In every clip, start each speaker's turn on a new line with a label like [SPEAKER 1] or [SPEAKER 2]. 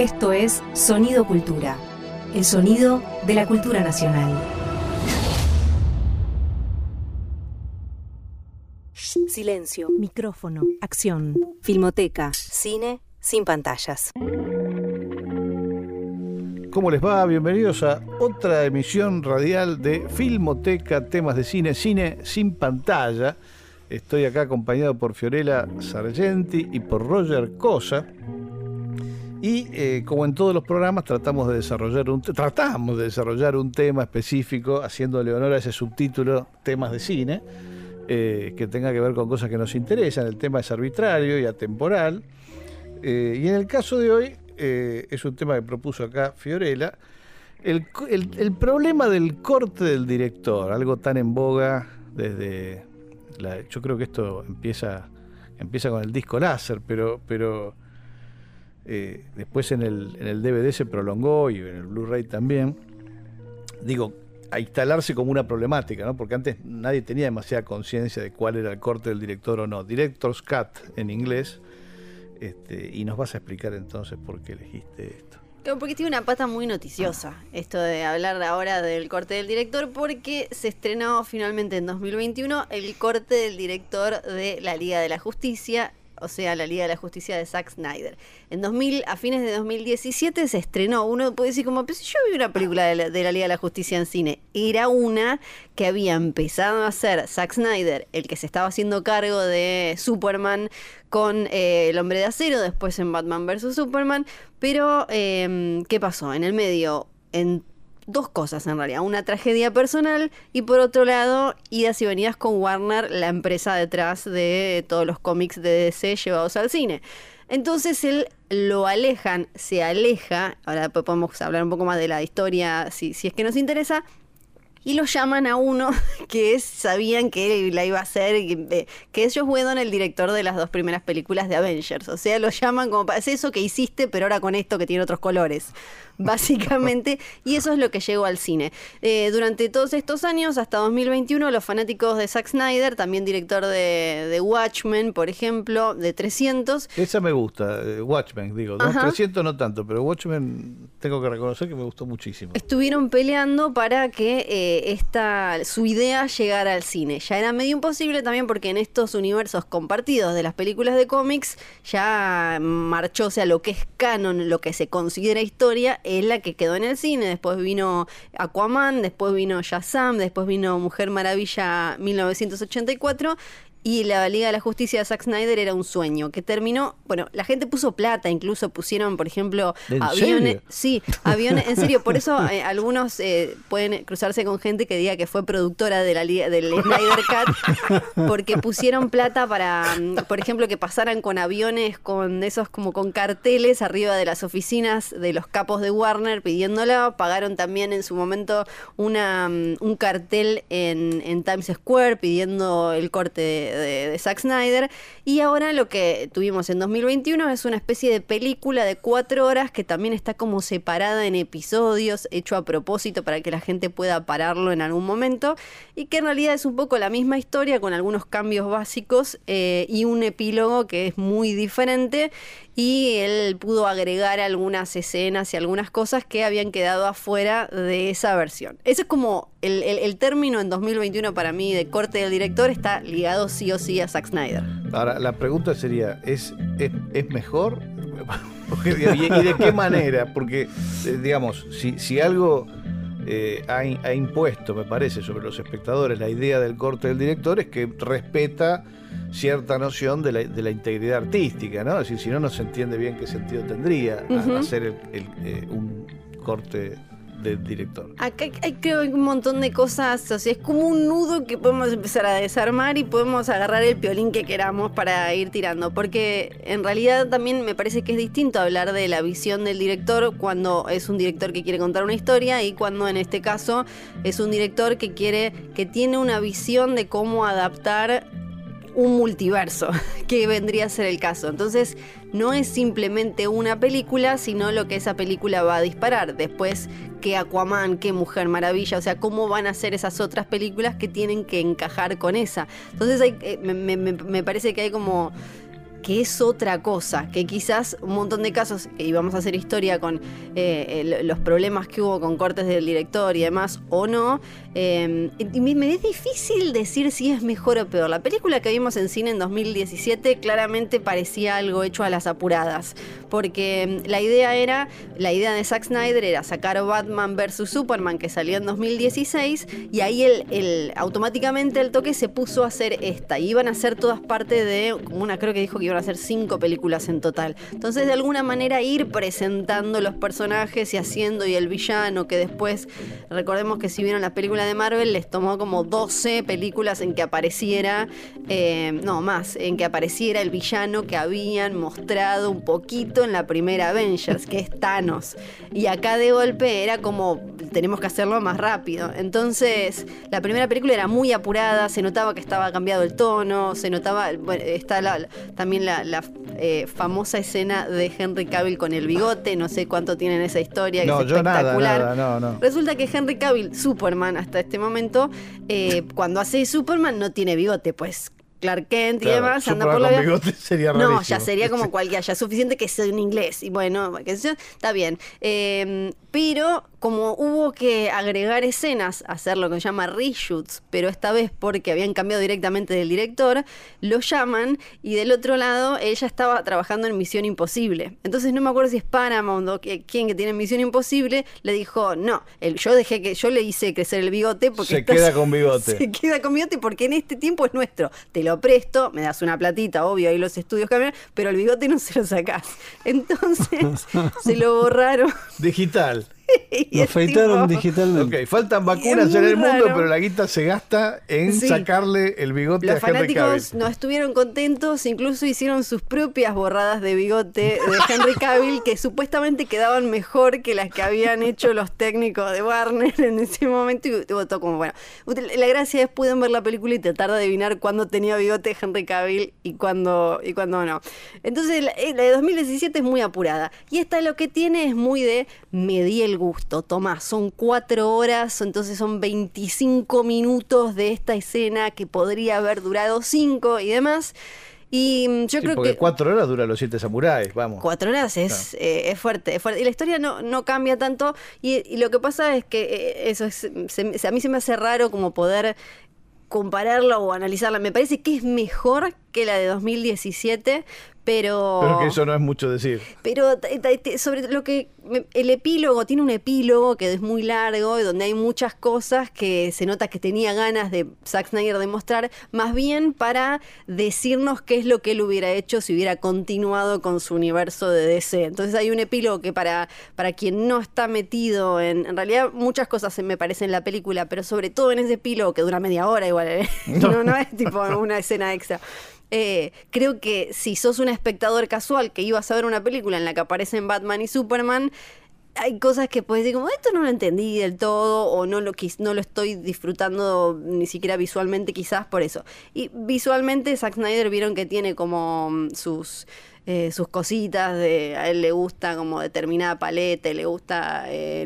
[SPEAKER 1] Esto es Sonido Cultura, el sonido de la cultura nacional. Silencio, micrófono, acción, filmoteca, cine sin pantallas.
[SPEAKER 2] ¿Cómo les va? Bienvenidos a otra emisión radial de Filmoteca, temas de cine, cine sin pantalla. Estoy acá acompañado por Fiorella Sargenti y por Roger Cosa. Y eh, como en todos los programas tratamos de desarrollar un de desarrollar un tema específico, haciéndole honor a ese subtítulo temas de cine, eh, que tenga que ver con cosas que nos interesan. El tema es arbitrario y atemporal. Eh, y en el caso de hoy es un tema que propuso acá Fiorella. El, el, problema del corte del director, algo tan en boga desde yo creo que esto empieza, empieza con el disco láser, pero, pero eh, después en el, en el DVD se prolongó y en el Blu-ray también. Digo, a instalarse como una problemática, ¿no? porque antes nadie tenía demasiada conciencia de cuál era el corte del director o no. Director's Cut en inglés. Este, y nos vas a explicar entonces por qué elegiste esto
[SPEAKER 3] porque tiene una pata muy noticiosa esto de hablar ahora del corte del director, porque se estrenó finalmente en 2021 el corte del director de la Liga de la Justicia, o sea, la Liga de la Justicia de Zack Snyder. En 2000, a fines de 2017 se estrenó, uno puede decir como, pues yo vi una película de la, Liga de la Justicia en cine. Era una que había empezado a hacer Zack Snyder, el que se estaba haciendo cargo de Superman con eh, El Hombre de Acero, después en Batman vs. Superman, pero em, ¿qué pasó? En el medio, en dos cosas en realidad. Una tragedia personal y por otro lado, idas y venidas con Warner, la empresa detrás de todos los cómics de DC llevados al cine. Entonces él lo alejan, se aleja, ahora podemos hablar un poco más de la historia si, si es que nos interesa, y lo llaman a uno que sabían que la iba a hacer, que, que es Josh el director de las dos primeras películas de Avengers. O sea, lo llaman como, es eso que hiciste, pero ahora con esto que tiene otros colores, básicamente. y eso es lo que llegó al cine. Eh, durante todos estos años, hasta 2021, los fanáticos de Zack Snyder, también director de, Watchmen, por ejemplo, de 300.
[SPEAKER 2] Esa me gusta, eh, Watchmen, digo. 300 no tanto, pero Watchmen tengo que reconocer que me gustó muchísimo.
[SPEAKER 3] Estuvieron peleando para que... Eh, esta, su idea llegara al cine. Ya era medio imposible también porque en estos universos compartidos de las películas de cómics ya marchó, o sea, lo que es canon, lo que se considera historia, es la que quedó en el cine. Después vino Aquaman, después vino Shazam, después vino Mujer Maravilla 1984 y la Liga de la Justicia de Zack Snyder era un sueño que terminó, bueno, la gente puso plata, incluso pusieron, por ejemplo, aviones, sí, aviones, en serio, por eso eh, algunos eh, pueden cruzarse con gente que diga que fue productora de la Liga, del Snyder Cut, porque pusieron plata para, mm, por ejemplo, que pasaran con aviones, con esos como con carteles arriba de las oficinas de los capos de Warner pidiéndola, pagaron también en su momento una, mm, un cartel en, en Times Square pidiendo el corte de de, Zack Snyder. Y ahora lo que tuvimos en 2021 es una especie de película de cuatro horas que también está como separada en episodios, hecho a propósito para que la gente pueda pararlo en algún momento. Y que en realidad es un poco la misma historia con algunos cambios básicos eh, y un epílogo que es muy diferente y él pudo agregar algunas escenas y algunas cosas que habían quedado afuera de esa versión. Ese es como el, término en 2021 para mí de corte del director está ligado sí o sí a Zack Snyder.
[SPEAKER 2] Ahora, la pregunta sería, ¿es, es, mejor? ¿Y de qué manera? Porque, eh, digamos, si, si algo eh, ha, ha, impuesto, me parece, sobre los espectadores la idea del corte del director es que respeta cierta noción de la, de la, integridad artística, ¿no? Es decir, si no, no se entiende bien qué sentido tendría hacer eh, un corte del director.
[SPEAKER 3] Acá hay creo un montón de cosas, o sea, es como un nudo que podemos empezar a desarmar y podemos agarrar el piolín que queramos para ir tirando, porque en realidad también me parece que es distinto hablar de la visión del director cuando es un director que quiere contar una historia y cuando en este caso es un director que quiere que tiene una visión de cómo adaptar un multiverso, que vendría a ser el caso. Entonces, no es simplemente una película, sino lo que esa película va a disparar. Después, que Aquaman, que Mujer Maravilla, o sea, cómo van a ser esas otras películas que tienen que encajar con esa. Entonces, eh, me, parece que hay como que es otra cosa, que quizás un montón de casos, que íbamos a hacer historia con eh, los problemas que hubo con cortes del director y demás, o no, eh, y me, es difícil decir si es mejor o peor. La película que vimos en cine en 2017 claramente parecía algo hecho a las apuradas, porque mm, la idea era, la idea de Zack Snyder era sacar Batman vs. Superman que salió en 2016 y ahí el, automáticamente el toque se puso a hacer esta. Iban a ser todas parte de, como una creo que dijo que iban a ser cinco películas en total. Entonces de alguna manera ir presentando los personajes y haciendo y el villano que después, recordemos que si vieron la película de Marvel les tomó como 12 películas en que apareciera, eh, no más, en que apareciera el villano que habían mostrado un poquito en la primera Avengers, que es Thanos. Y acá de golpe era como, tenemos que hacerlo más rápido. Entonces, la primera película era muy apurada, se notaba que estaba cambiado el tono, se notaba, bueno, está también la, eh, famosa escena de Henry Cavill con el bigote, no sé cuánto tienen esa historia,
[SPEAKER 2] no,
[SPEAKER 3] es espectacular.
[SPEAKER 2] Yo nada, no, no.
[SPEAKER 3] Resulta que Henry Cavill, Superman, hasta este momento, eh, cuando hace Superman no tiene bigote, pues Clark Kent y demás, anda por la
[SPEAKER 2] vida. Sería
[SPEAKER 3] no, ya sería como cualquiera, ya suficiente que sea en inglés. Y bueno, que está bien. Eh, pero como hubo que agregar escenas, hacer lo que se llama reshoots, pero esta vez porque habían cambiado directamente del director, lo llaman y del otro lado ella estaba trabajando en Misión Imposible. Entonces no me acuerdo si es Paramount o quien que tiene Misión Imposible, le dijo, no, el, yo dejé que, yo le hice crecer el bigote porque...
[SPEAKER 2] Se queda con bigote.
[SPEAKER 3] Se queda con bigote porque en este tiempo es nuestro. Te lo presto, me das una platita, obvio, ahí los estudios cambian, pero el bigote no se lo sacás. Entonces se lo borraron.
[SPEAKER 2] Digital.
[SPEAKER 4] Lo afeitaron digitalmente.
[SPEAKER 2] Ok, faltan vacunas en el mundo, pero la guita se gasta en sacarle el bigote
[SPEAKER 3] Los
[SPEAKER 2] a Henry Cavill.
[SPEAKER 3] fanáticos no estuvieron contentos, incluso hicieron sus propias borradas de bigote de Henry Cavill que supuestamente quedaban mejor que las que habían hecho los técnicos de Warner en ese momento. Y votó como, bueno, la gracia es pueden ver la película y tratar de adivinar cuándo tenía bigote Henry Cavill y cuándo, y cuándo no. Entonces, la, la de 2017 es muy apurada. Y esta lo que tiene es muy de medir el gusto. Tomás, son cuatro horas, entonces son 25 minutos de esta escena que podría haber durado cinco y demás. Y mm, yo creo
[SPEAKER 2] porque
[SPEAKER 3] que.
[SPEAKER 2] cuatro horas dura los siete samuráis, vamos.
[SPEAKER 3] Cuatro horas es, eh, es, fuerte, es fuerte. Y la historia no, no cambia tanto. Y, lo que pasa es que eh, eso es. a mí se me hace raro como poder compararla o analizarla. Me parece que es mejor que la de 2017, pero...
[SPEAKER 2] Pero que eso no es mucho decir.
[SPEAKER 3] Pero sobre lo que... El epílogo, tiene un epílogo que es muy largo y donde hay muchas cosas que se nota que tenía ganas de Zack Snyder de mostrar, más bien para decirnos qué es lo que él hubiera hecho si hubiera continuado con su universo de DC. Entonces hay un epílogo que para, para quien no está metido en... En realidad muchas cosas se me parecen en la película, pero sobre todo en ese epílogo que dura media hora igual, ¿eh? no, no es tipo una escena extra. Eh, creo que si sos un espectador casual que ibas a ver una película en la que aparecen Batman y Superman, hay cosas que puedes decir como esto no lo entendí del todo o no lo no lo estoy disfrutando ni siquiera visualmente quizás por eso y visualmente Zack Snyder vieron que tiene como mm, sus eh, sus cositas, de, a él le gusta como determinada paleta, le gusta eh,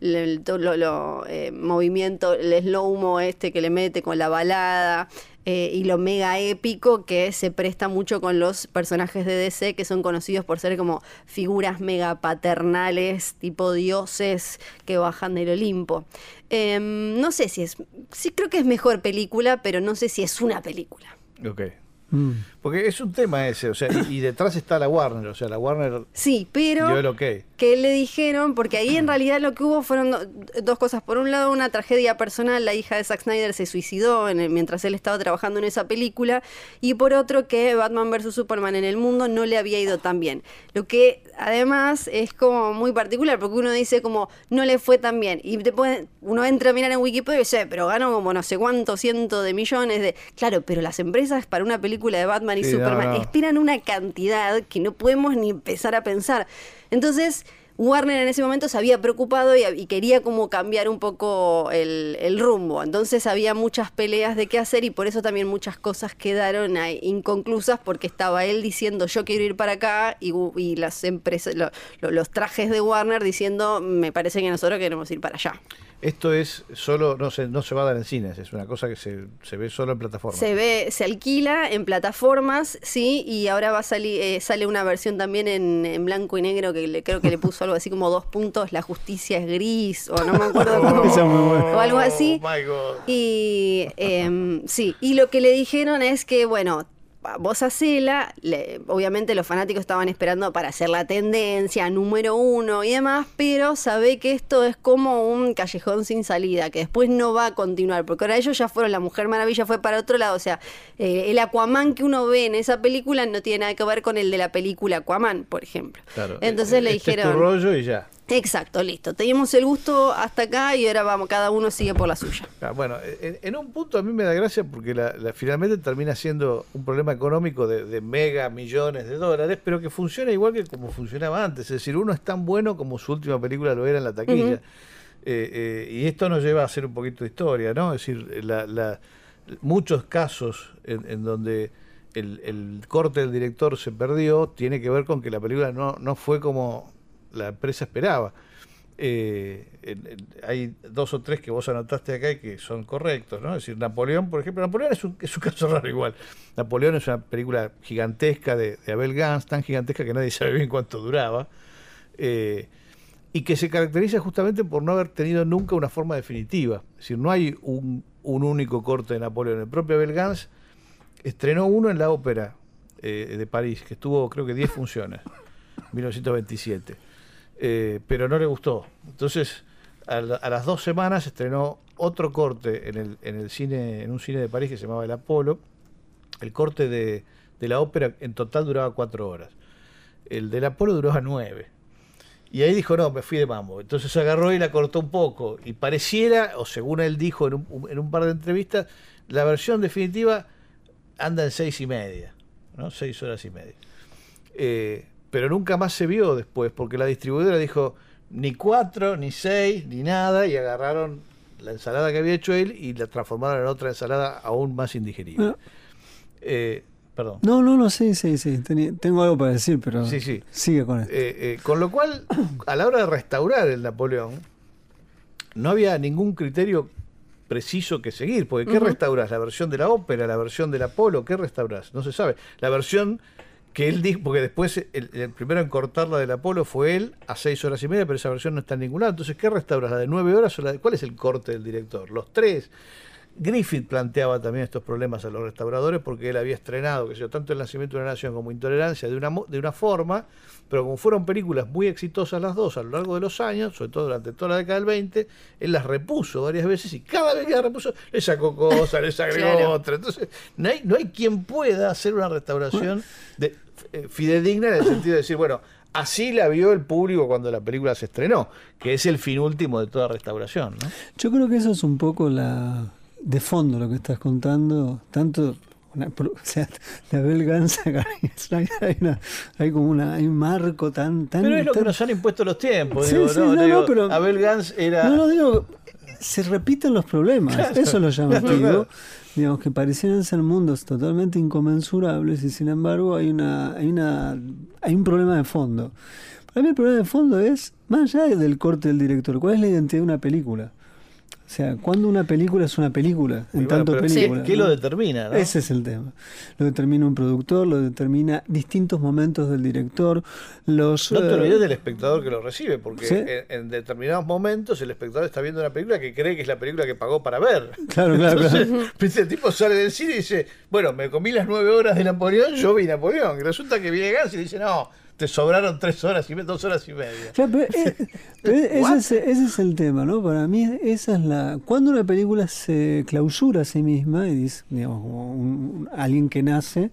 [SPEAKER 3] el lo, eh, movimiento, el slow-mo este que le mete con la balada. Y lo mega épico que se presta mucho con los personajes de DC que son conocidos por ser como figuras mega paternales, tipo dioses que bajan del Olimpo. Em, no sé si es, sí creo que es mejor película, pero no sé si es una película.
[SPEAKER 2] Ok. Mm. Porque es un tema ese, o sea, y, detrás está la Warner, o sea, la Warner.
[SPEAKER 3] Sí, pero. Que le dijeron, porque ahí en realidad lo que hubo fueron dos cosas. Por un lado, una tragedia personal, la hija de Zack Snyder se suicidó mientras él estaba trabajando en esa película. Y por otro, que Batman vs. Superman en el mundo no le había ido tan bien. Lo que además es como muy particular, porque uno dice como no le fue tan bien. Y después uno entra a mirar en Wikipedia y dice, pero ganó como no sé cuántos cientos de millones de. Claro, pero las empresas para una película de Batman y Superman esperan una cantidad que no podemos ni empezar a pensar. Entonces, Warner en ese momento se había preocupado y, quería como cambiar un poco el, rumbo. Entonces había muchas peleas de qué hacer y por eso también muchas cosas quedaron inconclusas porque estaba él diciendo yo quiero ir para acá y, las empresas, los trajes de Warner diciendo me parece que nosotros queremos ir para allá.
[SPEAKER 2] Esto es solo, no se, no se va a dar en cines, es una cosa que se, se ve solo en plataformas.
[SPEAKER 3] Se ve, se alquila en plataformas, sí, y ahora va a salir, eh, sale una versión también en, blanco y negro que le, creo que le puso algo así como dos puntos, la justicia es gris, o no me acuerdo cómo, o algo así.
[SPEAKER 2] Oh
[SPEAKER 3] y em, sí, y lo que le dijeron es que, bueno, vos hacela, obviamente los fanáticos estaban esperando para hacer la tendencia, número uno y demás, pero sabe que esto es como un callejón sin salida, que después no va a continuar, porque ahora ellos ya fueron, la Mujer Maravilla fue para otro lado, o sea, eh, el Aquaman que uno ve en esa película no tiene nada que ver con el de la película Aquaman, por ejemplo. Entonces le
[SPEAKER 2] este
[SPEAKER 3] dijeron...
[SPEAKER 2] rollo y ya.
[SPEAKER 3] Exacto, listo. Teníamos el gusto hasta acá y ahora vamos, cada uno sigue por la suya.
[SPEAKER 2] Ah, bueno, en, un punto a mí me da gracia porque la, finalmente termina siendo un problema económico de, mega millones de dólares, pero que funciona igual que como funcionaba antes. Es decir, uno es tan bueno como su última película lo era en la taquilla. Eh, eh, y esto nos lleva a hacer un poquito de historia, ¿no? Es decir, la, muchos casos en, donde el, el, corte del director se perdió tiene que ver con que la película no, no fue como la empresa esperaba. Eh, hay dos o tres que vos anotaste acá y que son correctos, ¿no? Es decir, Napoleón, por ejemplo, Napoleón es un, es un caso raro igual. Napoleón es una película gigantesca de, Abel Gans, tan gigantesca que nadie sabe bien cuánto duraba, eh, y que se caracteriza justamente por no haber tenido nunca una forma definitiva. Es decir, no hay un, único corte de Napoleón. El propio Abel Gans estrenó uno en la ópera eh, de París, que estuvo creo que 10 funciones, 1927 eh, pero no le gustó. Entonces, a, las dos semanas estrenó otro corte en el, en el cine, en un cine de París que se llamaba El Apolo. El corte de, la ópera en total duraba cuatro horas. El del Apolo duraba nueve. Y ahí dijo, no, me fui de mambo. Entonces agarró y la cortó un poco. Y pareciera, o según él dijo en un, en un par de entrevistas, la versión definitiva anda en seis y media, ¿no? Seis horas y media. Eh, pero nunca más se vio después, porque la distribuidora dijo ni cuatro, ni seis, ni nada, y agarraron la ensalada que había hecho él y la transformaron en otra ensalada aún más indigerible. Eh, perdón.
[SPEAKER 4] No, no, no, sí, sí, sí. tengo algo para decir, pero sí, sí. sigue con esto.
[SPEAKER 2] Eh, eh, con lo cual, a la hora de restaurar el Napoleón, no había ningún criterio preciso que seguir, porque ¿qué restauras? ¿La versión de la ópera, la versión del Apolo? ¿Qué restauras? No se sabe. La versión que él dijo, porque después el, primero en cortar la del Apolo fue él a seis horas y media, pero esa versión no está en ningún lado. Entonces, ¿qué restauras? ¿La de nueve horas o la de, ¿Cuál es el corte del director? ¿Los tres? Griffith planteaba también estos problemas a los restauradores porque él había estrenado, que sé tanto El nacimiento de una nación como Intolerancia de una, de una forma, pero como fueron películas muy exitosas las dos a lo largo de los años, sobre todo durante toda la década del 20, él las repuso varias veces y cada vez que las repuso le sacó cosas, le agregó otra. Entonces, no hay, no hay quien pueda hacer una restauración de, fidedigna en el sentido de decir, bueno, así la vio el público cuando la película se estrenó, que es el fin último de toda restauración. ¿no?
[SPEAKER 4] Yo creo que eso es un poco la de fondo lo que estás contando, tanto o sea, la Belganza hay, hay como una, hay un marco tan, tan
[SPEAKER 2] Pero es lo que nos han impuesto los tiempos, digo, no, pero, Abel Gans era
[SPEAKER 4] No, no digo se repiten los problemas, eso lo llamativo digamos que parecieran ser mundos totalmente inconmensurables y sin embargo hay una hay una hay un problema de fondo. Para mí el problema de fondo es más allá del corte del director, ¿cuál es la identidad de una película? O sea, cuando una película es una película, en tanto película.
[SPEAKER 2] ¿Qué lo determina?
[SPEAKER 4] Ese es el tema. Lo determina un productor, lo determina distintos momentos del director. Los,
[SPEAKER 2] no te eh, olvides del espectador que lo recibe, porque en, determinados momentos el espectador está viendo una película que cree que es la película que pagó para ver.
[SPEAKER 4] Claro, claro,
[SPEAKER 2] Entonces, El tipo sale del cine y dice, bueno, me comí las nueve horas de Napoleón, yo vi Napoleón. Y resulta que viene Gans y dice, no, te sobraron tres horas y dos horas y media.
[SPEAKER 4] Eh, ese, es, el tema, ¿no? Para mí esa es la... Cuando una película se clausura a sí misma, y dice, digamos, alguien que nace,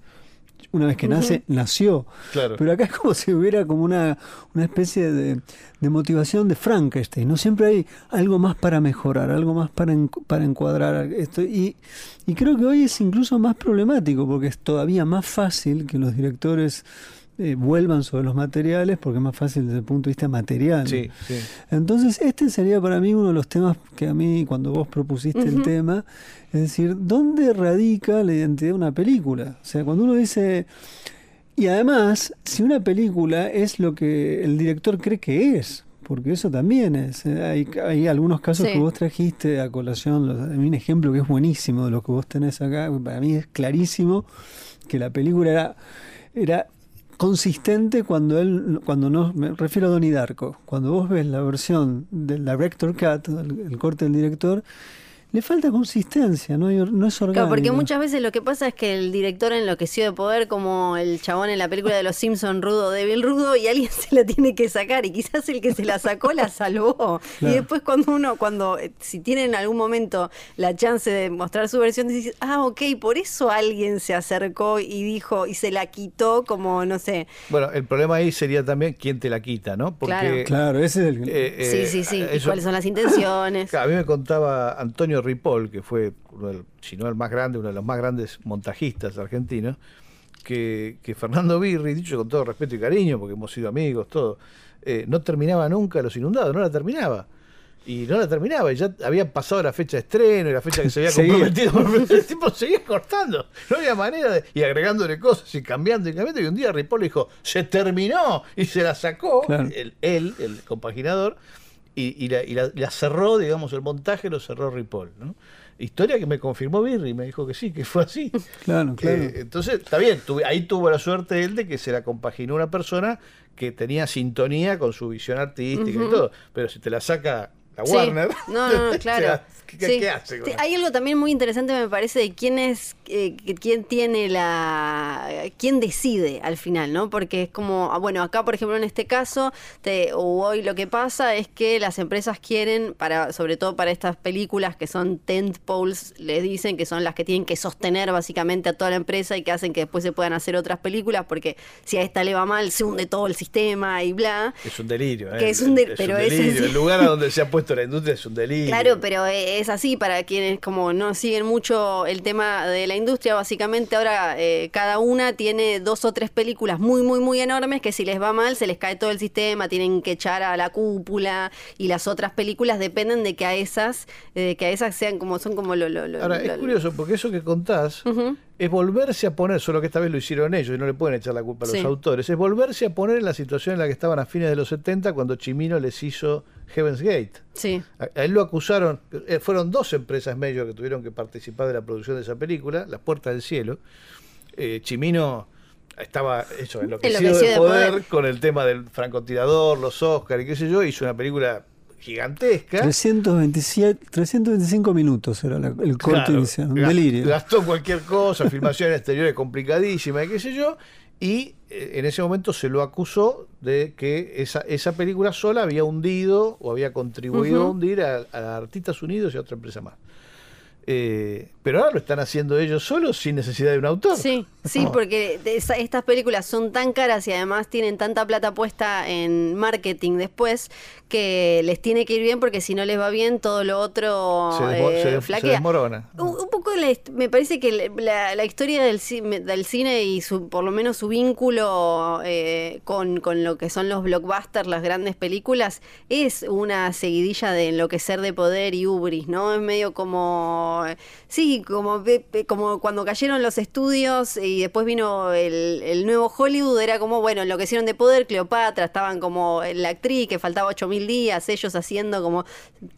[SPEAKER 4] una vez que nace, nació.
[SPEAKER 2] Claro.
[SPEAKER 4] Pero acá es como si hubiera como una, una especie de, de, motivación de Frankenstein. No siempre hay algo más para mejorar, algo más para, para encuadrar esto. Y, y creo que hoy es incluso más problemático, porque es todavía más fácil que los directores eh, vuelvan sobre los materiales porque es más fácil desde el punto de vista material. Entonces, este sería para mí uno de los temas que a mí, cuando vos propusiste el tema, es decir, ¿dónde radica la identidad de una película? O sea, cuando uno dice... Y además, si una película es lo que el director cree que es, porque eso también es. eh, Hay, hay algunos casos
[SPEAKER 3] Sí.
[SPEAKER 4] que vos trajiste a colación. los- Hay un ejemplo que es buenísimo de lo que vos tenés acá. Para mí es clarísimo que la película era, era consistente cuando él, cuando no, me refiero a Donnie Darko, cuando vos ves la versión del director cut, el, el corte del director, le falta consistencia, no, no es orgánico.
[SPEAKER 3] Claro, porque muchas veces lo que pasa es que el director enloqueció de poder, como el chabón en la película de los Simpson rudo, débil rudo, y alguien se la tiene que sacar, y quizás el que se la sacó la salvó.
[SPEAKER 4] Claro.
[SPEAKER 3] Y después cuando uno, cuando, eh, si tiene en algún momento la chance de mostrar su versión, dices, ah, ok, por eso alguien se acercó y dijo, y se la quitó como, no sé.
[SPEAKER 2] Bueno, el problema ahí sería también quién te la quita, ¿no? Porque,
[SPEAKER 4] Claro, ese es el...
[SPEAKER 2] eh,
[SPEAKER 3] sí, sí, sí.
[SPEAKER 2] eh,
[SPEAKER 3] ¿Y
[SPEAKER 2] eso-
[SPEAKER 3] cuáles son las intenciones?
[SPEAKER 2] Claro, a mí me contaba Antonio Ripoll, que fue, uno del- si no el más grande, uno de los más grandes montajistas argentinos, que, que Fernando Birri, dicho con todo respeto y cariño, porque hemos sido amigos, todo, eh, no terminaba nunca Los Inundados, no la terminaba. Y no la terminaba, y ya había pasado la fecha de estreno y la fecha que se había comprometido. El tipo seguía cortando, no había manera de. y agregándole cosas y cambiando y cambiando. Y un día Ripoll dijo: Se terminó, y se la sacó,
[SPEAKER 4] Claro.
[SPEAKER 2] el- él, el compaginador, y, y la, y la- la cerró, digamos, el montaje lo cerró Ripoll. ¿no? Historia que me confirmó Birri, me dijo que sí, que fue así.
[SPEAKER 4] Claro, claro.
[SPEAKER 2] Eh, entonces, está bien, tuve- ahí tuvo la suerte él de que se la compaginó una persona que tenía sintonía con su visión artística y todo. Pero si te la saca
[SPEAKER 3] Sí.
[SPEAKER 2] Warner,
[SPEAKER 3] No, no, no,
[SPEAKER 2] o sea,
[SPEAKER 3] claro.
[SPEAKER 2] ¿qué, qué-
[SPEAKER 3] Sí.
[SPEAKER 2] qué hace?
[SPEAKER 3] Hay algo también muy interesante, me parece, de quién es, eh, quién tiene la, quién decide al final, ¿no? Porque es como, ah, bueno, acá, por ejemplo, en este caso, te, o hoy lo que pasa es que las empresas quieren, para, sobre todo para estas películas que son tent poles, les dicen que son las que tienen que sostener básicamente a toda la empresa y que hacen que después se puedan hacer otras películas, porque si a esta le va mal, se hunde todo el sistema y bla.
[SPEAKER 2] Es un delirio, ¿eh?
[SPEAKER 3] Que es un de- pero es
[SPEAKER 2] delirio. El lugar a donde se ha puesto la industria es un delirio.
[SPEAKER 3] Claro, pero es así para quienes como no siguen mucho el tema de la industria. Básicamente ahora eh, cada una tiene dos o tres películas muy, muy, muy enormes que si les va mal se les cae todo el sistema, tienen que echar a la cúpula y las otras películas dependen de que a esas, eh, que a esas sean como son como lo... lo, lo-
[SPEAKER 2] Ahora,
[SPEAKER 3] lo-
[SPEAKER 2] es curioso, porque eso que contás. Es volverse a poner, solo que esta vez lo hicieron ellos y no le pueden echar la culpa a los
[SPEAKER 3] Sí.
[SPEAKER 2] autores, es volverse a poner en la situación en la que estaban a fines de los 70 cuando Chimino les hizo Heaven's Gate.
[SPEAKER 3] Sí.
[SPEAKER 2] A, a él lo acusaron, eh, fueron dos empresas major que tuvieron que participar de la producción de esa película, Las Puertas del Cielo. Eh, Chimino estaba eso, enloquecido,
[SPEAKER 3] Enloquecido
[SPEAKER 2] de
[SPEAKER 3] de
[SPEAKER 2] poder,
[SPEAKER 3] poder.
[SPEAKER 2] con el tema del francotirador, los Oscar y qué sé yo, hizo una película gigantesca.
[SPEAKER 4] 327, 325 minutos era la- el corte
[SPEAKER 2] Claro,
[SPEAKER 4] inicial, un delirio.
[SPEAKER 2] Gastó cualquier cosa, filmación exteriores complicadísima y qué sé yo. Y eh, en ese momento se lo acusó de que esa, esa película sola había hundido o había contribuido a
[SPEAKER 3] Ujú.
[SPEAKER 2] hundir a, a Artistas Unidos y a otra empresa más. Eh, pero ahora lo están haciendo ellos solos sin necesidad de un autor.
[SPEAKER 3] Sí, sí, porque esa- estas películas son tan caras y además tienen tanta plata puesta en marketing después que les tiene que ir bien porque si no les va bien todo lo otro
[SPEAKER 2] se, desmo-
[SPEAKER 3] eh,
[SPEAKER 2] se- se
[SPEAKER 3] flaquea.
[SPEAKER 2] desmorona.
[SPEAKER 3] Un un poco la me parece que la, la historia del, del cine y su, por lo menos su vínculo eh, con, con lo que son los blockbusters, las grandes películas, es una seguidilla de enloquecer de poder y ubris, ¿no? Es medio como, sí, como, como cuando cayeron los estudios y después vino el, el nuevo Hollywood, era como, bueno, enloquecieron de poder, Cleopatra, estaban como la actriz que faltaba ocho mil días, ellos haciendo como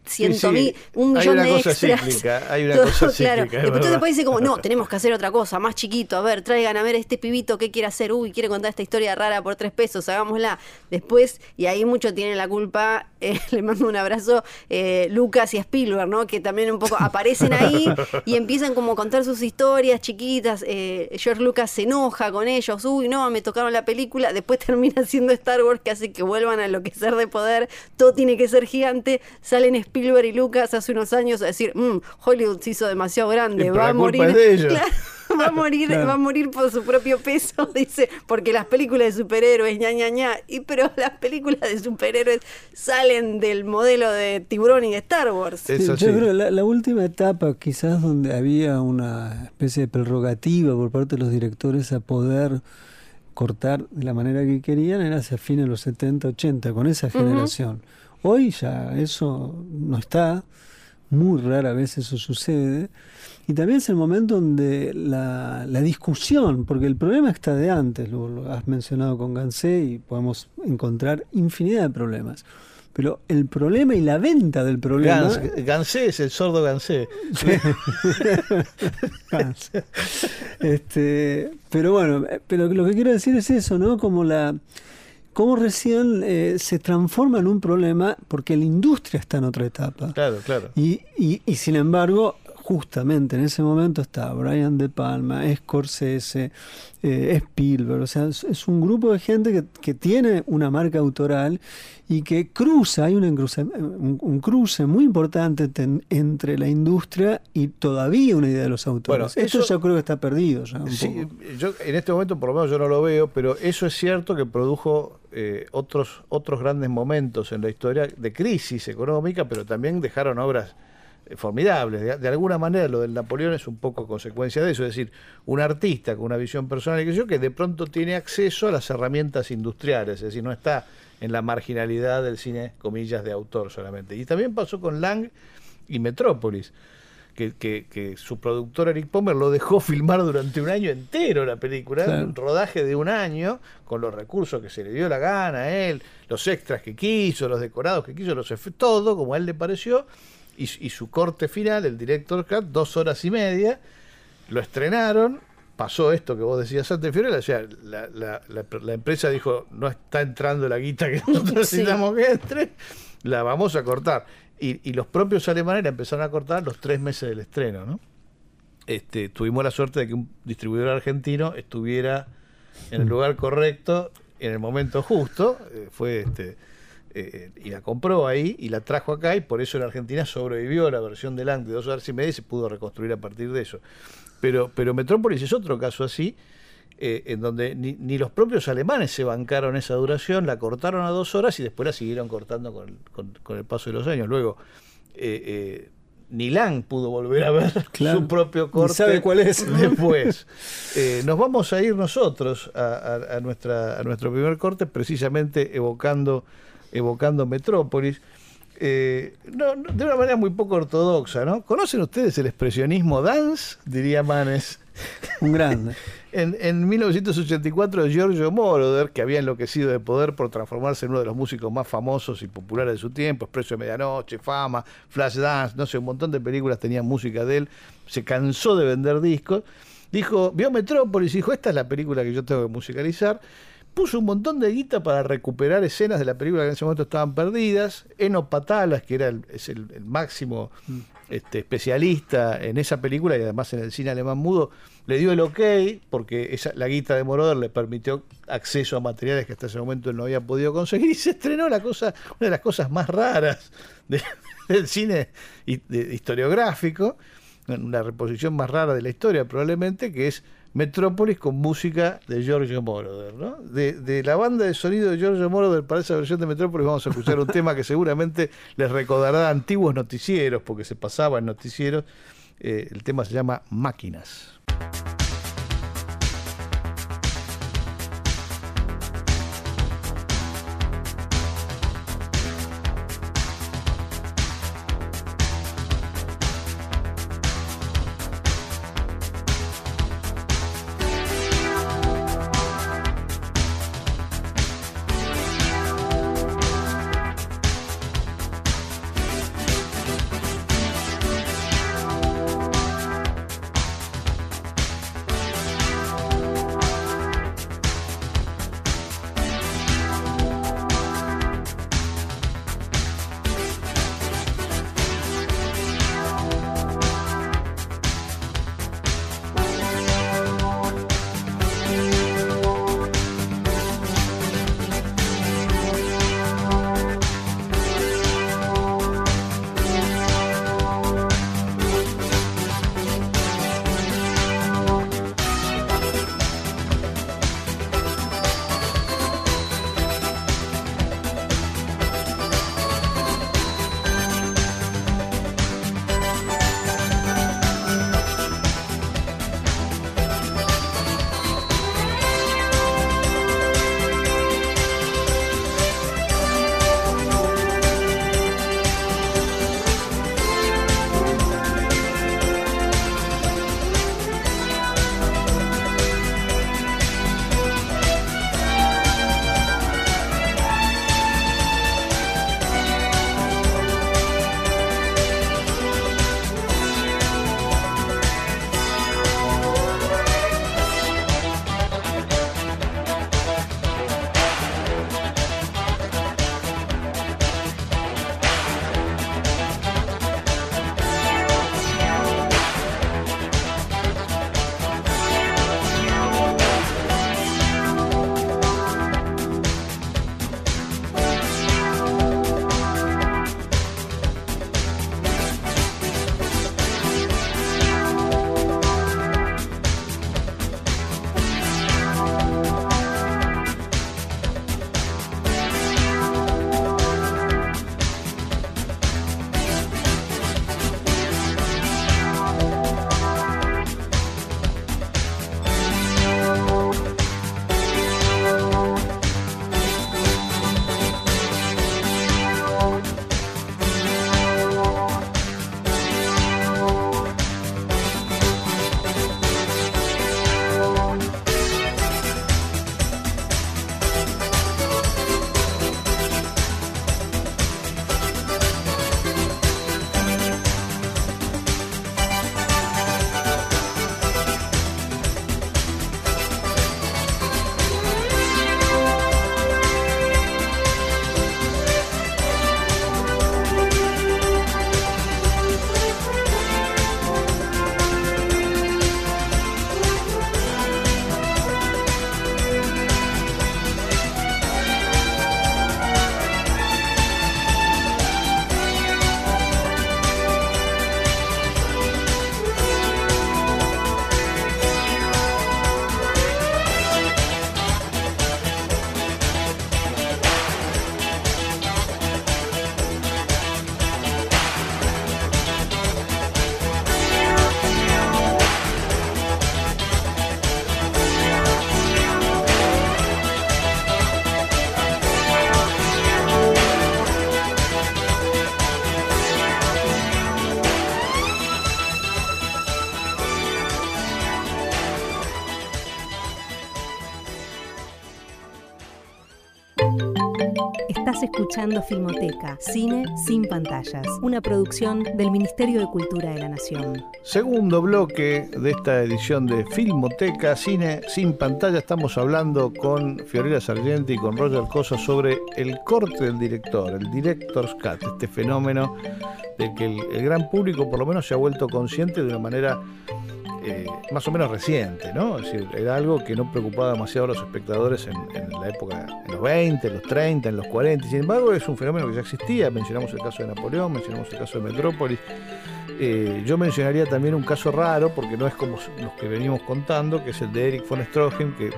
[SPEAKER 3] ciento
[SPEAKER 2] sí,
[SPEAKER 3] mil, un millón
[SPEAKER 2] una
[SPEAKER 3] de
[SPEAKER 2] cosa
[SPEAKER 3] extras.
[SPEAKER 2] cíclica, hay una
[SPEAKER 3] Todo,
[SPEAKER 2] cosa
[SPEAKER 3] claro.
[SPEAKER 2] cíclica, es
[SPEAKER 3] Después, después dice como, no, tenemos que hacer otra cosa, más chiquito, a ver, traigan a ver este pibito qué quiere hacer, uy, quiere contar esta historia rara por tres pesos, hagámosla. Después, y ahí mucho tiene la culpa, eh, le mando un abrazo, eh, Lucas y Spielberg, ¿no? Que también un poco aparecen ahí y empiezan como a contar sus historias chiquitas. eh, George Lucas se enoja con ellos, uy, no, me tocaron la película, después termina siendo Star Wars que hace que vuelvan a enloquecer de poder, todo tiene que ser gigante, salen Spielberg y Lucas hace unos años a decir, "Mm, Hollywood se hizo demasiado grande,
[SPEAKER 2] Y
[SPEAKER 3] va a morir.
[SPEAKER 2] es de ellos.
[SPEAKER 3] Claro, va a morir,
[SPEAKER 4] Claro.
[SPEAKER 3] va a morir por su propio peso, dice, porque las películas de superhéroes, ña, ña, ña, y pero las películas de superhéroes salen del modelo de tiburón y de Star Wars.
[SPEAKER 4] Sí, yo creo la, la última etapa, quizás donde había una especie de prerrogativa por parte de los directores a poder cortar de la manera que querían, era hacia fines de los 70, 80, con esa generación. Hoy ya eso no está, muy rara vez eso sucede. Y también es el momento donde la, la discusión, porque el problema está de antes, lo, lo has mencionado con Gansé y podemos encontrar infinidad de problemas. Pero el problema y la venta del problema.
[SPEAKER 2] Gans, Gansé es el sordo Gansé.
[SPEAKER 4] este, pero bueno, pero lo que quiero decir es eso, ¿no? Como la cómo recién eh, se transforma en un problema porque la industria está en otra etapa.
[SPEAKER 2] Claro, claro.
[SPEAKER 4] Y, y, y sin embargo, justamente en ese momento está Brian De Palma, Scorsese, eh, Spielberg, o sea, es, un grupo de gente que, que, tiene una marca autoral y que cruza, hay un, un, cruce muy importante entre la industria y todavía una idea de los autores. Bueno, eso, yo creo que está perdido. Ya
[SPEAKER 2] sí, Yo, en este momento por lo menos yo no lo veo, pero eso es cierto que produjo eh, otros, otros grandes momentos en la historia de crisis económica, pero también dejaron obras formidables. De, alguna manera lo del Napoleón es un poco consecuencia de eso, es decir, un artista con una visión personal y que yo que de pronto tiene acceso a las herramientas industriales, es decir, no está en la marginalidad del cine, comillas, de autor solamente. Y también pasó con Lang y Metrópolis. Que, que, su productor Eric Pomer lo dejó filmar durante un año entero la película, un rodaje de un año, con los recursos que se le dio la gana a él, los extras que quiso, los decorados que quiso, los efectos, todo como a él le pareció, y, su corte final, el director cut, dos horas y media, lo estrenaron, pasó esto que vos decías antes, Fiorella, o sea, la, la, la, empresa dijo, no está entrando la guita que nosotros necesitamos que entre, la vamos a cortar. Y, y, los propios alemanes la empezaron a cortar los tres meses del estreno, ¿no? Este, tuvimos la suerte de que un distribuidor argentino estuviera en el lugar correcto, en el momento justo, eh, fue este eh, y la compró ahí y la trajo acá y por eso en Argentina sobrevivió la versión de Lang de dos horas y media y se pudo reconstruir a partir de eso. Pero, pero Metrópolis es otro caso así, eh, en donde ni, los propios alemanes se bancaron esa duración, la cortaron a dos horas y después la siguieron cortando con, con, el paso de los años. Luego, eh, ni Lang pudo volver a ver su propio corte.
[SPEAKER 4] sabe cuál es.
[SPEAKER 2] Después. nos vamos a ir nosotros a, nuestra, a nuestro primer corte, precisamente evocando evocando Metrópolis. Eh, de una manera muy poco ortodoxa, ¿no? ¿Conocen ustedes el expresionismo dance? Diría Manes.
[SPEAKER 4] Un grande.
[SPEAKER 2] en, en 1984, Giorgio Moroder, que había enloquecido de poder por transformarse en uno de los músicos más famosos y populares de su tiempo, Expreso de Medianoche, Fama, Flash Dance, no sé, un montón de películas tenían música de él, se cansó de vender discos, dijo, vio Metrópolis y dijo, esta es la película que yo tengo que musicalizar, puso un montón de guita para recuperar escenas de la película que en ese momento estaban perdidas. Eno Patalas, que era el, es el, máximo este, especialista en esa película y además en el cine alemán mudo, le dio el ok porque esa, la guita de Moroder le permitió acceso a materiales que hasta ese momento él no había podido conseguir y se estrenó la cosa, una de las cosas más raras del cine historiográfico, una reposición más rara de la historia probablemente, que es Metrópolis con música de Giorgio Moroder. ¿no? De, la banda de sonido de Giorgio Moroder para esa versión de Metrópolis vamos a escuchar un tema que seguramente les recordará antiguos noticieros, porque se pasaba en noticieros. Eh, el tema se llama Máquinas.
[SPEAKER 1] Escuchando Filmoteca, cine sin pantallas, una producción del Ministerio de Cultura de la Nación.
[SPEAKER 2] Segundo bloque de esta edición de Filmoteca, cine sin pantalla. Estamos hablando con Fiorella Sargenti y con Roger Cosa sobre el corte del director, el director's cut, este fenómeno del que el, el gran público por lo menos se ha vuelto consciente de una manera eh, más o menos reciente, ¿no? Es decir, era algo que no preocupaba demasiado a los espectadores en, la época, en los 20, en los 30, en los 40. Sin embargo, es un fenómeno que ya existía. Mencionamos el caso de Napoleón, mencionamos el caso de Metrópolis. Eh, yo mencionaría también un caso raro, porque no es como los que venimos contando, que es el de Eric von Stroheim, que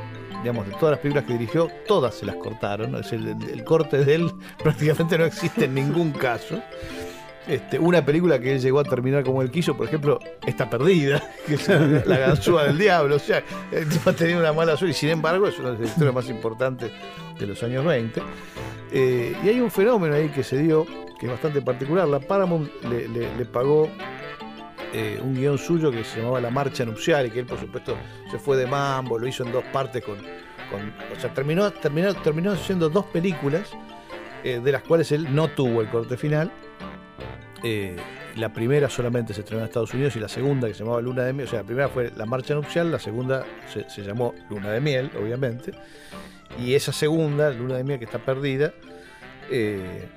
[SPEAKER 2] digamos, de todas las películas que dirigió, todas se las cortaron. Es el, el corte de él prácticamente no existe en ningún caso. Este, una película que él llegó a terminar como él quiso, por ejemplo, está perdida, que es La ganzúa del diablo. O sea, ha tenido una mala suerte y sin embargo es una de las historias más importantes de los años 20. Eh, y hay un fenómeno ahí que se dio, que es bastante particular. La Paramount le, pagó eh, un guion suyo que se llamaba La Marcha Nupcial y que él, por supuesto, se fue de mambo, lo hizo en dos partes con. o sea, terminó, terminó, terminó haciendo dos películas, eh, de las cuales él no tuvo el corte final. Eh, la primera solamente se estrenó en Estados Unidos y la segunda, que se llamaba Luna de Miel, o sea, la primera fue La Marcha Nupcial, la segunda se, se llamó Luna de Miel, obviamente, y esa segunda, Luna de Miel, que está perdida, eh,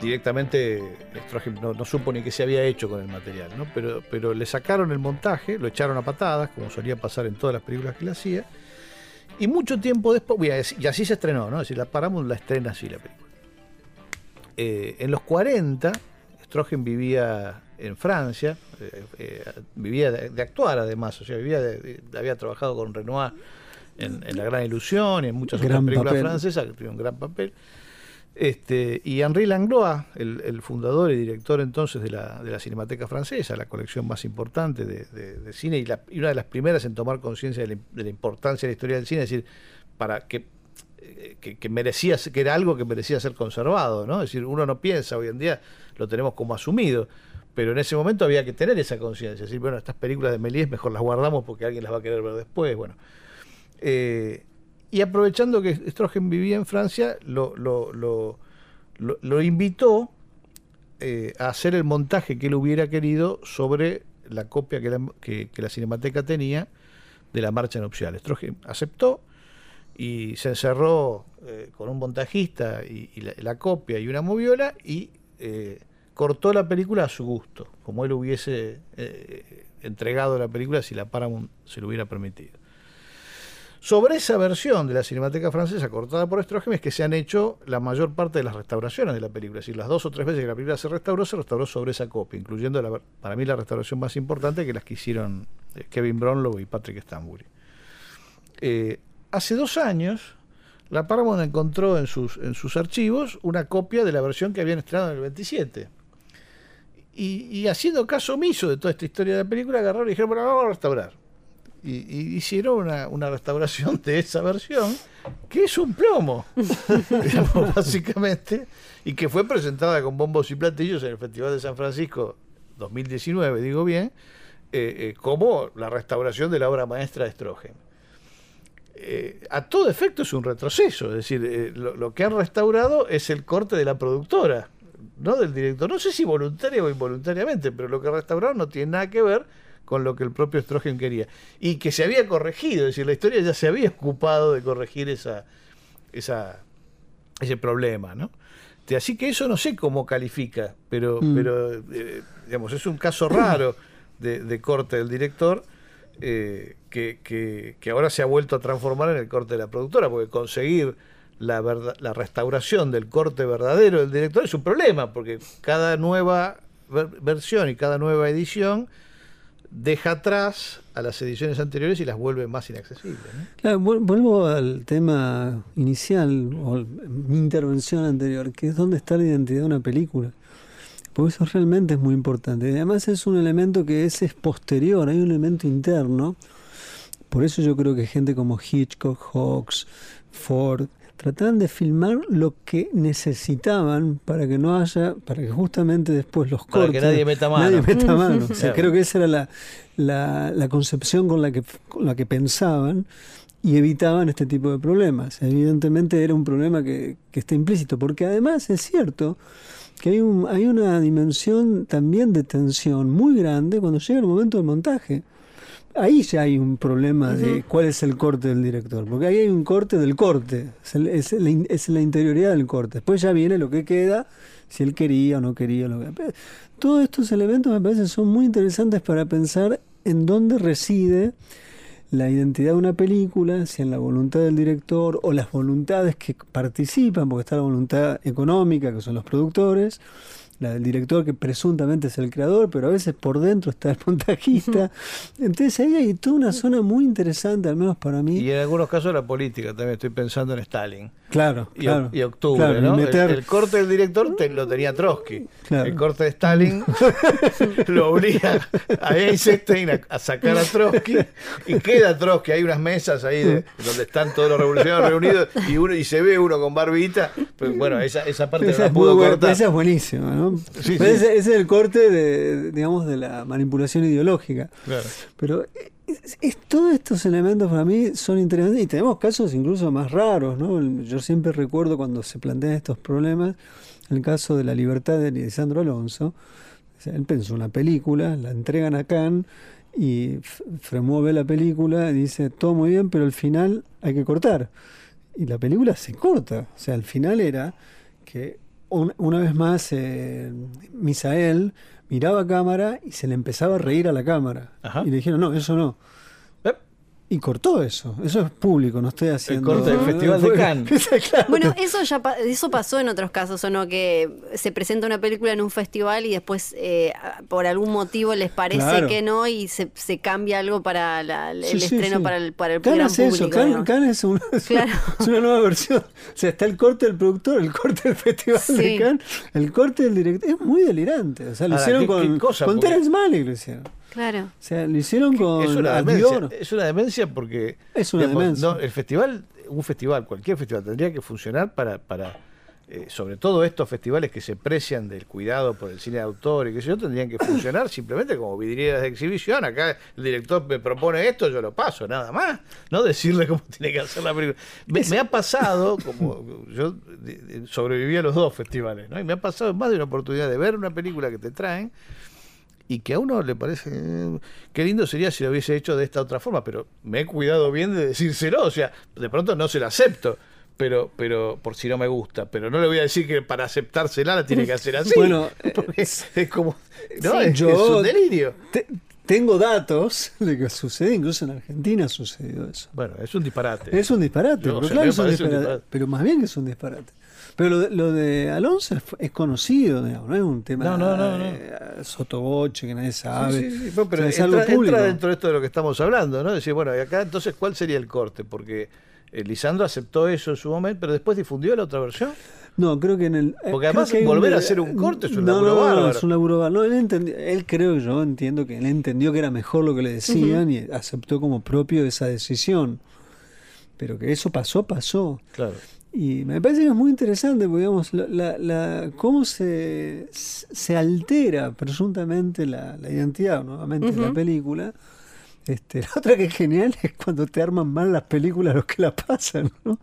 [SPEAKER 2] directamente Stroheim no, no, supo ni qué se había hecho con el material, ¿no? pero, pero le sacaron el montaje, lo echaron a patadas, como solía pasar en todas las películas que le hacía, y mucho tiempo después, y así se estrenó, ¿no? es decir, la Paramount la estrena así la película. Eh, en los 40, Stroheim vivía en Francia, eh, eh, vivía de, de, actuar además, o sea, vivía de, de, había trabajado con Renoir en, en, La Gran Ilusión y en muchas gran otras películas papel. francesas, que tuvo un gran papel. Este, y Henri Langlois, el, el, fundador y director entonces de la, de la, Cinemateca Francesa, la colección más importante de, de, de cine y, la, y, una de las primeras en tomar conciencia de, la importancia de la historia del cine, es decir, para que, que, que, merecía, que era algo que merecía ser conservado, ¿no? Es decir, uno no piensa hoy en día, lo tenemos como asumido, pero en ese momento había que tener esa conciencia, decir, bueno, estas películas de Méliès mejor las guardamos porque alguien las va a querer ver después, bueno. Eh, y aprovechando que Stroheim vivía en Francia, lo, lo, lo, invitó eh, a hacer el montaje que él hubiera querido sobre la copia que la, Cinemateca tenía de la marcha nupcial. Stroheim aceptó y se encerró eh, con un montajista y, y la, la, copia y una moviola y eh, cortó la película a su gusto, como él hubiese eh, entregado la película si la Paramount se lo hubiera permitido. Sobre esa versión de la Cinemateca Francesa cortada por Stroheim es que se han hecho la mayor parte de las restauraciones de la película. Es decir, las dos o tres veces que la película se restauró, se restauró sobre esa copia, incluyendo para mí la restauración más importante que las que hicieron eh, Kevin Brownlow y Patrick Stanbury. Hace dos años, la Paramount encontró en sus, en sus archivos una copia de la versión que habían estrenado en el 27. Y, haciendo caso omiso de toda esta historia de la película, agarraron y dijeron, bueno, vamos a restaurar y, hicieron una, una, restauración de esa versión, que es un plomo, básicamente, y que fue presentada con bombos y platillos en el Festival de San Francisco 2019, digo bien, eh, eh, como la restauración de la obra maestra de Stroheim. Eh, a todo efecto es un retroceso, es decir, eh, lo, lo, que han restaurado es el corte de la productora, no del director. No sé si voluntaria o involuntariamente, pero lo que restauraron no tiene nada que ver con lo que el propio Stroheim quería. Y que se había corregido, es decir, la historia ya se había ocupado de corregir esa, esa, ese problema, ¿no? Así que eso no sé cómo califica, pero, mm. pero eh, digamos, es un caso raro de, de corte del director eh, que, que, que, ahora se ha vuelto a transformar en el corte de la productora, porque conseguir la, verdad, la restauración del corte verdadero del director es un problema, porque cada nueva ver versión y cada nueva edición deja atrás a las ediciones anteriores y las vuelve más inaccesibles.
[SPEAKER 4] Claro, vuelvo al tema inicial, o mi intervención anterior, que es dónde está la identidad de una película. Porque eso realmente es muy importante. Además es un elemento que es, es posterior, hay un elemento interno. Por eso yo creo que gente como Hitchcock, Hawks, Ford, trataban de filmar lo que necesitaban para que no haya, para que justamente después los
[SPEAKER 2] para
[SPEAKER 4] cortes.
[SPEAKER 2] que nadie meta mano.
[SPEAKER 4] Nadie meta mano. o sea, creo que esa era la, la, la concepción con la, que, con la que pensaban. y evitaban este tipo de problemas. Evidentemente era un problema que, que está implícito, porque además es cierto que hay, un, hay una dimensión también de tensión muy grande cuando llega el momento del montaje. Ahí ya hay un problema de cuál es el corte del director, porque ahí hay un corte del corte, es, el- es la, in- es la interioridad del corte. Después ya viene lo que queda, si él quería o no quería. Lo que... Todos estos elementos me parece son muy interesantes para pensar en dónde reside la identidad de una película, si en la voluntad del director o las voluntades que participan, porque está la voluntad económica, que son los productores, la del director que presuntamente es el creador, pero a veces por dentro está el montajista. Entonces ahí hay toda una zona muy interesante, al menos para mí.
[SPEAKER 2] Y en algunos casos la política, también estoy pensando en Stalin.
[SPEAKER 4] Claro,
[SPEAKER 2] Y,
[SPEAKER 4] claro.
[SPEAKER 2] y octubre,
[SPEAKER 4] Claro,
[SPEAKER 2] ¿no? El-
[SPEAKER 4] meter-
[SPEAKER 2] El, corte del director te- lo tenía Trotsky.
[SPEAKER 4] Claro.
[SPEAKER 2] El corte de Stalin lo obliga a Einstein a, a sacar a Trotsky y queda Trotsky. Hay unas mesas ahí de- donde están todos los revolucionarios reunidos y uno y se ve uno con barbita. Pues, bueno, esa, esa parte no
[SPEAKER 4] Esa
[SPEAKER 2] la
[SPEAKER 4] es, muy
[SPEAKER 2] pudo cortar.
[SPEAKER 4] esa es buenísima, ¿no?
[SPEAKER 2] Sí,
[SPEAKER 4] Pero
[SPEAKER 2] sí.
[SPEAKER 4] Ese, es el corte de, digamos, de la manipulación ideológica.
[SPEAKER 2] Claro.
[SPEAKER 4] Pero es- es- todos estos elementos para mí son interesantes y tenemos casos incluso más raros, ¿no? Yo siempre recuerdo cuando se plantean estos problemas, el caso de la libertad de Lisandro Alonso. O sea, él pensó una película, la entregan a Cannes y Fremont ve la película y dice, todo muy bien, pero al final hay que cortar. Y la película se corta. O sea, al final era que un- una vez más eh, Misael miraba a cámara y se le empezaba a reír a la cámara.
[SPEAKER 2] Ajá.
[SPEAKER 4] Y le dijeron, no, eso no. Y cortó eso. Eso es público, no estoy haciendo.
[SPEAKER 2] corte del Festival de Cannes.
[SPEAKER 4] Claro.
[SPEAKER 3] Bueno, eso ya pa- eso pasó en otros casos, ¿o no? Que se presenta una película en un festival y después eh, por algún motivo les parece
[SPEAKER 4] Claro.
[SPEAKER 3] que no y se, se cambia algo para la- el
[SPEAKER 4] Sí,
[SPEAKER 3] estreno
[SPEAKER 4] sí.
[SPEAKER 3] para el para el
[SPEAKER 4] Cannes
[SPEAKER 3] gran
[SPEAKER 4] es eso,
[SPEAKER 3] público.
[SPEAKER 4] Cannes,
[SPEAKER 3] digamos.
[SPEAKER 4] Cannes es, una, es,
[SPEAKER 3] Claro.
[SPEAKER 4] una, es una nueva versión. O sea, está el corte del productor, el corte del festival de. Cannes, el corte del director. Es muy delirante. O sea, lo
[SPEAKER 2] Ahora,
[SPEAKER 4] hicieron
[SPEAKER 2] ¿qué-
[SPEAKER 4] con,
[SPEAKER 2] qué cosa?
[SPEAKER 4] con Terence Malick, lo hicieron.
[SPEAKER 3] Claro.
[SPEAKER 4] O sea, lo hicieron con
[SPEAKER 2] es una demencia, es una demencia porque
[SPEAKER 4] Es una
[SPEAKER 2] digamos,
[SPEAKER 4] demencia.
[SPEAKER 2] no, el festival, un festival, cualquier festival tendría que funcionar para, para eh, sobre todo estos festivales que se precian del cuidado por el cine de autor y que sé yo, tendrían que funcionar simplemente como vidrieras de exhibición. Acá el director me propone esto, yo lo paso, nada más. No decirle cómo tiene que hacer la película. Me, me ha pasado, como yo sobreviví a los dos festivales, ¿no? Y me ha pasado más de una oportunidad de ver una película que te traen y que a uno le parece eh, qué lindo sería si lo hubiese hecho de esta otra forma, pero me he cuidado bien de decírselo, o sea, de pronto no se la acepto, pero pero por si no me gusta, pero no le voy a decir que para aceptársela la tiene que hacer así.
[SPEAKER 4] Bueno, eh,
[SPEAKER 2] es, es como no,
[SPEAKER 4] Sí,
[SPEAKER 2] es,
[SPEAKER 4] yo-
[SPEAKER 2] es un delirio.
[SPEAKER 4] Te- tengo datos de que sucede, incluso en Argentina ha sucedido eso.
[SPEAKER 2] Bueno, es un disparate.
[SPEAKER 4] Es un disparate, pero claro es un
[SPEAKER 2] parece un
[SPEAKER 4] disparate,
[SPEAKER 2] disparate.
[SPEAKER 4] Pero más bien que es un disparate. Pero lo de, lo de Alonso es, es conocido, digamos, no es un tema
[SPEAKER 2] No, no, no, no.
[SPEAKER 4] eh, sotoboche que nadie sabe.
[SPEAKER 2] Sí, sí, sí, no, pero
[SPEAKER 4] O sea, es algo
[SPEAKER 2] entra,
[SPEAKER 4] público.
[SPEAKER 2] entra dentro de esto de lo que estamos hablando, ¿no? Decir, bueno, y acá entonces, ¿cuál sería el corte? Porque eh, Lisandro aceptó eso en su momento, pero después difundió la otra versión.
[SPEAKER 4] No, creo que en el. eh,
[SPEAKER 2] Porque además
[SPEAKER 4] que hay un-
[SPEAKER 2] volver a hacer un corte es un
[SPEAKER 4] no,
[SPEAKER 2] laburo
[SPEAKER 4] no, no,
[SPEAKER 2] bárbaro.
[SPEAKER 4] es un laburo bárbaro. No, él, entendió- él creo yo, entiendo que él entendió que era mejor lo que le decían y aceptó como propio esa decisión. Pero que eso pasó, pasó.
[SPEAKER 2] Claro.
[SPEAKER 4] Y me parece que es muy interesante, porque, digamos, la, la- cómo se, se altera presuntamente la, la identidad nuevamente de la película. Este, la otra que es genial es cuando te arman mal las películas los que la pasan, ¿no?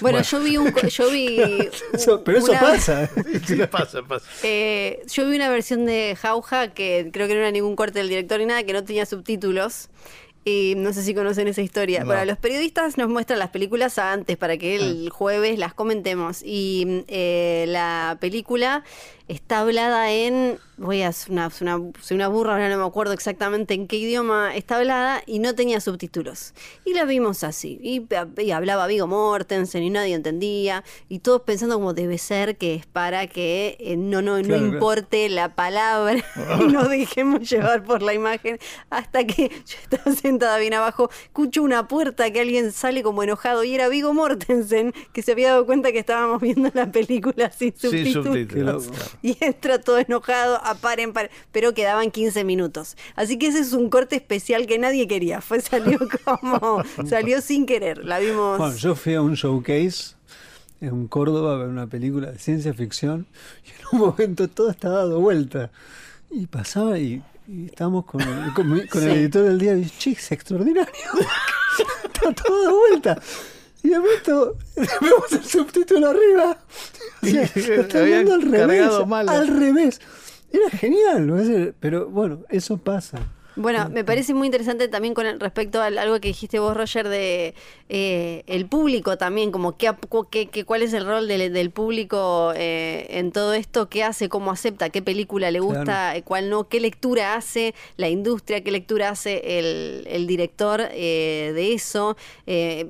[SPEAKER 3] Bueno, yo vi un yo vi
[SPEAKER 4] Eso- pero eso
[SPEAKER 3] una-
[SPEAKER 4] pasa.
[SPEAKER 2] Sí, pasa, pasa.
[SPEAKER 3] Eh, yo vi una versión de Jauja que creo que no era ningún corte del director ni nada, que no tenía subtítulos. Y no sé si conocen esa historia.
[SPEAKER 2] No.
[SPEAKER 3] Bueno, los periodistas nos muestran las películas antes para que el jueves las comentemos. Y mm, eh, la película está hablada en. Voy a hacer una, una, soy una burra, ahora no me acuerdo exactamente en qué idioma está hablada y no tenía subtítulos. Y la vimos así. Y, y hablaba Vigo Mortensen y nadie entendía. Y todos pensando como debe ser que es para que eh, no, no, no
[SPEAKER 4] claro.
[SPEAKER 3] importe la palabra y nos dejemos llevar por la imagen. Hasta que yo estaba sentada bien abajo, escucho una puerta que alguien sale como enojado y era Vigo Mortensen que se había dado cuenta que estábamos viendo la película sin
[SPEAKER 2] Sin
[SPEAKER 3] subtítulos.
[SPEAKER 2] subtítulos.
[SPEAKER 4] Qué loco.
[SPEAKER 3] Y entra todo enojado, a paren, paren, pero quedaban 15 minutos. Así que ese es un corte especial que nadie quería. Fue salió como salió sin querer. La vimos.
[SPEAKER 4] Bueno, yo fui a un showcase en Córdoba a ver una película de ciencia ficción y en un momento todo estaba dado vuelta. Y pasaba y, y estábamos con, el, con, mi- con el
[SPEAKER 3] Sí.
[SPEAKER 4] editor del día y dije, che, es extraordinario. está todo de vuelta. Y de pronto vemos el subtítulo arriba. O sea, lo está
[SPEAKER 2] Habían
[SPEAKER 4] viendo al revés.
[SPEAKER 2] mal.
[SPEAKER 4] Al revés. Era genial. Pero bueno, eso pasa.
[SPEAKER 3] Bueno, me parece muy interesante también con respecto a algo que dijiste vos, Roger, de eh, el público también, como qué, qué- qué- cuál es el rol del, del público eh, en todo esto, qué hace, cómo acepta, qué película le gusta,
[SPEAKER 4] Claro.
[SPEAKER 3] eh, cuál no, qué lectura hace la industria, qué lectura hace el, el director eh, de eso. eh,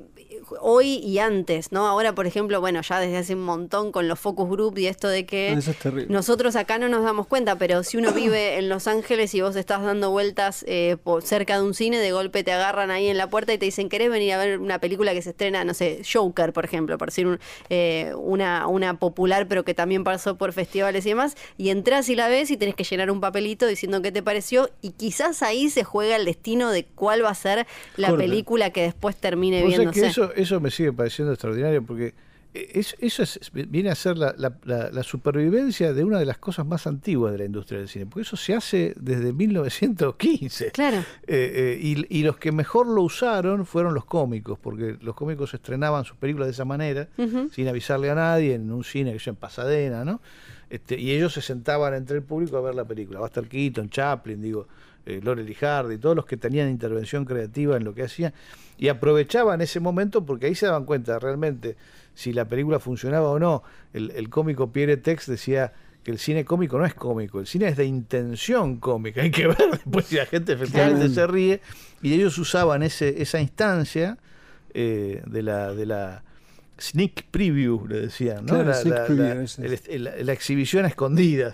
[SPEAKER 3] hoy y antes, ¿no? Ahora, por ejemplo, bueno, ya desde hace un montón con los focus group y esto de que
[SPEAKER 4] Ah, eso es terrible.
[SPEAKER 3] nosotros acá no nos damos cuenta, pero si uno vive en Los Ángeles y vos estás dando vueltas eh, por cerca de un cine, de golpe te agarran ahí en la puerta y te dicen, ¿querés venir a ver una película que se estrena, no sé, Joker, por ejemplo, por decir un- eh, una, una popular, pero que también pasó por festivales y demás, y entras y la ves y tenés que llenar un papelito diciendo qué te pareció, y quizás ahí se juega el destino de cuál va a ser la película que después termine viéndose.
[SPEAKER 2] que eso, eso me sigue pareciendo extraordinario porque es- eso es- viene a ser la, la- la- la supervivencia de una de las cosas más antiguas de la industria del cine, porque eso se hace desde 1915.
[SPEAKER 3] Claro.
[SPEAKER 2] Eh, eh, y, y los que mejor lo usaron fueron los cómicos, porque los cómicos estrenaban sus películas de esa manera, sin avisarle a nadie, en un cine que yo en Pasadena, ¿no? Este, y ellos se sentaban entre el público a ver la película. Buster Keaton, Chaplin, digo, eh, Laurel y Hardy, todos los que tenían intervención creativa en lo que hacían, y aprovechaban ese momento porque ahí se daban cuenta realmente si la película funcionaba o no. El, el cómico Pierre Tex decía que el cine cómico no es cómico, el cine es de intención cómica, hay que ver después si la gente efectivamente
[SPEAKER 4] Claro.
[SPEAKER 2] se ríe, y ellos usaban ese, esa instancia eh, de la... De la Sneak preview, le decían, ¿no?
[SPEAKER 4] Claro,
[SPEAKER 2] la,
[SPEAKER 4] sneak
[SPEAKER 2] la-
[SPEAKER 4] preview,
[SPEAKER 2] la- el el- exhibición a escondidas,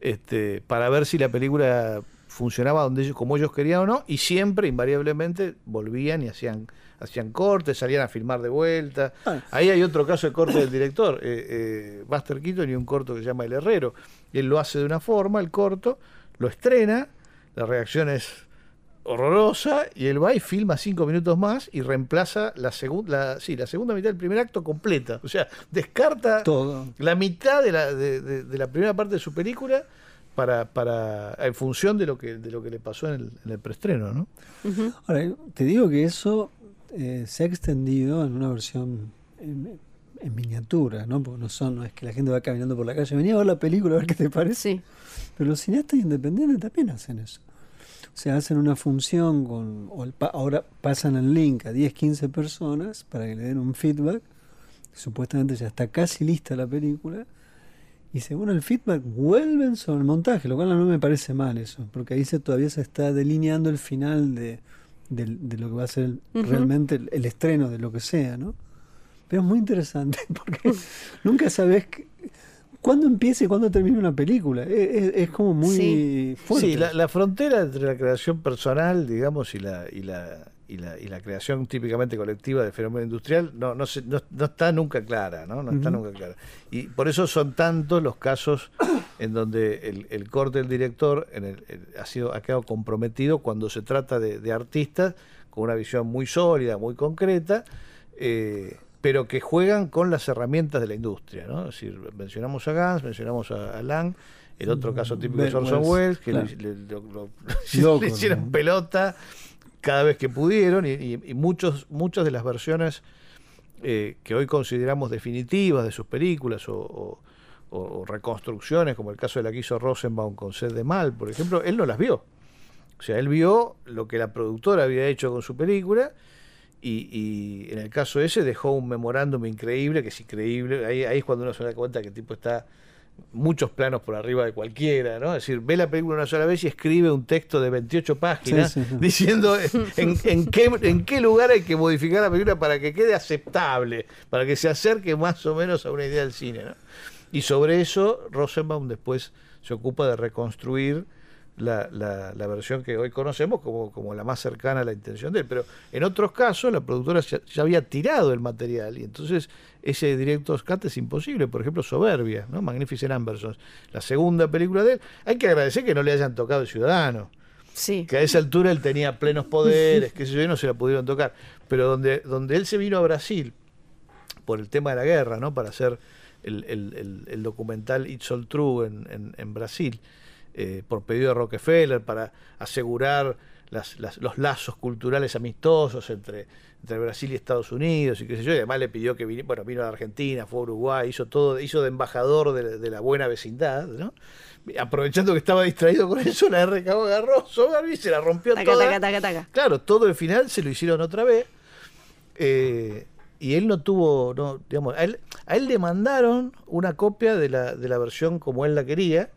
[SPEAKER 2] este, para ver si la película funcionaba donde ellos, como ellos querían o no, y siempre, invariablemente, volvían y hacían, hacían cortes, salían a filmar de vuelta.
[SPEAKER 4] Ah.
[SPEAKER 2] Ahí hay otro caso de corte del director, eh, eh, Buster Keaton y un corto que se llama El Herrero. Él lo hace de una forma, el corto, lo estrena, la reacción es horrorosa, y él va y filma cinco minutos más y reemplaza la, segunda sí, la segunda mitad del primer acto completa. O sea, descarta
[SPEAKER 4] Todo.
[SPEAKER 2] la mitad de la, de, de- de la primera parte de su película para, para en función de lo que de lo que le pasó en el, en el preestreno, ¿no?
[SPEAKER 4] Ahora, te digo que eso eh, se ha extendido en una versión en, en miniatura, ¿no? Porque no, son, no es que la gente va caminando por la calle, venía a ver la película a ver qué te parece.
[SPEAKER 3] Sí.
[SPEAKER 4] Pero los cineastas independientes también hacen eso. O sea, hacen una función con. o el pa- ahora pasan el link a 10, 15 personas para que le den un feedback. Supuestamente ya está casi lista la película. Y según el feedback, vuelven sobre el montaje, lo cual no me parece mal eso, porque ahí se, todavía se está delineando el final de, de lo que va a ser el- realmente el, el estreno de lo que sea, ¿no? Pero es muy interesante, porque nunca sabes que- cuándo empieza y cuándo termina una película. Es, es- es como muy
[SPEAKER 3] Sí.
[SPEAKER 4] fuerte.
[SPEAKER 2] Sí, la, la frontera entre la creación personal, digamos, y la, y la, y la, y la creación típicamente colectiva de fenómeno industrial no, no, se- no, no está nunca clara, ¿no? No está nunca clara. Y por eso son tantos los casos en donde el, el corte del director en el- el- ha, sido, ha quedado comprometido cuando se trata de, de artistas con una visión muy sólida, muy concreta, eh, pero que juegan con las herramientas de la industria, ¿no? Es decir, mencionamos a Gans, mencionamos a, a Lang, el otro caso típico es Orson
[SPEAKER 4] Welles,
[SPEAKER 2] Welles, que
[SPEAKER 4] claro.
[SPEAKER 2] le- le- lo- lo-
[SPEAKER 4] Loco,
[SPEAKER 2] le hicieron
[SPEAKER 4] ¿no?
[SPEAKER 2] pelota cada vez que pudieron y, muchos, muchas de las versiones eh, que hoy consideramos definitivas de sus películas o reconstrucciones, como el caso de la que hizo Rosenbaum con Sed de Mal, por ejemplo, él no las vio. O sea, él vio lo que la productora había hecho con su película y, y en el caso ese dejó un memorándum increíble, que es increíble. Ahí, ahí es cuando uno se da cuenta que el tipo está muchos planos por arriba de cualquiera, ¿no? Es decir, ve la película una sola vez y escribe un texto de 28 páginas
[SPEAKER 4] Sí, sí, sí.
[SPEAKER 2] diciendo en, en qué, en qué lugar hay que modificar la película para que quede aceptable, para que se acerque más o menos a una idea del cine, ¿no? Y sobre eso Rosenbaum después se ocupa de reconstruir la, la- la versión que hoy conocemos como, como la más cercana a la intención de él. Pero en otros casos la productora ya, ya había tirado el material y entonces ese directo cut es imposible. Por ejemplo, Soberbia, ¿no? Magnificent Ambersons, la segunda película de él. Hay que agradecer que no le hayan tocado el Ciudadano
[SPEAKER 3] Sí.
[SPEAKER 2] que a esa altura él tenía plenos poderes, que yo, y no se la pudieron tocar. Pero donde, donde él se vino a Brasil por el tema de la guerra, ¿no? Para hacer el, el- el- el documental It's All True en, en- en Brasil, eh, por pedido de Rockefeller, para asegurar las- las- los lazos culturales amistosos entre, entre Brasil y Estados Unidos y qué sé yo, y además le pidió que viniera, bueno, vino a la Argentina, fue a Uruguay, hizo todo, hizo de embajador de, la- de la buena vecindad, ¿no? Aprovechando que estaba distraído con eso, la RKO agarró, Soberby, se la rompió
[SPEAKER 3] Taca,
[SPEAKER 2] toda.
[SPEAKER 3] taca, taca, taca.
[SPEAKER 2] Claro, todo el final se lo hicieron otra vez. eh, y él no tuvo, no, digamos, a él, a él le mandaron una copia de la, de la versión como él la quería,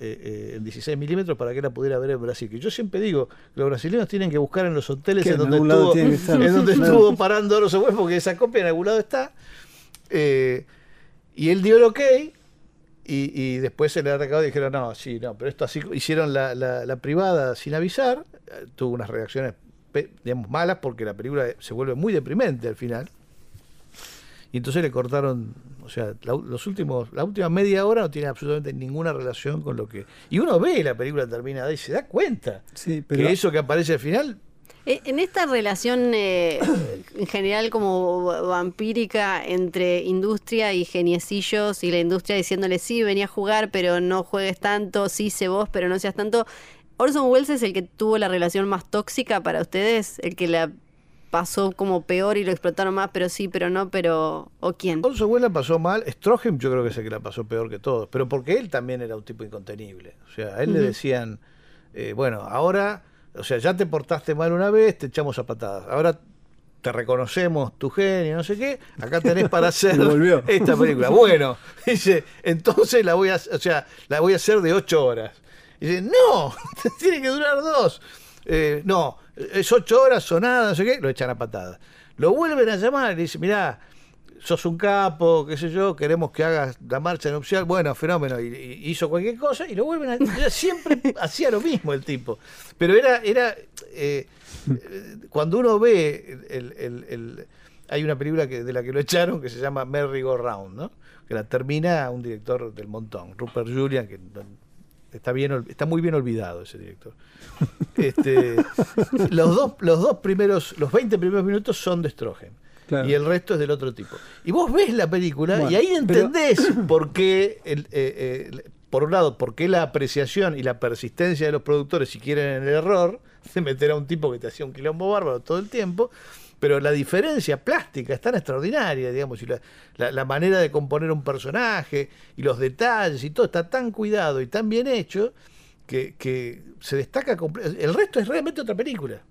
[SPEAKER 2] eh, en 16 milímetros, para que la pudiera ver en Brasil. Que yo siempre digo los brasileños tienen que buscar en los hoteles en donde estuvo, en donde estuvo parando Orson Welles, porque esa copia en algún lado está. Eh, y él dio el ok. Y, y después se le ha y dijeron, no, sí, no, pero esto así, hicieron la, la- la privada sin avisar, eh, tuvo unas reacciones, digamos, malas porque la película se vuelve muy deprimente al final. Y entonces le cortaron, o sea, la, los últimos, la última media hora no tiene absolutamente ninguna relación con lo que... Y uno ve la película terminada y se da cuenta
[SPEAKER 4] Sí, pero
[SPEAKER 2] que eso que aparece al final
[SPEAKER 3] Eh, En esta relación eh, en general como va- vampírica entre industria y geniecillos y la industria diciéndole sí, venía a jugar, pero no juegues tanto, sí, sé vos, pero no seas tanto. Orson Welles es el que tuvo la relación más tóxica para ustedes, el que la pasó como peor y lo explotaron más, pero sí, pero no, pero... ¿O quién?
[SPEAKER 2] Orson Welles la pasó mal, Stroheim yo creo que es el que la pasó peor que todos, pero porque él también era un tipo incontenible. O sea, a él le decían, eh, bueno, ahora, o sea, ya te portaste mal una vez, te echamos a patadas. Ahora te reconocemos tu genio, no sé qué, acá tenés para hacer esta película. Bueno, dice, entonces la voy a, o sea, la voy a hacer de ocho horas. Y dice, no, tiene que durar dos. Eh, no, es ocho horas o nada, no sé qué, lo echan a patadas. Lo vuelven a llamar y le dicen, mirá, sos un capo, qué sé yo, queremos que hagas la marcha nupcial, bueno, fenómeno, y, y hizo cualquier cosa y lo vuelven a... siempre hacía lo mismo el tipo, pero era... era eh, cuando uno ve, el, el- el- hay una película que, de la que lo echaron que se llama Merry Go Round, ¿no? que la termina un director del montón, Rupert Julian, que está, bien, está muy bien olvidado ese director. Este, los, dos, los dos primeros, los 20 primeros minutos son de Stroheim.
[SPEAKER 4] Claro.
[SPEAKER 2] Y el resto es del otro tipo. Y vos ves la película
[SPEAKER 4] Bueno,
[SPEAKER 2] y ahí
[SPEAKER 4] pero-
[SPEAKER 2] entendés por qué, el, eh, eh, por un lado, por qué la apreciación y la persistencia de los productores, si quieren en el error, de meter a un tipo que te hacía un quilombo bárbaro todo el tiempo, pero la diferencia plástica es tan extraordinaria, digamos, y la, la- la manera de componer un personaje y los detalles y todo está tan cuidado y tan bien hecho que, que se destaca. El resto es realmente otra película.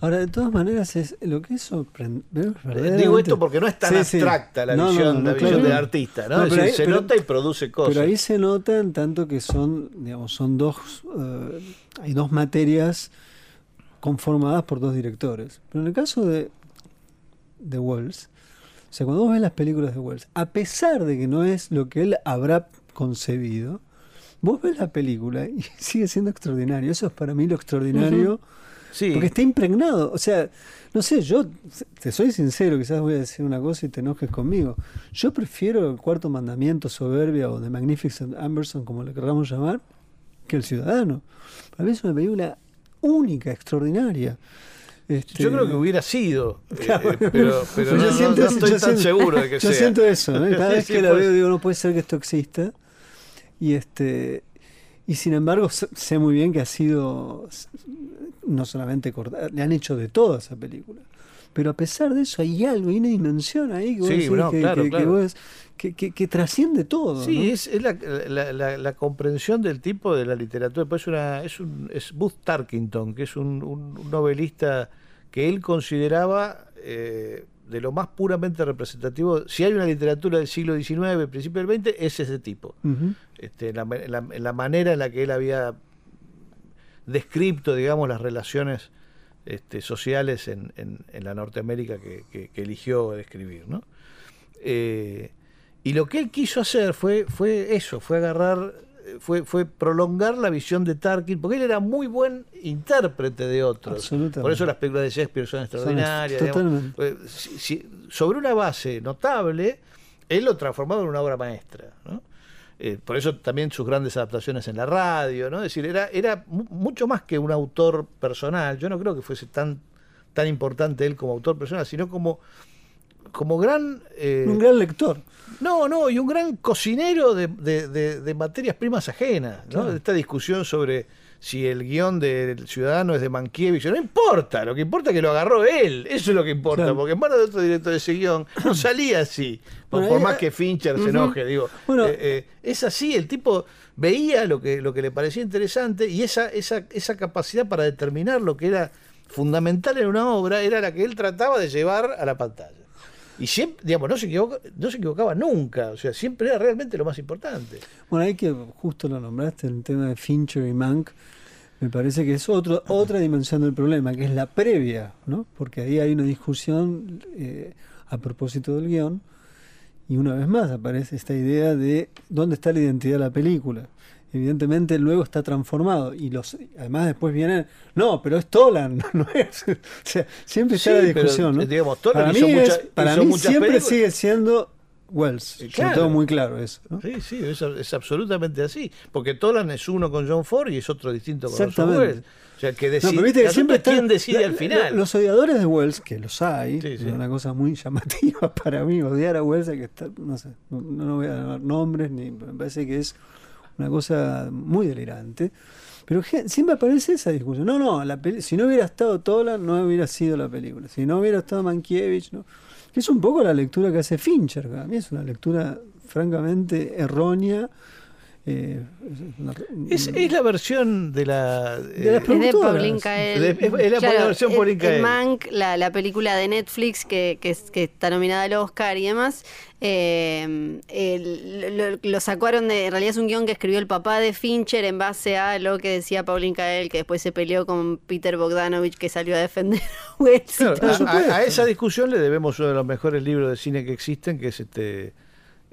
[SPEAKER 4] Ahora, de todas maneras, es lo que es sorprendente.
[SPEAKER 2] Digo esto porque no es tan abstracta la visión, la visión del artista, ¿no?
[SPEAKER 4] No,
[SPEAKER 2] Es
[SPEAKER 4] pero
[SPEAKER 2] decir,
[SPEAKER 4] ahí-
[SPEAKER 2] se
[SPEAKER 4] pero-
[SPEAKER 2] nota y produce cosas.
[SPEAKER 4] Pero ahí se nota en tanto que son, digamos, son dos, eh, hay dos materias conformadas por dos directores. Pero en el caso de, de Wells, o sea, cuando vos ves las películas de Wells, a pesar de que no es lo que él habrá concebido, vos ves la película y sigue siendo extraordinario. Eso es para mí lo extraordinario.
[SPEAKER 2] sí.
[SPEAKER 4] Porque está impregnado. O sea, no sé, yo te soy sincero, quizás voy a decir una cosa y te enojes conmigo. Yo prefiero el cuarto mandamiento, soberbia o The Magnificent Amberson, como le queramos llamar, que el ciudadano. Para mí es una película única, extraordinaria. Este,
[SPEAKER 2] Yo creo que hubiera sido, eh,
[SPEAKER 4] Claro.
[SPEAKER 2] eh, pero, pero
[SPEAKER 4] Yo
[SPEAKER 2] no, estoy
[SPEAKER 4] yo
[SPEAKER 2] tan
[SPEAKER 4] siento-
[SPEAKER 2] seguro de que
[SPEAKER 4] yo
[SPEAKER 2] sea.
[SPEAKER 4] siento eso, ¿eh? cada vez
[SPEAKER 2] Sí,
[SPEAKER 4] que la
[SPEAKER 2] pues.
[SPEAKER 4] veo digo, no puede ser que esto exista. Y este y sin embargo sé- muy bien que ha sido no solamente cortada, le han hecho de todo a esa película. Pero a pesar de eso hay algo, hay una dimensión ahí que, vos
[SPEAKER 2] Sí, no,
[SPEAKER 4] que,
[SPEAKER 2] claro,
[SPEAKER 4] que-
[SPEAKER 2] claro.
[SPEAKER 4] vos- trasciende todo.
[SPEAKER 2] Sí,
[SPEAKER 4] ¿no?
[SPEAKER 2] es, es la, la- la- la comprensión del tipo de la literatura. Pues una, es, un, es Booth Tarkington, que es un, un- novelista que él consideraba eh, de lo más puramente representativo. Si hay una literatura del siglo XIX, principio del XX, es ese tipo.
[SPEAKER 4] Ujú.
[SPEAKER 2] Este, la, la- la manera en la que él había descrito, digamos, las relaciones este, sociales en, en- en la Norteamérica que, que- que eligió describir, ¿no? Eh, y lo que él quiso hacer fue, fue eso, fue agarrar, fue, fue prolongar la visión de Tarkin, porque él era muy buen intérprete de otros. Por eso las películas de Shakespeare son extraordinarias. digamos. si- si- sobre una base notable, él lo transformaba en una obra maestra. ¿no? Eh, por eso también sus grandes adaptaciones en la radio, ¿no? Es decir, era, era mu- mucho más que un autor personal. Yo no creo que fuese tan, tan importante él como autor personal, sino como, como gran... eh,
[SPEAKER 4] Un gran lector.
[SPEAKER 2] no, no, y un gran cocinero de, de- de- de materias primas ajenas, ¿no?
[SPEAKER 4] Claro.
[SPEAKER 2] Esta discusión sobre, si el guion del Ciudadano es de Mankiewicz, no importa, lo que importa es que lo agarró él, eso es lo que importa,
[SPEAKER 4] Claro.
[SPEAKER 2] porque en manos de otro director de ese guion no salía así, por,
[SPEAKER 4] Bueno,
[SPEAKER 2] por
[SPEAKER 4] ahí-
[SPEAKER 2] más que Fincher se enoje, digo.
[SPEAKER 4] Bueno.
[SPEAKER 2] eh, eh, es así, el tipo veía lo que, lo que le parecía interesante y esa, esa, esa capacidad para determinar lo que era fundamental en una obra era la que él trataba de llevar a la pantalla. Y siempre, digamos, no se, equivoca- no se equivocaba nunca, o sea, siempre era realmente lo más importante.
[SPEAKER 4] Bueno, ahí que justo lo nombraste, el tema de Fincher y Mank, me parece que es otro, otra dimensión del problema, que es la previa, ¿no? Porque ahí hay una discusión eh, a propósito del guion, y una vez más aparece esta idea de dónde está la identidad de la película. Evidentemente luego está transformado y los además después vienen, no, pero es Tolan, no es. O sea, siempre está
[SPEAKER 2] Sí,
[SPEAKER 4] la
[SPEAKER 2] pero,
[SPEAKER 4] discusión, ¿no?
[SPEAKER 2] digamos, Tolan
[SPEAKER 4] para
[SPEAKER 2] hizo
[SPEAKER 4] mí,
[SPEAKER 2] mucha-
[SPEAKER 4] es- para
[SPEAKER 2] hizo
[SPEAKER 4] mí
[SPEAKER 2] muchas
[SPEAKER 4] siempre
[SPEAKER 2] películas.
[SPEAKER 4] sigue siendo Wells.
[SPEAKER 2] Eh,
[SPEAKER 4] Yo
[SPEAKER 2] claro.
[SPEAKER 4] tengo muy claro eso, ¿no?
[SPEAKER 2] Sí, sí, es, es absolutamente así. Porque Tolan es uno con John Ford y es otro distinto con Orson. Welles. O sea, que
[SPEAKER 4] No,
[SPEAKER 2] decide,
[SPEAKER 4] pero viste que siempre
[SPEAKER 2] es quién decide
[SPEAKER 4] la-
[SPEAKER 2] al final.
[SPEAKER 4] Los odiadores de Wells, que los hay,
[SPEAKER 2] Sí,
[SPEAKER 4] es una cosa muy llamativa para mí. Odiar a Wells que estar, no sé, no, no voy a dar nombres, ni me parece que es una cosa muy delirante. Pero siempre aparece esa discusión. No, no, la si no hubiera estado Tolan, no hubiera sido la película. Si no hubiera estado Mankiewicz, no. Es un poco la lectura que hace Fincher. A mí es una lectura francamente errónea. Eh, es una-
[SPEAKER 2] Es, es la versión de la.
[SPEAKER 4] De las
[SPEAKER 2] eh,
[SPEAKER 3] Es de. Pauline Kael.
[SPEAKER 2] De- es- es la versión
[SPEAKER 3] es-
[SPEAKER 2] Pauline Kael.
[SPEAKER 3] Mank, la, la película de Netflix que, que, es- que está nominada al Oscar y demás. eh, el- lo, lo sacaron de. En realidad es un guion que escribió el papá de Fincher en base a lo que decía Pauline Kael, que después se peleó con Peter Bogdanovich, que salió a defender a Wells. y
[SPEAKER 2] claro,
[SPEAKER 3] todo.
[SPEAKER 2] a, a- a esa discusión le debemos uno de los mejores libros de cine que existen, que es este.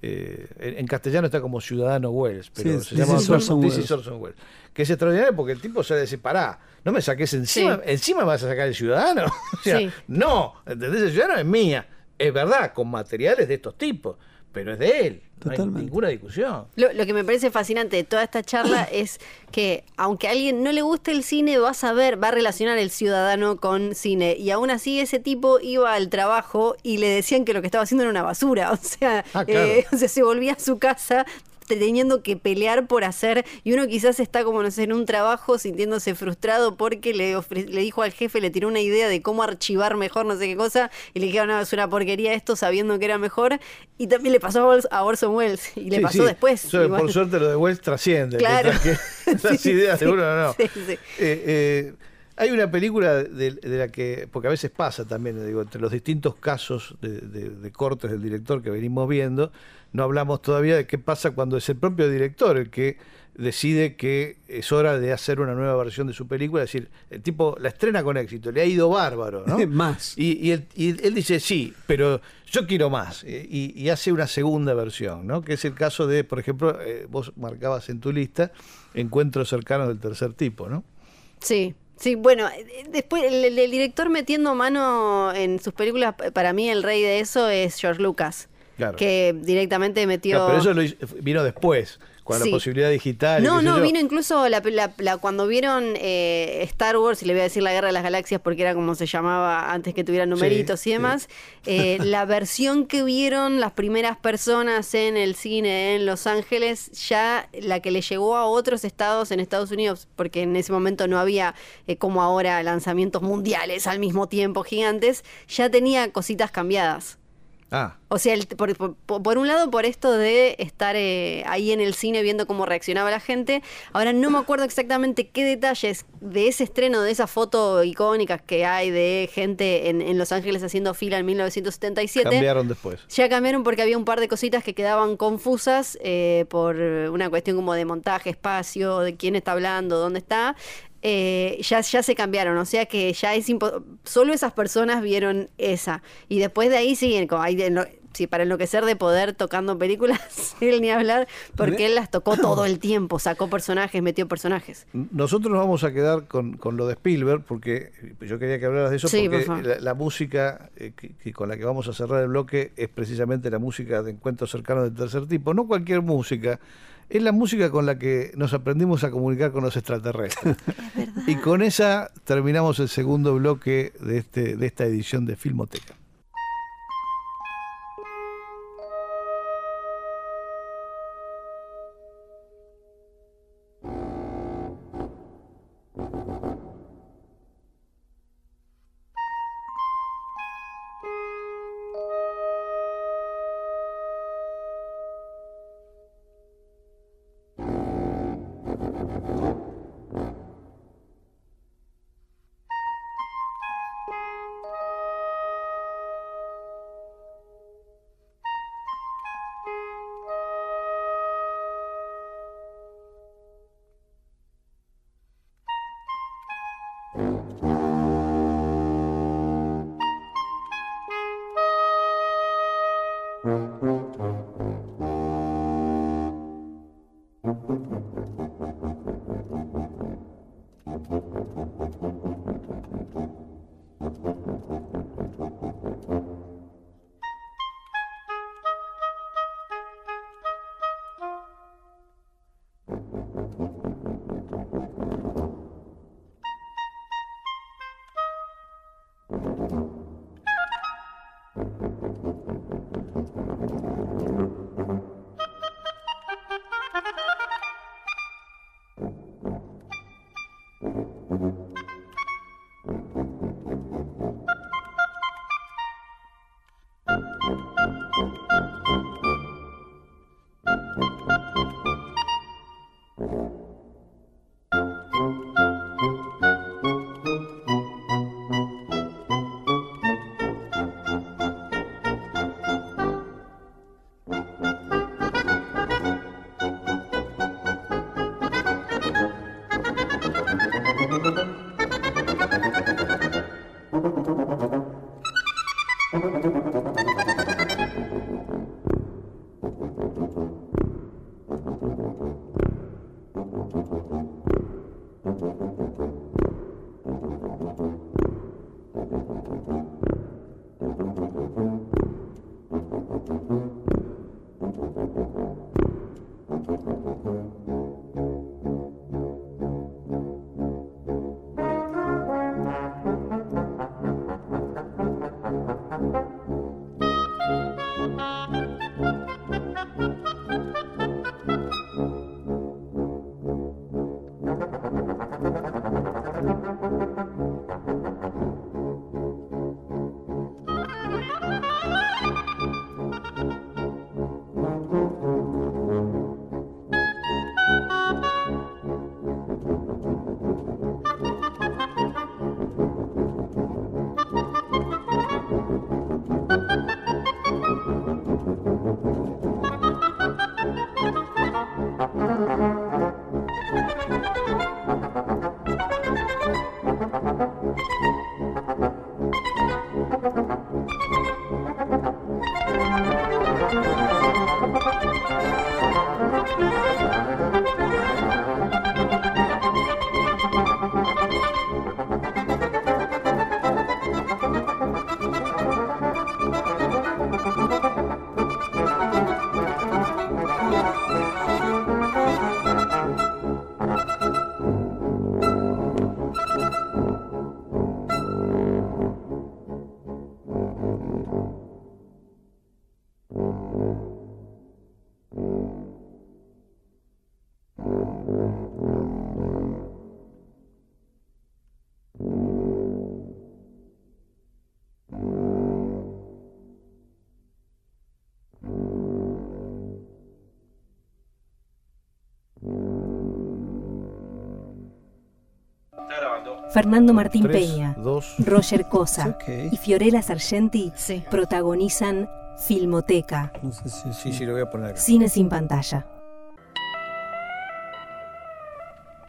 [SPEAKER 2] Eh, en castellano está como Ciudadano Wells, pero
[SPEAKER 4] Sí,
[SPEAKER 2] se
[SPEAKER 4] This
[SPEAKER 2] llama
[SPEAKER 4] is Orson
[SPEAKER 2] Orson Welles. Que es extraordinario porque el tipo se dice, pará, no me saques encima,
[SPEAKER 3] Sí.
[SPEAKER 2] encima me vas a sacar el ciudadano. o sea,
[SPEAKER 3] Sí.
[SPEAKER 2] no, ¿entendés? El ciudadano es mía. Es verdad, con materiales de estos tipos, pero es de él. No hay
[SPEAKER 4] Totalmente.
[SPEAKER 2] ninguna discusión.
[SPEAKER 3] Lo, lo que me parece fascinante de toda esta charla es que aunque a alguien no le guste el cine, va a saber, va a relacionar el ciudadano con cine. Y aún así ese tipo iba al trabajo y le decían que lo que estaba haciendo era una basura. O sea,
[SPEAKER 2] Ah, claro.
[SPEAKER 3] eh, o sea se volvía a su casa teniendo que pelear por hacer y uno quizás está como no sé en un trabajo sintiéndose frustrado porque le ofre- le dijo al jefe le tiró una idea de cómo archivar mejor no sé qué cosa y le dijeron no es una porquería esto sabiendo que era mejor y también le pasó a Ors- a Orson Welles y le
[SPEAKER 2] Sí,
[SPEAKER 3] pasó
[SPEAKER 2] sí.
[SPEAKER 3] después
[SPEAKER 2] por suerte lo de Wells trasciende.
[SPEAKER 3] Claro.
[SPEAKER 2] que las
[SPEAKER 3] Sí,
[SPEAKER 2] ideas de uno no.
[SPEAKER 3] sí, sí.
[SPEAKER 2] Eh, eh, hay una película de, de la que, porque a veces pasa también, digo, entre los distintos casos de, de- de cortes del director que venimos viendo, no hablamos todavía de qué pasa cuando es el propio director el que decide que es hora de hacer una nueva versión de su película, es decir, el tipo la estrena con éxito, le ha ido bárbaro, ¿no?
[SPEAKER 4] Más.
[SPEAKER 2] Y, y él, y él dice, sí, pero yo quiero más. eh, Y, y hace una segunda versión, ¿no? Que es el caso de, por ejemplo, eh, vos marcabas en tu lista encuentros cercanos del tercer tipo, ¿no?
[SPEAKER 3] Sí, sí, bueno, eh, después el, director metiendo mano en sus películas, para mí el rey de eso es George Lucas,
[SPEAKER 2] Claro.
[SPEAKER 3] que directamente metió...
[SPEAKER 2] Claro, pero eso lo hizo- vino después, con
[SPEAKER 3] Sí.
[SPEAKER 2] la posibilidad digital.
[SPEAKER 3] No, no,
[SPEAKER 2] yo.
[SPEAKER 3] vino incluso la, la- la- cuando vieron eh, Star Wars, y le voy a decir la Guerra de las Galaxias porque era como se llamaba antes que tuviera numeritos
[SPEAKER 2] Sí,
[SPEAKER 3] y demás, eh, la versión que vieron las primeras personas en el cine en Los Ángeles, ya la que le llegó a otros estados en Estados Unidos, porque en ese momento no había eh, como ahora lanzamientos mundiales al mismo tiempo gigantes, ya tenía cositas cambiadas.
[SPEAKER 2] Ah,
[SPEAKER 3] O sea, el- por, por- por un lado, por esto de estar eh, ahí en el cine viendo cómo reaccionaba la gente. Ahora no me acuerdo exactamente qué detalles de ese estreno, de esa foto icónica que hay de gente en, en Los Ángeles haciendo fila en 1977.
[SPEAKER 2] cambiaron después.
[SPEAKER 3] Ya cambiaron porque había un par de cositas que quedaban confusas eh, por una cuestión como de montaje, espacio, de quién está hablando, dónde está. Eh, ya, ya se cambiaron, o sea que ya es impo- solo esas personas vieron esa. Y después de ahí siguen, como hay sí, para enloquecer de poder tocando películas, él ni hablar, porque él las tocó todo el tiempo, sacó personajes, metió personajes.
[SPEAKER 2] Nosotros nos vamos a quedar con, con lo de Spielberg, porque yo quería que hablaras de eso,
[SPEAKER 3] Sí,
[SPEAKER 2] porque
[SPEAKER 3] por
[SPEAKER 2] la, la música eh, que, que con la que vamos a cerrar el bloque es precisamente la música de encuentros cercanos del tercer tipo. No cualquier música, es la música con la que nos aprendimos a comunicar con los extraterrestres. y con esa terminamos el segundo bloque de, este, de esta edición de Filmoteca. Thank you.
[SPEAKER 1] Fernando Martín
[SPEAKER 2] Tres,
[SPEAKER 1] Peña,
[SPEAKER 2] dos.
[SPEAKER 1] Roger Cosa y Fiorella Sargenti
[SPEAKER 3] Sí.
[SPEAKER 1] protagonizan Filmoteca,
[SPEAKER 4] No sé si-
[SPEAKER 2] Sí, sí, lo voy a poner acá.
[SPEAKER 1] cine sin pantalla.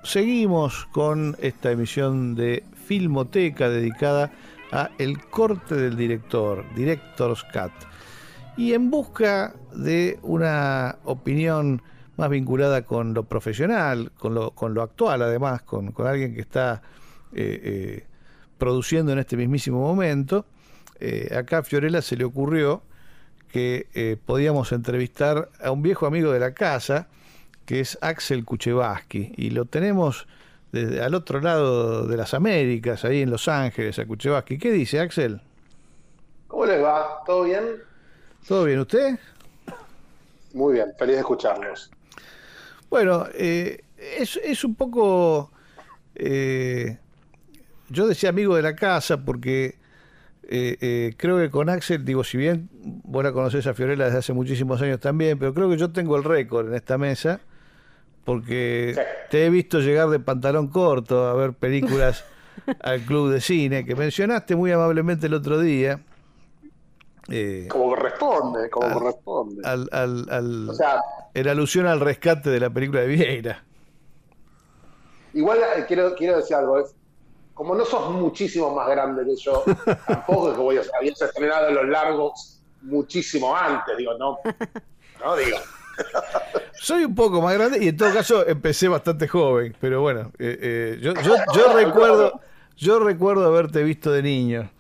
[SPEAKER 2] Seguimos con esta emisión de Filmoteca dedicada a el corte del director, Director's Cut. Y en busca de una opinión más vinculada con lo profesional, con lo, con lo actual además, con, con alguien que está eh, eh, produciendo en este mismísimo momento, eh, acá a Fiorella se le ocurrió que podíamos entrevistar a un viejo amigo de la casa, que es Axel Kuchevaski, y lo tenemos desde al otro lado de las Américas, ahí en Los Ángeles, a Kuchevaski. ¿Qué dice Axel?
[SPEAKER 5] ¿Cómo les va? ¿Todo bien?
[SPEAKER 2] ¿Todo bien usted?
[SPEAKER 5] Muy bien, feliz de escucharlos.
[SPEAKER 2] Bueno, eh, es, es un poco... eh, yo decía amigo de la casa porque eh, eh, creo que con Axel, digo, si bien vos la conocés a Fiorella desde hace muchísimos años también, pero creo que yo tengo el récord en esta mesa porque
[SPEAKER 5] Sí.
[SPEAKER 2] te he visto llegar de pantalón corto a ver películas al club de cine que mencionaste muy amablemente el otro día. eh,
[SPEAKER 5] Como corresponde, como
[SPEAKER 2] Al-
[SPEAKER 5] corresponde.
[SPEAKER 2] al, al, al-
[SPEAKER 5] O sea,
[SPEAKER 2] en alusión al rescate de la película de Vieira.
[SPEAKER 5] igual eh, quiero, quiero decir algo. es- como no sos muchísimo más grande que yo, tampoco es que voy a habías estrenado los largos muchísimo antes, digo, no, no digo.
[SPEAKER 2] Soy un poco más grande y en todo caso empecé bastante joven, pero bueno, eh, eh, yo, yo, yo recuerdo, yo recuerdo haberte visto de niño.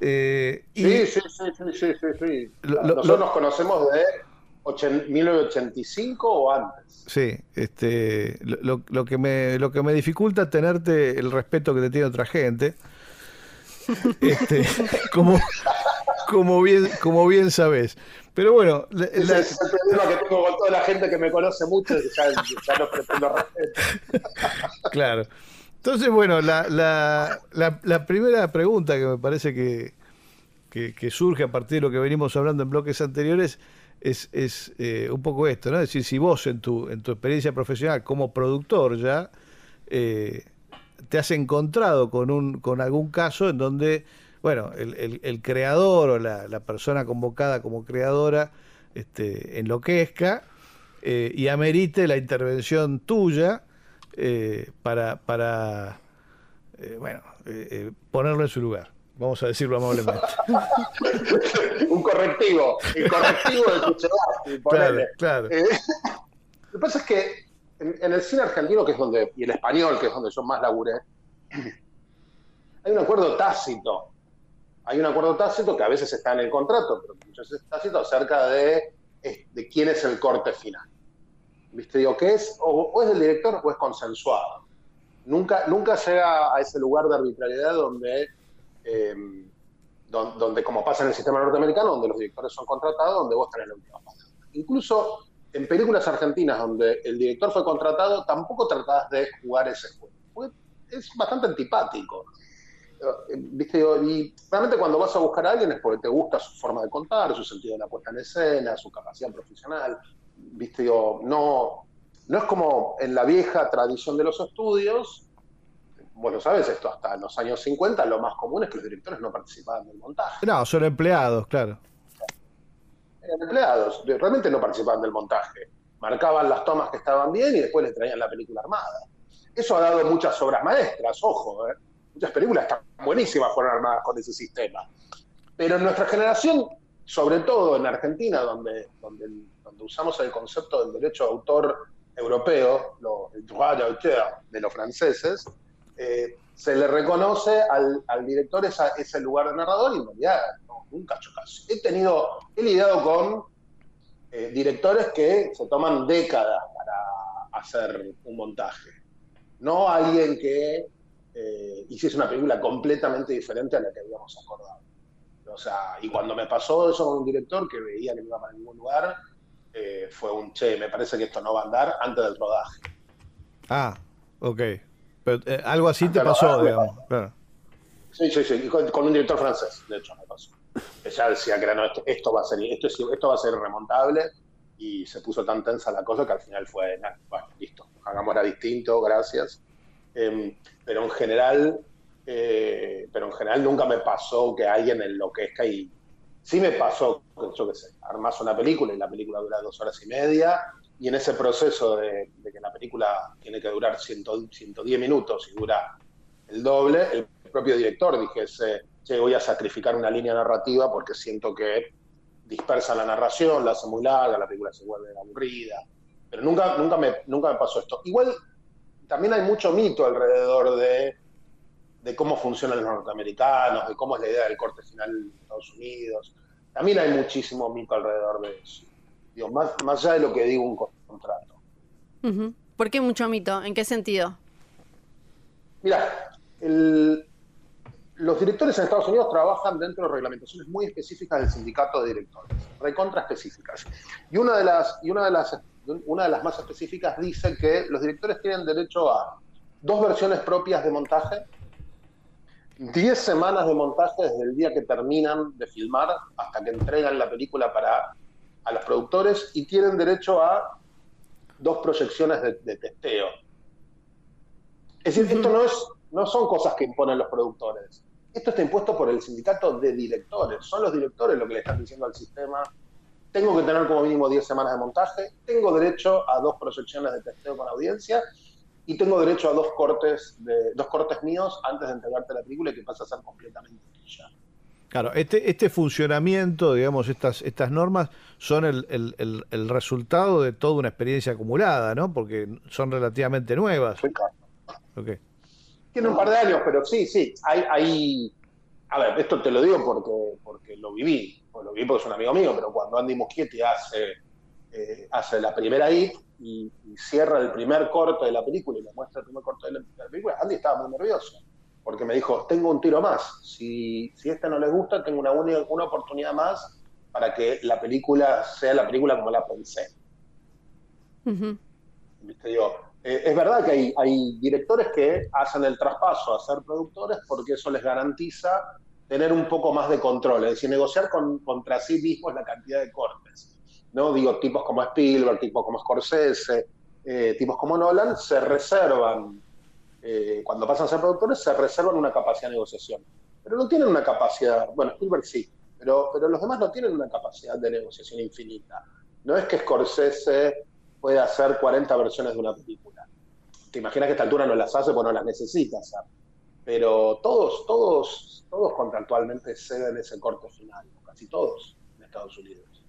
[SPEAKER 5] Eh, y sí, sí, sí, sí, sí, sí. Lo, Nosotros nos conocemos de 1985 o antes.
[SPEAKER 2] Sí, este, lo, lo, que me, lo que me dificulta es tenerte el respeto que te tiene otra gente. Este, como, como bien, como bien sabes. Pero bueno,
[SPEAKER 5] la, es el problema que tengo con toda la gente que me conoce mucho, ya, ya no pretendo respeto.
[SPEAKER 2] Claro. Entonces, bueno, la, la, la, primera pregunta que me parece que, que, surge a partir de lo que venimos hablando en bloques anteriores es, es eh, un poco esto, ¿no? Es decir, si vos en tu, en tu experiencia profesional como productor ya eh, te has encontrado con, un, con algún caso en donde, bueno, el, el, creador o la, persona convocada como creadora este, enloquezca eh, y amerite la intervención tuya para, para bueno, ponerlo en su lugar. Vamos a decirlo amablemente.
[SPEAKER 5] Un correctivo, el correctivo de tu Claro, claro. lo que pasa es que en, el cine argentino, que es donde, y el español, que es donde yo más laburé, hay un acuerdo tácito. Hay un acuerdo tácito que a veces está en el contrato, pero muchas veces tácito acerca de, de quién es el corte final. ¿Viste? Digo, ¿qué es? O, es del director o es consensuado. Nunca, nunca llega a ese lugar de arbitrariedad donde, em, donde, como pasa en el sistema norteamericano, donde los directores son contratados, donde vos tenés la última palabra. Incluso en películas argentinas donde el director fue contratado, tampoco tratás de jugar ese juego. Es bastante antipático. Eh, ¿Viste? Y realmente cuando vas a buscar a alguien es porque te gusta su forma de contar, su sentido de la puesta en escena, su capacidad profesional, viste, no, no es como en la vieja tradición de los estudios, bueno, sabes esto, hasta los años 50 lo más común es que los directores no participaban del montaje.
[SPEAKER 2] No, son empleados, claro.
[SPEAKER 5] Eran empleados, realmente no participaban del montaje. Marcaban las tomas que estaban bien y después les traían la película armada. Eso ha dado muchas obras maestras, ojo, ¿eh? muchas películas están buenísimas fueron armadas con ese sistema. Pero en nuestra generación, sobre todo en Argentina, donde, donde donde usamos el concepto del derecho de autor europeo, lo, el droit d'auteur de los franceses, eh, se le reconoce al, director ese lugar de narrador y en realidad nunca chocas. He tenido, he lidiado con eh, directores que se toman décadas para hacer un montaje. No alguien que eh, hiciese una película completamente diferente a la que habíamos acordado. O sea, y cuando me pasó eso con un director que veía que no iba para ningún lugar, eh, fue un che, me parece que esto no va a andar antes del rodaje.
[SPEAKER 2] Ah, ok. Pero, eh, algo así te pasó, digamos.
[SPEAKER 5] Sí, sí, sí. Con, un director francés, de hecho, me pasó. Ella decía que era, no, esto, va a ser, esto, esto va a ser remontable y se puso tan tensa la cosa que al final fue, bueno, listo, hagámosla distinto, gracias. Em, pero en general, eh, pero en general nunca me pasó que alguien enloquezca y Sí me pasó, yo qué sé, armas una película y la película dura dos horas y media, y en ese proceso de, que la película tiene que durar 110 minutos y dura el doble, el propio director dijese, che, voy a sacrificar una línea narrativa porque siento que dispersa la narración, la hace muy larga, la película se vuelve aburrida. Pero nunca, nunca, me, nunca me pasó esto. Igual también hay mucho mito alrededor de de cómo funcionan los norteamericanos, de cómo es la idea del corte final en Estados Unidos. También hay muchísimo mito alrededor de eso. Más, más allá de lo que digo un contrato.
[SPEAKER 3] ¿Por qué mucho mito? ¿En qué sentido?
[SPEAKER 5] Mira, los directores en Estados Unidos trabajan dentro de reglamentaciones muy específicas del sindicato de directores, recontra específicas. Y una de las, y una de las, una de las más específicas dice que los directores tienen derecho a dos versiones propias de montaje 10 semanas de montaje desde el día que terminan de filmar hasta que entregan la película para a los productores y tienen derecho a dos proyecciones de, testeo. Es decir, esto no, es, no son cosas que imponen los productores. Esto está impuesto por el sindicato de directores. Son los directores los que le están diciendo al sistema, tengo que tener como mínimo 10 semanas de montaje, tengo derecho a dos proyecciones de testeo con audiencia y tengo derecho a dos cortes, de, dos cortes míos antes de entregarte la película y que pasa a ser completamente tuya.
[SPEAKER 2] Claro, este, este funcionamiento, digamos, estas, estas normas son el, el, resultado de toda una experiencia acumulada, ¿no? Porque son relativamente nuevas.
[SPEAKER 5] Okay. Tiene un par de años, pero sí, sí. Hay, hay, a ver, esto te lo digo porque, porque lo viví. lo viví porque es un amigo mío, pero cuando Andy Muschietti hace, eh, hace la primera IT y, cierra el primer corte de la película y me muestra el primer corte de la película, Andy estaba muy nervioso porque me dijo, tengo un tiro más, si, si este no les gusta, tengo una, única, una oportunidad más para que la película sea la película como la pensé. Eh, es verdad que hay, hay, directores que hacen el traspaso a ser productores porque eso les garantiza tener un poco más de control, es decir, negociar con, contra sí mismos la cantidad de cortes. ¿no? Digo, tipos como Spielberg, tipos como Scorsese, eh, tipos como Nolan, se reservan eh, cuando pasan a ser productores, se reservan una capacidad de negociación. Pero no tienen una capacidad, bueno, Spielberg sí, pero, pero los demás no tienen una capacidad de negociación infinita. No es que Scorsese pueda hacer 40 versiones de una película. Te imaginas que a esta altura no las hace porque no las necesita hacer. Pero todos, todos, todos contractualmente ceden ese corte final, casi todos en Estados Unidos.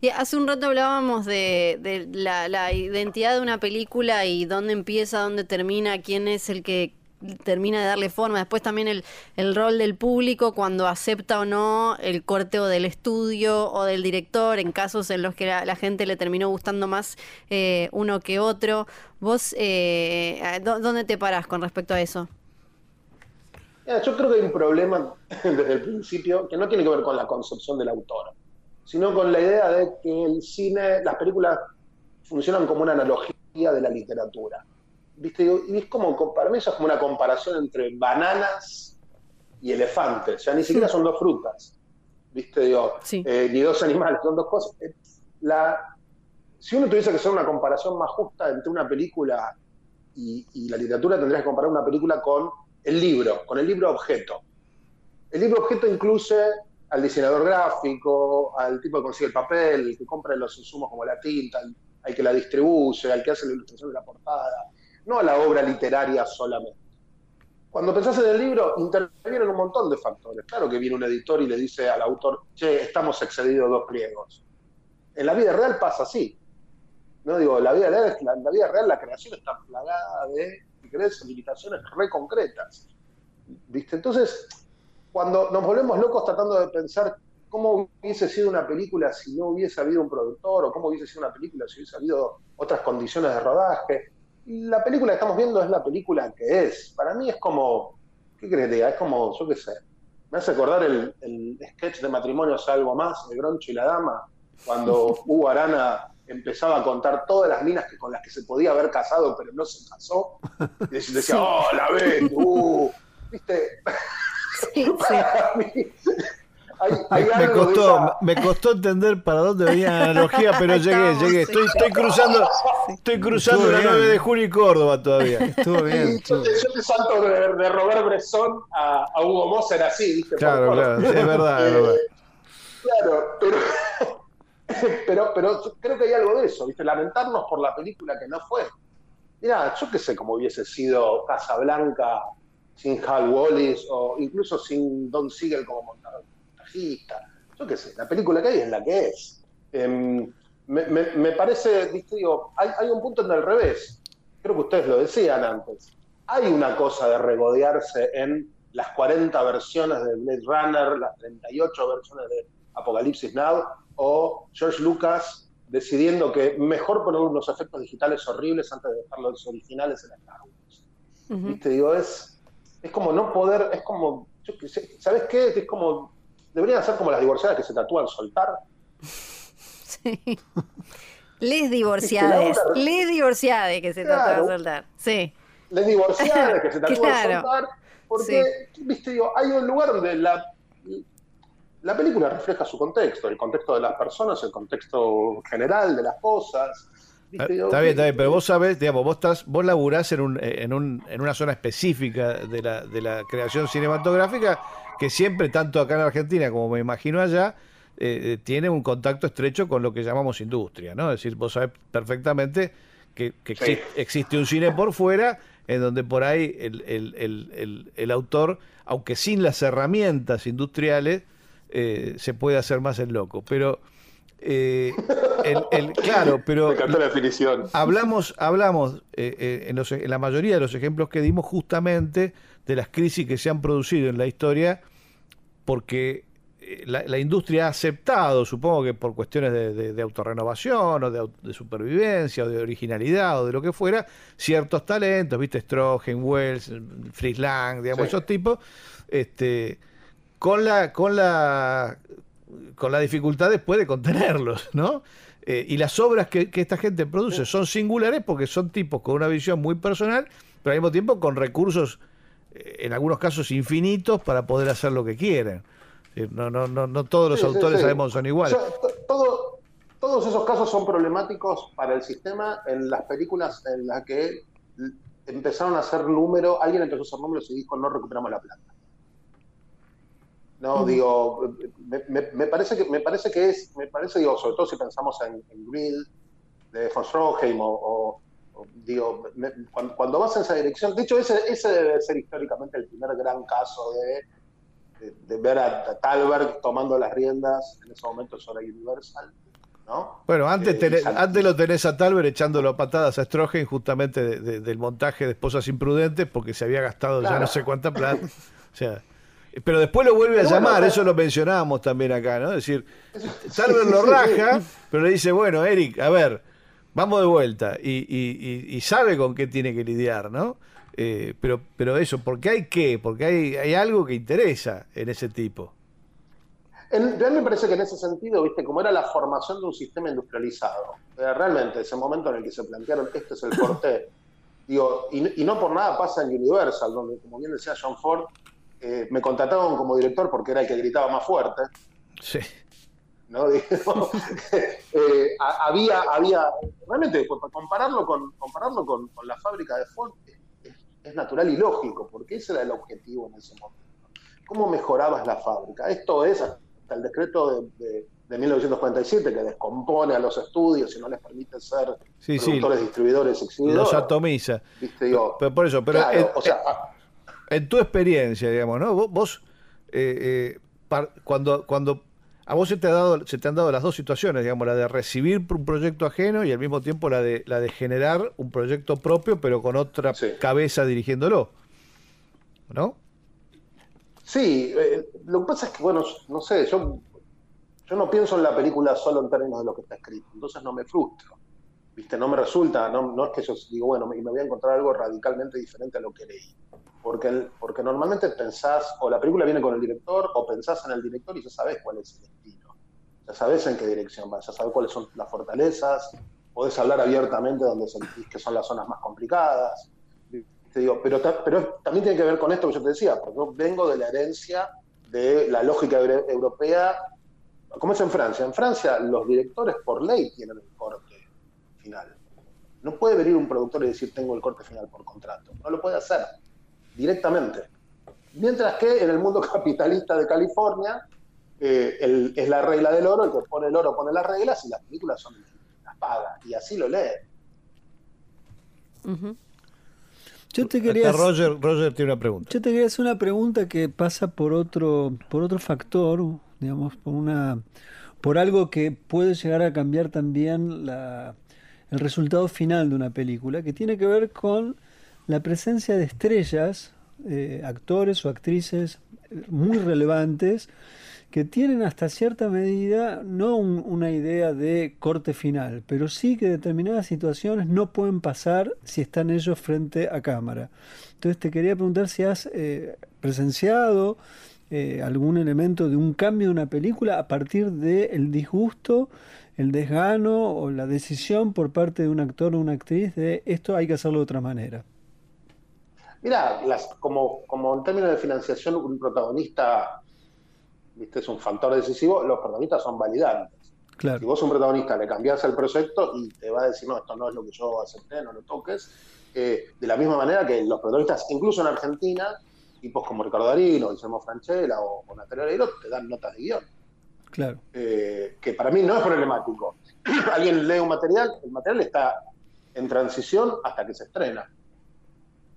[SPEAKER 3] Y hace un rato hablábamos de, la, identidad de una película y dónde empieza, dónde termina, quién es el que termina de darle forma. Después también el, rol del público cuando acepta o no el corteo del estudio o del director, en casos en los que la, gente le terminó gustando más eh, uno que otro. ¿Vos eh, dónde te parás con respecto a eso?
[SPEAKER 5] Yo creo que hay un problema desde el principio que no tiene que ver con la concepción del autor sino con la idea de que el cine, las películas funcionan como una analogía de la literatura. ¿Viste? Y es como, para mí eso es como una comparación entre bananas y elefantes. Ya ni siquiera son dos frutas. ¿Viste? Digo, eh, ni dos animales, son dos cosas. Eh, la, si uno tuviese que hacer una comparación más justa entre una película y, y la literatura, tendrías que comparar una película con el libro, con el libro objeto. El libro objeto incluye al diseñador gráfico, al tipo que consigue el papel, el que compra los insumos como la tinta, al, que la distribuye, al que hace la ilustración de la portada, no a la obra literaria solamente. Cuando pensás en el libro, intervienen un montón de factores. Claro que viene un editor y le dice al autor, che, estamos excedidos dos pliegos. En la vida real pasa así. No digo, la vida real, la, la vida real la creación está plagada de, si querés, limitaciones re concretas. ¿Viste? Entonces, cuando nos volvemos locos tratando de pensar cómo hubiese sido una película si no hubiese habido un productor, o cómo hubiese sido una película si hubiese habido otras condiciones de rodaje. La película que estamos viendo es la película que es. Para mí es como, ¿qué crees? Es como, yo qué sé, me hace acordar el, sketch de matrimonios algo más, de Groncho y la Dama, cuando Hugo Arana empezaba a contar todas las minas que, con las que se podía haber casado, pero no se casó. Y decía, oh, la ves, uh, viste.
[SPEAKER 2] Me, costó, me costó entender para dónde venía la analogía, pero llegué, llegué. Estoy, estoy cruzando, estoy cruzando la 9 de junio y Córdoba todavía.
[SPEAKER 5] Estuvo bien. Yo, te, salto de, Robert Bresson a, a Hugo Moser así, ¿viste?
[SPEAKER 2] Claro, claro, es verdad.
[SPEAKER 5] Claro, pero, pero, pero creo que hay algo de eso, ¿viste? Lamentarnos por la película que no fue. Mira, yo qué sé cómo hubiese sido Casablanca sin Hal Wallis o incluso sin Don Siegel como montajista. Yo qué sé, la película que hay es la que es. Em, me, parece, digo, hay, hay, un punto en el revés. Creo que ustedes lo decían antes. Hay una cosa de regodearse en las 40 versiones de Blade Runner, las 38 versiones de Apocalipsis Now, o George Lucas decidiendo que mejor poner unos efectos digitales horribles antes de dejar los originales en Star Wars. Digo, es, es como no poder, es como, ¿sabes qué? Es como, deberían ser como las divorciadas que se tatúan soltar.
[SPEAKER 3] Sí. Les divorciades, les divorciades que se tatúan soltar, sí.
[SPEAKER 5] Les divorciades que se tatúan soltar, porque, viste, digo, hay un lugar donde la, la película refleja su contexto, el contexto de las personas, el contexto general de las cosas,
[SPEAKER 2] Está bien, está bien, pero vos sabés, digamos, vos estás, vos laburás en, un, en, un, en una zona específica de la, de la creación cinematográfica que siempre, tanto acá en Argentina como me imagino allá, eh, tiene un contacto estrecho con lo que llamamos industria, ¿no? Es decir, vos sabés perfectamente que, existe, un cine por fuera en donde por ahí el, autor, aunque sin las herramientas industriales, eh, se puede hacer más el loco. Pero, eh, el, claro, pero
[SPEAKER 5] la definición.
[SPEAKER 2] hablamos, hablamos eh, en, en la mayoría de los ejemplos que dimos justamente de las crisis que se han producido en la historia porque la, industria ha aceptado, supongo que por cuestiones de, autorrenovación o de, supervivencia o de originalidad o de lo que fuera, ciertos talentos, viste, Strogen, Wells, Fritz Lang, digamos, esos tipos, este, con la, con la con la dificultad después de contenerlos, ¿no? Eh, y las obras que, esta gente produce son singulares porque son tipos con una visión muy personal, pero al mismo tiempo con recursos, eh, en algunos casos infinitos, para poder hacer lo que quieren. No, no, no, no todos los autores sabemos son iguales.
[SPEAKER 5] todos esos casos son problemáticos para el sistema en las películas en las que empezaron a hacer número, alguien empezó a hacer números y dijo no recuperamos la plata. No, digo, me, parece que me parece que es, me parece, digo, sobre todo si pensamos en, en Grill de von Stroheim o, digo, cuando, vas en esa dirección, de hecho ese, ese debe ser históricamente el primer gran caso de de, ver a, Talberg tomando las riendas, en ese momento era Universal. ¿no?
[SPEAKER 2] Bueno, antes, eh, antes lo tenés a Talberg echándolo patadas a Strogen justamente del montaje de Esposas Imprudentes porque se había gastado ya no sé cuánta plata. o sea, pero después lo vuelve a llamar, eso lo mencionábamos también acá, ¿no? Es decir, Talberg lo raja, pero le dice, bueno, Eric, a ver, vamos de vuelta. Y, y, y sabe con qué tiene que lidiar, ¿no? Eh, pero, pero eso, porque hay qué? Porque hay, hay algo que interesa en ese tipo.
[SPEAKER 5] En, mí me parece que en ese sentido, viste, como era la formación de un sistema industrializado, realmente ese momento en el que se plantearon este es el corte, digo, y, no por nada pasa en Universal, donde, como bien decía John Ford, eh, me contrataron como director porque era el que gritaba más fuerte.
[SPEAKER 2] Sí.
[SPEAKER 5] ¿no? había, había, realmente, compararlo con, compararlo con, con la fábrica de Ford es natural y lógico, porque ese era el objetivo en ese momento. ¿Cómo mejorabas la fábrica? Esto es hasta el decreto de, 1947 que descompone a los estudios y no les permite ser productores, distribuidores, exhibidores.
[SPEAKER 2] Los atomiza. pero, por eso, pero en, tu experiencia, digamos, ¿no? Vos, eh, eh, cuando, cuando a vos se te, ha dado, se te han dado las dos situaciones, digamos, la de recibir un proyecto ajeno y al mismo tiempo la de, la de generar un proyecto propio, pero con otra cabeza dirigiéndolo. ¿No?
[SPEAKER 5] Sí, eh, lo que pasa es que, bueno, no sé, yo, yo no pienso en la película solo en términos de lo que está escrito, entonces no me frustro. ¿Viste? No me resulta, no, no es que yo digo, bueno, me, me voy a encontrar algo radicalmente diferente a lo que leí porque, porque normalmente pensás, o la película viene con el director, o pensás en el director y ya sabes cuál es el estilo. Ya sabes en qué dirección va, ya sabes cuáles son las fortalezas, podés hablar abiertamente donde sentís que son las zonas más complicadas. Te digo, pero, pero también tiene que ver con esto que yo te decía, porque yo vengo de la herencia de la lógica europea, como es en Francia. En Francia los directores por ley tienen el corte final. No puede venir un productor y decir tengo el corte final por contrato. No lo puede hacer directamente. Mientras que en el mundo capitalista de California eh, es la regla del oro, el que pone el oro pone las reglas y las películas son las pagas. Y así lo lee.
[SPEAKER 4] Yo te quería
[SPEAKER 2] Roger, Roger tiene una pregunta.
[SPEAKER 4] Yo te quería hacer una pregunta que pasa por otro, por otro factor, digamos, por una, por algo que puede llegar a cambiar también la, el resultado final de una película, que tiene que ver con la presencia de estrellas, eh, actores o actrices muy relevantes, que tienen hasta cierta medida no una idea de corte final, pero sí que determinadas situaciones no pueden pasar si están ellos frente a cámara. Entonces te quería preguntar si has eh, presenciado eh, algún elemento de un cambio de una película a partir del disgusto, el desgano o la decisión por parte de un actor o una actriz de esto hay que hacerlo de otra manera.
[SPEAKER 5] Mira, como, como en términos de financiación, un protagonista ¿viste? es un factor decisivo, los protagonistas son validantes.
[SPEAKER 4] Claro.
[SPEAKER 5] Si vos un protagonista le cambias el proyecto y te va a decir, no, esto no es lo que yo acepté, no lo toques, eh, de la misma manera que los protagonistas, incluso en Argentina, tipos como Ricardo Darín o Guillermo Franchella o, o Natalia Oreiro, te dan notas de guion.
[SPEAKER 4] Claro.
[SPEAKER 5] Eh, que para mí no es problemático. Alguien lee un material, el material está en transición hasta que se estrena.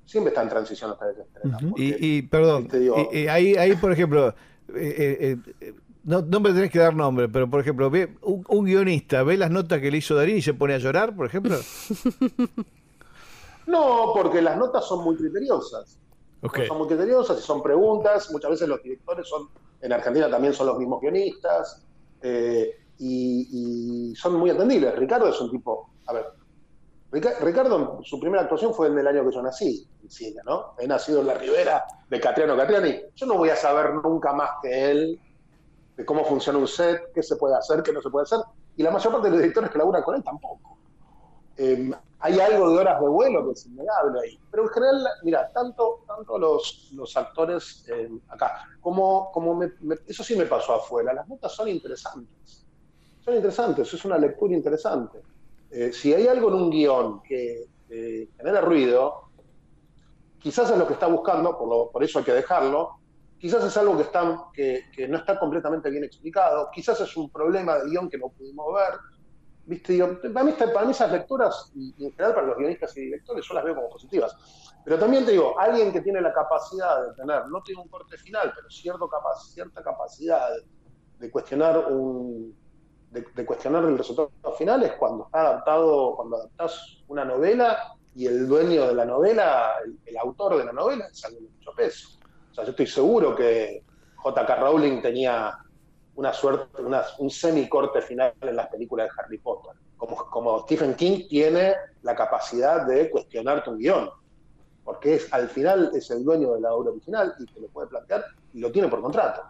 [SPEAKER 5] Siempre está en transición hasta que se estrena.
[SPEAKER 2] y, perdón, y, ahí, ahí, por ejemplo, eh, eh, no, no, me tenés que dar nombre, pero por ejemplo, ve un, guionista ve las notas que le hizo Darín y se pone a llorar, por ejemplo.
[SPEAKER 5] no, porque las notas son muy criteriosas. Son muy criteriosas y son preguntas. Muchas veces los directores son, en Argentina también son los mismos guionistas. Eh, y, son muy atendibles. Ricardo es un tipo, a ver, Ricardo, su primera actuación fue en el año que yo nací, en cine, ¿no? He nacido en la ribera de Catriano Catriani. Yo no voy a saber nunca más que él de cómo funciona un set, qué se puede hacer, qué no se puede hacer. Y la mayor parte de los directores que laburan con él tampoco. Em, hay algo de horas de vuelo que es innegable ahí. Pero en general, mira, tanto, tanto los, los actores em, acá como, como eso sí me pasó afuera, las notas son interesantes. Son interesantes, es una lectura interesante. Eh, si hay algo en un guion que genera ruido, quizás es lo que está buscando, por, por eso hay que dejarlo, Quizás es algo que, está, que, no está completamente bien explicado, quizás es un problema de guion que no pudimos ver. ¿Viste? para, mí, para, mí, esas lecturas, y, en general para los guionistas y directores, yo las veo como positivas. Pero también te digo, alguien que tiene la capacidad de tener, no tiene un corte final, pero cierta capacidad de, cuestionar un, de, cuestionar el resultado final es cuando está adaptado, cuando adaptás una novela y el dueño de la novela, el, el autor de la novela, es alguien de mucho peso. O sea, yo estoy seguro que J.K. Rowling tenía una suerte, un semi-corte final en las películas de Harry Potter. Como, como Stephen King tiene la capacidad de cuestionar tu guion. Porque es, al final es el dueño de la obra original y te lo puede plantear y lo tiene por contrato.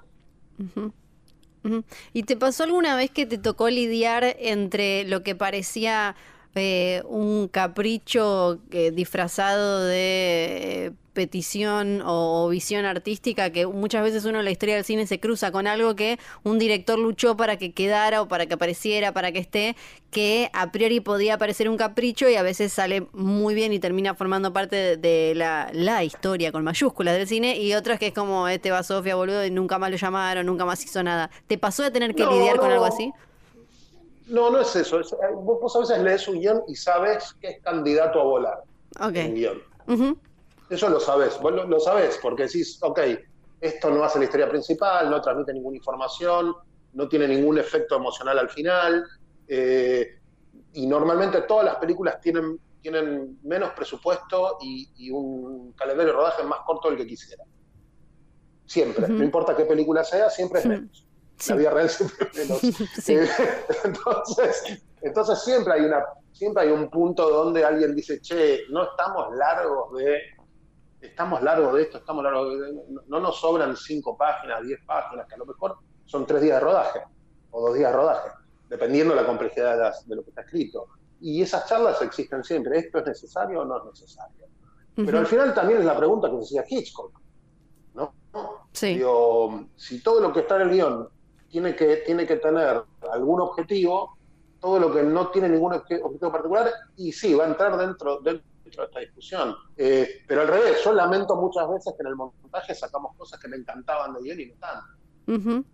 [SPEAKER 3] ¿Y te pasó alguna vez que te tocó lidiar entre lo que parecía eh, un capricho eh, disfrazado de eh, petición o, visión artística que muchas veces uno en la historia del cine se cruza con algo que un director luchó para que quedara o para que apareciera, para que esté, que a priori podía parecer un capricho y a veces sale muy bien y termina formando parte de, la, la, historia con mayúsculas del cine y otras que es como este va Sofía boludo y nunca más lo llamaron, nunca más hizo nada. ¿Te pasó de tener que lidiar con algo así?
[SPEAKER 5] No, no es eso. Eh, vos, a veces lees un guion y sabes que es candidato a volar.
[SPEAKER 3] Ok. Un guion.
[SPEAKER 5] Eso lo sabes. Vos lo, sabes porque decís, ok, esto no hace la historia principal, no transmite ninguna información, no tiene ningún efecto emocional al final. Eh, y normalmente todas las películas tienen, tienen menos presupuesto y, un calendario de rodaje más corto del que quisiera. Siempre. No importa qué película sea, siempre es menos. La vida real siempre eh, entonces, entonces siempre hay una siempre hay un punto donde alguien dice, che, no estamos largos de estamos largos de esto, estamos largos de, no, nos sobran cinco páginas, diez páginas, que a lo mejor son tres días de rodaje o dos días de rodaje, dependiendo de la complejidad de, lo que está escrito. Y esas charlas existen siempre, ¿esto es necesario o no es necesario? Pero al final también es la pregunta que decía Hitchcock, ¿no?
[SPEAKER 3] Sí.
[SPEAKER 5] si todo lo que está en el guion tiene que, tiene que tener algún objetivo, todo lo que no tiene ningún objetivo particular, y sí, va a entrar dentro, dentro de esta discusión. Eh, pero al revés, yo lamento muchas veces que en el montaje sacamos cosas que me encantaban de bien y no tanto.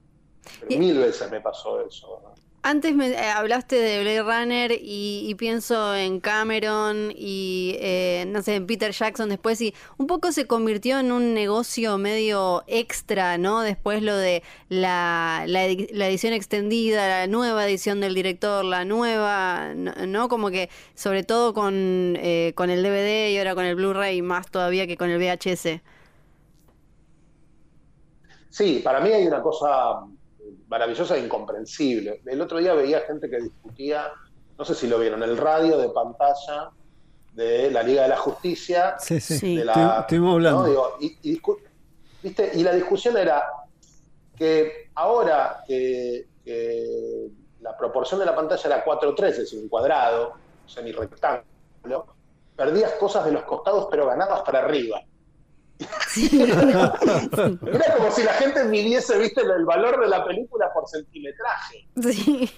[SPEAKER 5] Mil veces me pasó eso.
[SPEAKER 3] Antes me eh, hablaste de Blade Runner y, pienso en Cameron y eh, no sé, en Peter Jackson después y un poco se convirtió en un negocio medio extra, ¿no? Después lo de la, edición extendida, la nueva edición del director, la nueva, ¿no? Como que sobre todo con, eh, con el DVD y ahora con el Blu-ray más todavía que con el VHS.
[SPEAKER 5] Sí, para mí hay una cosa maravillosa e incomprensible. El otro día veía gente que discutía, no sé si lo vieron, el radio de pantalla de la Liga de la Justicia.
[SPEAKER 4] Sí, sí, estuvimos hablando.
[SPEAKER 5] y, ¿viste? y la discusión era que ahora que, la proporción de la pantalla era 4-3, es decir, un cuadrado, semi-rectángulo, perdías cosas de los costados pero ganabas para arriba. Era como si la gente midiese, viste, el valor de la película por centimetraje.
[SPEAKER 3] Sí.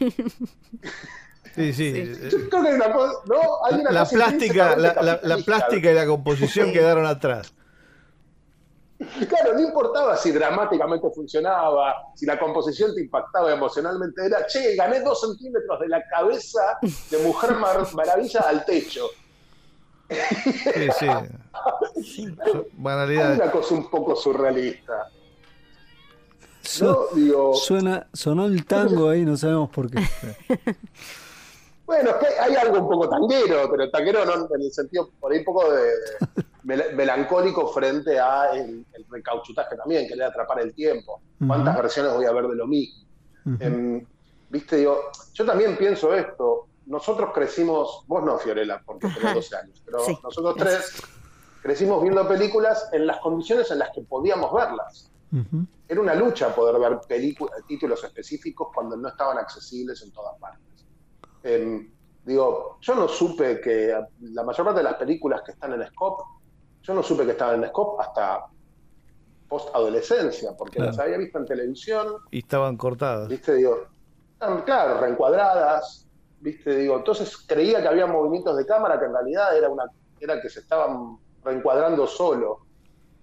[SPEAKER 2] Sí, sí.
[SPEAKER 5] Yo creo que hay una cosa, ¿no? Hay una
[SPEAKER 2] la, plástica, la, la, plástica y la composición quedaron atrás.
[SPEAKER 5] Claro, no importaba si dramáticamente funcionaba, si la composición te impactaba emocionalmente, era, che, gané dos centímetros de la cabeza de Mujer Maravilla al techo.
[SPEAKER 2] Sí, sí. Banalidad.
[SPEAKER 5] una cosa un poco surrealista.
[SPEAKER 4] Suena, sonó el tango ahí, no sabemos por qué.
[SPEAKER 5] bueno, es que hay algo un poco tanguero, pero tanguero no en el sentido por ahí un poco de, melancólico frente a el, recauchutaje también, querer atrapar el tiempo. ¿Cuántas versiones voy a ver de lo mismo? Em, viste, digo, yo también pienso esto. Nosotros crecimos, vos no, Fiorella, porque tenés 12 años, pero nosotros tres crecimos viendo películas en las condiciones en las que podíamos verlas. Era una lucha poder ver títulos específicos cuando no estaban accesibles en todas partes. Em, digo, yo no supe que la mayor parte de las películas que están en Scope, yo no supe que estaban en Scope hasta post-adolescencia, porque las había visto en televisión.
[SPEAKER 2] Y estaban cortadas.
[SPEAKER 5] Viste, digo, claro, reencuadradas, viste, digo, entonces creía que había movimientos de cámara que en realidad era una era que se estaban reencuadrando solo.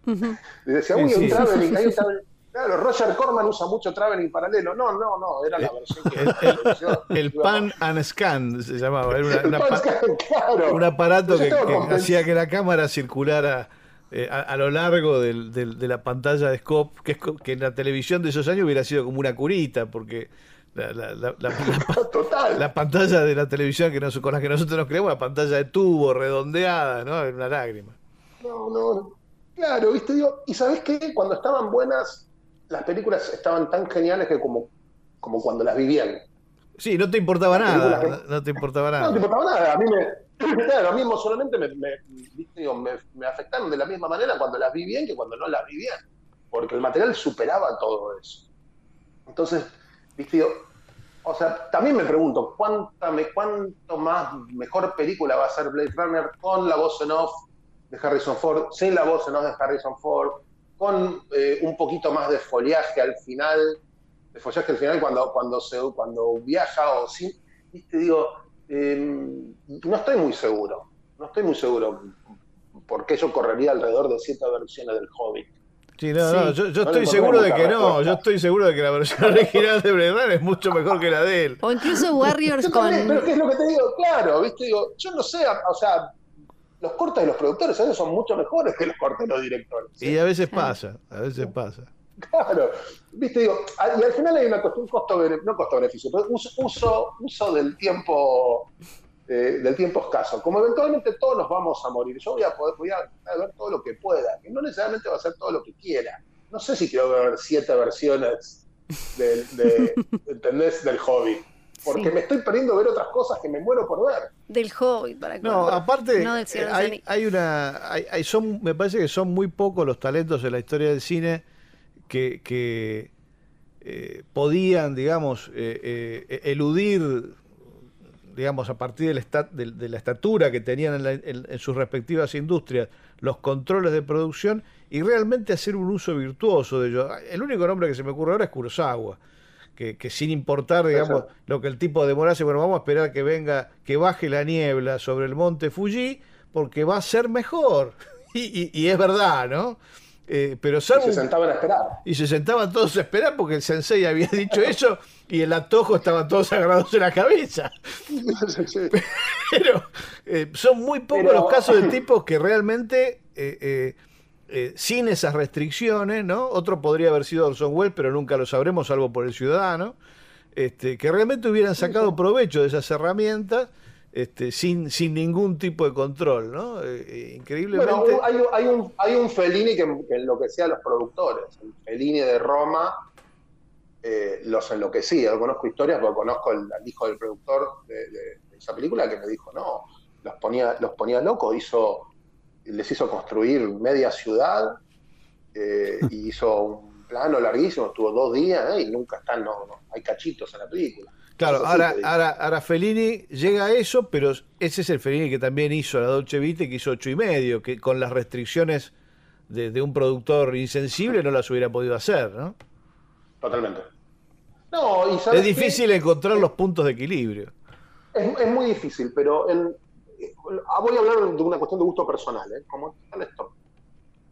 [SPEAKER 5] Y decía, uy, un traveling, hay un traveling. Claro, Roger Corman usa mucho traveling paralelo. No, no, no, era la versión
[SPEAKER 2] que. El, pan and scan se llamaba. Era una, un aparato que, hacía que la cámara circulara eh, a, lo largo del, de la pantalla de scope, que, que en la televisión de esos años hubiera sido como una curita, porque. La, la, la, la, pantalla de la televisión que con la que nosotros nos creemos, la pantalla de tubo redondeada, ¿no? Una lágrima.
[SPEAKER 5] No, no, Claro, ¿viste? Digo, y ¿sabes qué? Cuando estaban buenas, las películas estaban tan geniales que como, como cuando las vivían.
[SPEAKER 2] Sí, no te importaba nada. No te importaba nada.
[SPEAKER 5] No te importaba nada. A mí me, claro, a mí emocionalmente me, me, me, afectaron de la misma manera cuando las vi bien que cuando no las vi bien. Porque el material superaba todo eso. Entonces, viste, o sea, también me pregunto, ¿cuánta, ¿cuánto más mejor película va a ser Blade Runner con la voz en off de Harrison Ford, sin la voz no de Harrison Ford, con eh, un poquito más de follaje al final, de follaje al final cuando, cuando, se, cuando viaja o sin, viste, digo, em, no estoy muy seguro, no estoy muy seguro porque yo correría alrededor de siete versiones del Hobbit.
[SPEAKER 2] Sí, no, no, yo, estoy seguro de que no, yo estoy seguro de que la versión original de Blade es mucho mejor que la de él.
[SPEAKER 3] O incluso Warriors con...
[SPEAKER 5] pero ¿qué es lo que te digo? Claro, viste, digo, yo no sé, o sea, los cortes de los productores a veces son mucho mejores que los cortes de los directores.
[SPEAKER 2] Y a veces pasa, a veces pasa.
[SPEAKER 5] Claro, viste, digo, y al final hay una cuestión, costo, no costo-beneficio, pero uso, uso del tiempo eh, del tiempo escaso. Como eventualmente todos nos vamos a morir, yo voy a, poder, voy a ver todo lo que pueda, que no necesariamente va a ser todo lo que quiera. No sé si quiero ver siete versiones de, de, del hobby porque me estoy perdiendo ver otras cosas que me muero por ver.
[SPEAKER 3] Del Hobbit, para
[SPEAKER 2] No, aparte, eh, hay, una. Hay, son, me parece que son muy pocos los talentos en la historia del cine que, eh, podían, digamos, eh, eludir, digamos, a partir de la, estatura que tenían en, sus respectivas industrias, los controles de producción y realmente hacer un uso virtuoso de ellos. El único nombre que se me ocurre ahora es Kurosawa que, sin importar, digamos, lo que el tipo demorase, bueno, vamos a esperar que venga, que baje la niebla sobre el monte Fuji, porque va a ser mejor. Y, es verdad, ¿no?
[SPEAKER 5] Eh, pero y se sentaban a esperar.
[SPEAKER 2] Y se sentaban todos a esperar porque el sensei había dicho eso y el atojo estaban todos agarrados en la cabeza. Pero eh, son muy pocos los casos de tipos que realmente eh, sin esas restricciones, ¿no? Otro podría haber sido Orson Welles, pero nunca lo sabremos, salvo por el ciudadano, este, que realmente hubieran sacado provecho de esas herramientas este, sin, sin ningún tipo de control, ¿no? Eh, eh, increíblemente.
[SPEAKER 5] Hay, un, hay un Fellini que, enloquecía a los productores. El Fellini de Roma los enloquecía. Yo conozco historias porque conozco al, hijo del productor de, esa película que me dijo, no, los ponía, los ponía locos, hizo les hizo construir media ciudad eh, y hizo un plano larguísimo, estuvo dos días eh, y nunca están, no, hay cachitos en la película.
[SPEAKER 2] Claro, ahora, ahora, ahora, Fellini llega a eso, pero ese es el Fellini que también hizo la Dolce Vita, que hizo ocho y medio, que con las restricciones de, un productor insensible no las hubiera podido hacer, ¿no?
[SPEAKER 5] Totalmente.
[SPEAKER 2] es difícil encontrar los puntos de equilibrio.
[SPEAKER 5] Es, es muy difícil, pero en, Ah, voy a hablar de una cuestión de gusto personal, ¿eh? como esto,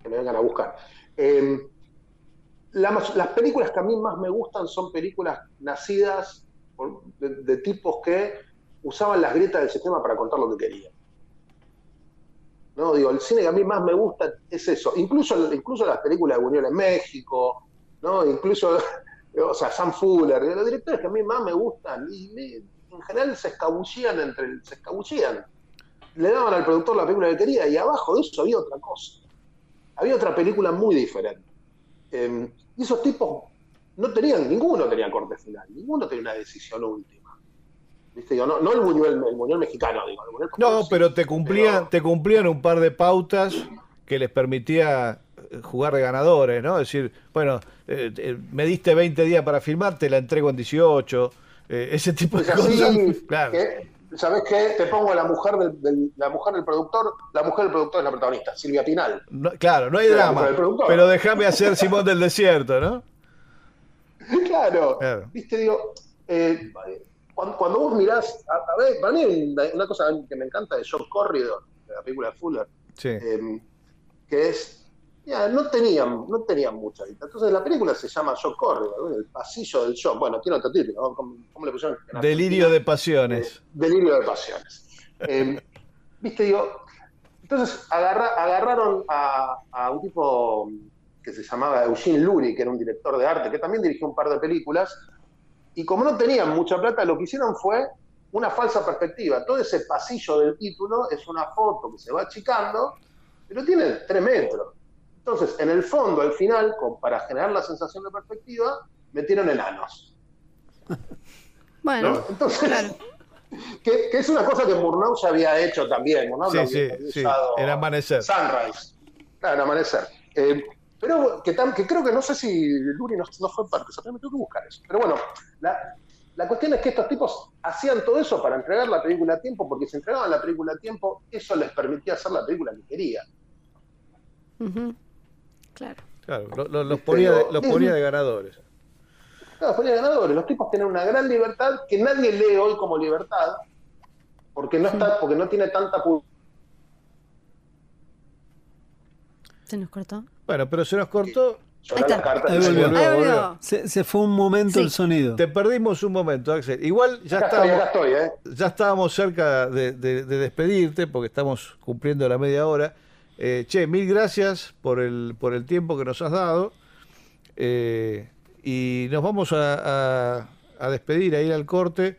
[SPEAKER 5] que me vengan a buscar. Em, las películas que a mí más me gustan son películas nacidas de, tipos que usaban las grietas del sistema para contar lo que querían. No, digo, el cine que a mí más me gusta es eso. Incluso, incluso las películas de Unión en México, ¿no? Incluso, o sea, Sam Fuller, los directores que a mí más me gustan, y, en general se escabullían entre, se escabullían. Le daban al productor la película que quería y abajo de eso había otra cosa. Había otra película muy diferente. Em, y esos tipos no tenían, ninguno tenía corte final, ninguno tenía una decisión última. ¿Viste? no, no el, Buñuel, el mexicano, digo.
[SPEAKER 2] no, pero te cumplían, te cumplían un par de pautas que les permitía eh, jugar de ganadores, ¿no? Es decir, bueno, eh, eh, me diste 20 días para filmar, te la entrego en 18, ese tipo de pues cosas. claro.
[SPEAKER 5] ¿Sabes qué? Te pongo a la mujer del, la mujer del productor, la mujer del productor es la protagonista, Silvia Pinal.
[SPEAKER 2] claro, no hay drama. Pero déjame hacer Simón del Desierto, ¿no?
[SPEAKER 5] Claro. Viste, digo, eh, cuando, vos mirás, a, ver, para mí una, cosa que me encanta de Shock Corridor, de la película de Fuller, em, que es no tenían, no tenían mucha guita. Entonces la película se llama Shock Corridor, el pasillo del shock. Bueno, tiene otro título, ¿Cómo, le pusieron?
[SPEAKER 2] Delirio de pasiones.
[SPEAKER 5] Eh, delirio de pasiones. Em, viste, digo, entonces agarraron a, un tipo que se llamaba Eugene Lurie, que era un director de arte, que también dirigió un par de películas, y como no tenían mucha plata, lo que hicieron fue una falsa perspectiva. Todo ese pasillo del título es una foto que se va achicando, pero tiene tres metros. Entonces, en el fondo, al final, para generar la sensación de perspectiva, metieron enanos.
[SPEAKER 3] Bueno,
[SPEAKER 5] entonces, que, es una cosa que Murnau ya había hecho también. Murnau
[SPEAKER 2] sí, sí, sí, el amanecer.
[SPEAKER 5] Sunrise, claro, el amanecer. Eh, pero que, que, creo que no sé si Luri no, fue parte, o sea, me tengo que buscar eso. Pero bueno, la, la cuestión es que estos tipos hacían todo eso para entregar la película a tiempo, porque si entregaban la película a tiempo, eso les permitía hacer la película que querían.
[SPEAKER 3] Claro.
[SPEAKER 2] Claro, los, ponía, de, los ponía de ganadores.
[SPEAKER 5] Claro, los ponía de ganadores. Los tipos tienen una gran libertad que nadie lee hoy como libertad, porque no está, porque no tiene tanta
[SPEAKER 3] Se nos cortó.
[SPEAKER 2] Bueno, pero se nos cortó.
[SPEAKER 4] Se, fue un momento el sonido.
[SPEAKER 2] Te perdimos un momento, Axel. Igual ya, estábamos, ¿eh? ya estábamos cerca de, despedirte porque estamos cumpliendo la media hora. Eh, che, mil gracias por el, por el tiempo que nos has dado. Eh, y nos vamos a, despedir, a ir al corte.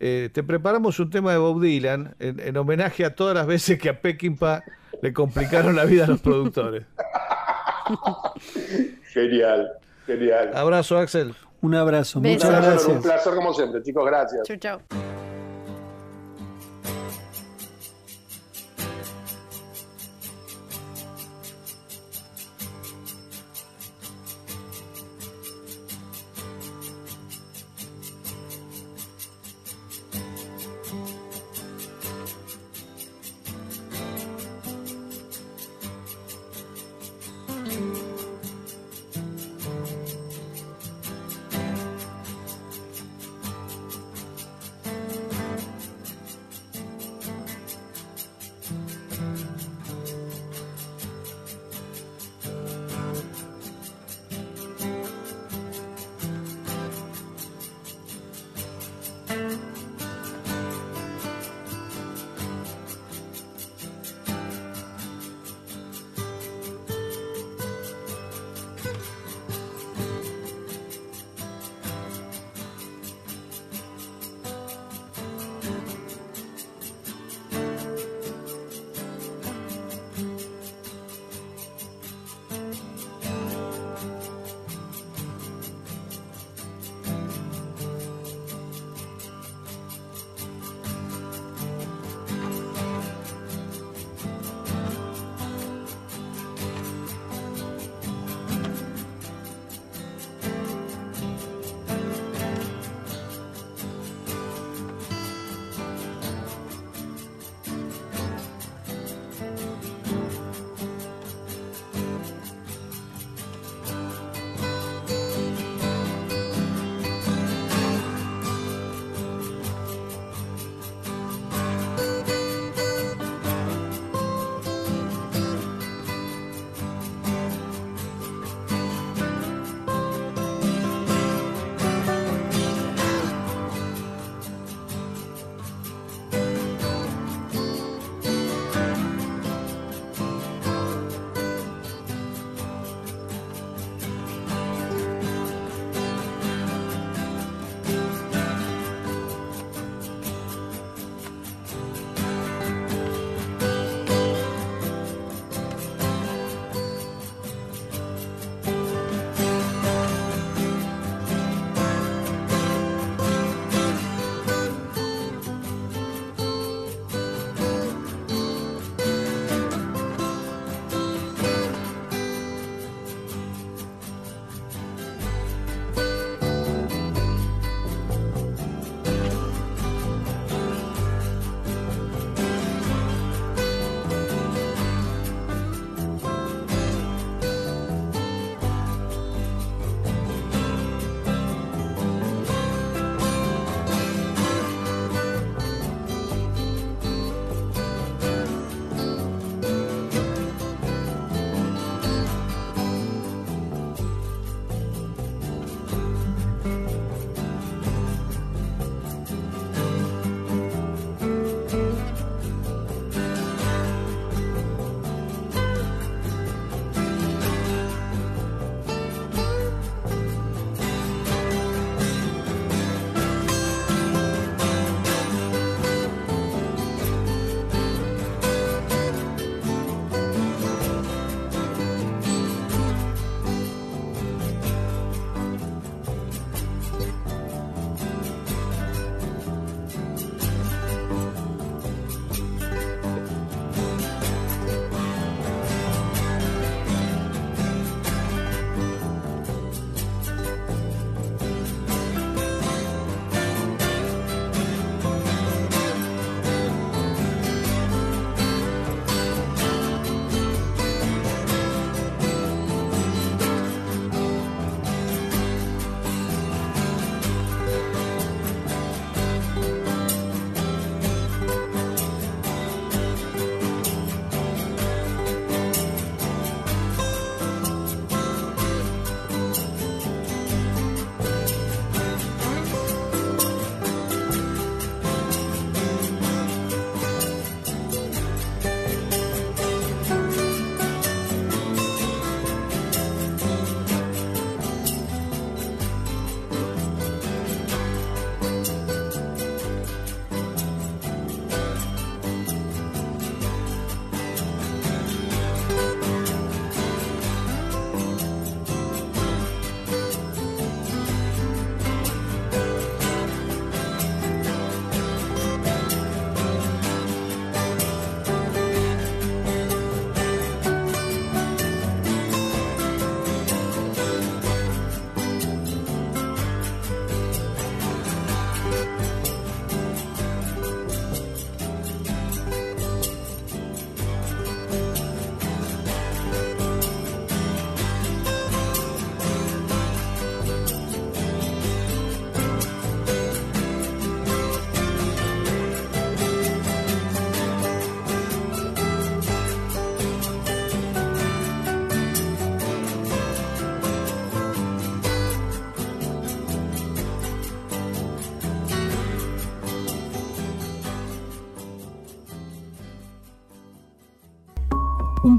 [SPEAKER 2] Eh, te preparamos un tema de Bob Dylan en, homenaje a todas las veces que a Peckinpah le complicaron la vida a los productores.
[SPEAKER 5] genial, genial.
[SPEAKER 2] Abrazo, Axel.
[SPEAKER 4] Un abrazo. Muchas gracias.
[SPEAKER 5] Un placer como siempre, chicos. Gracias.
[SPEAKER 3] Chau, chau.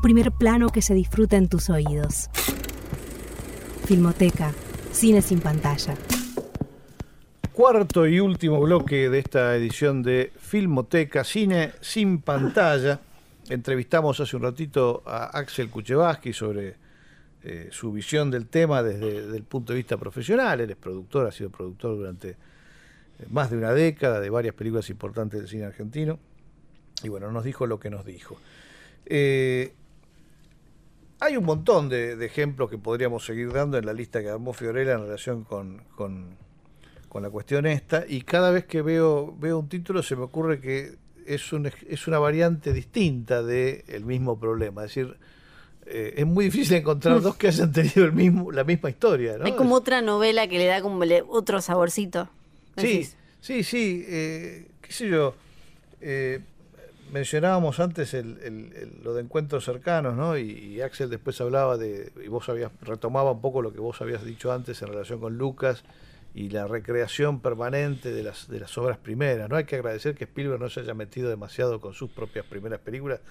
[SPEAKER 1] Primer plano que se disfruta en tus oídos. Filmoteca, cine sin pantalla.
[SPEAKER 2] Cuarto y último bloque de esta edición de Filmoteca, cine sin pantalla. Entrevistamos hace un ratito a Axel Kuchevaski sobre eh, su visión del tema desde, el punto de vista profesional. Él es productor, ha sido productor durante eh, más de una década de varias películas importantes del cine argentino. Y bueno, nos dijo lo que nos dijo. Eh, hay un montón de, ejemplos que podríamos seguir dando en la lista que armó Fiorella en relación con, con, la cuestión esta, y cada vez que veo, veo un título se me ocurre que es, un, es una variante distinta del mismo problema. Es decir, eh, es muy difícil encontrar dos que hayan tenido el mismo, la misma historia. ¿no?
[SPEAKER 3] Hay como otra novela que le da como otro saborcito.
[SPEAKER 2] Sí, sí, sí, eh, qué sé yo. Eh, mencionábamos antes el, lo de encuentros cercanos, ¿no? Y, Axel después hablaba de, y vos habías, retomaba un poco lo que vos habías dicho antes en relación con Lucas y la recreación permanente de las, de las obras primeras, ¿no? Hay que agradecer que Spielberg no se haya metido demasiado con sus propias primeras películas,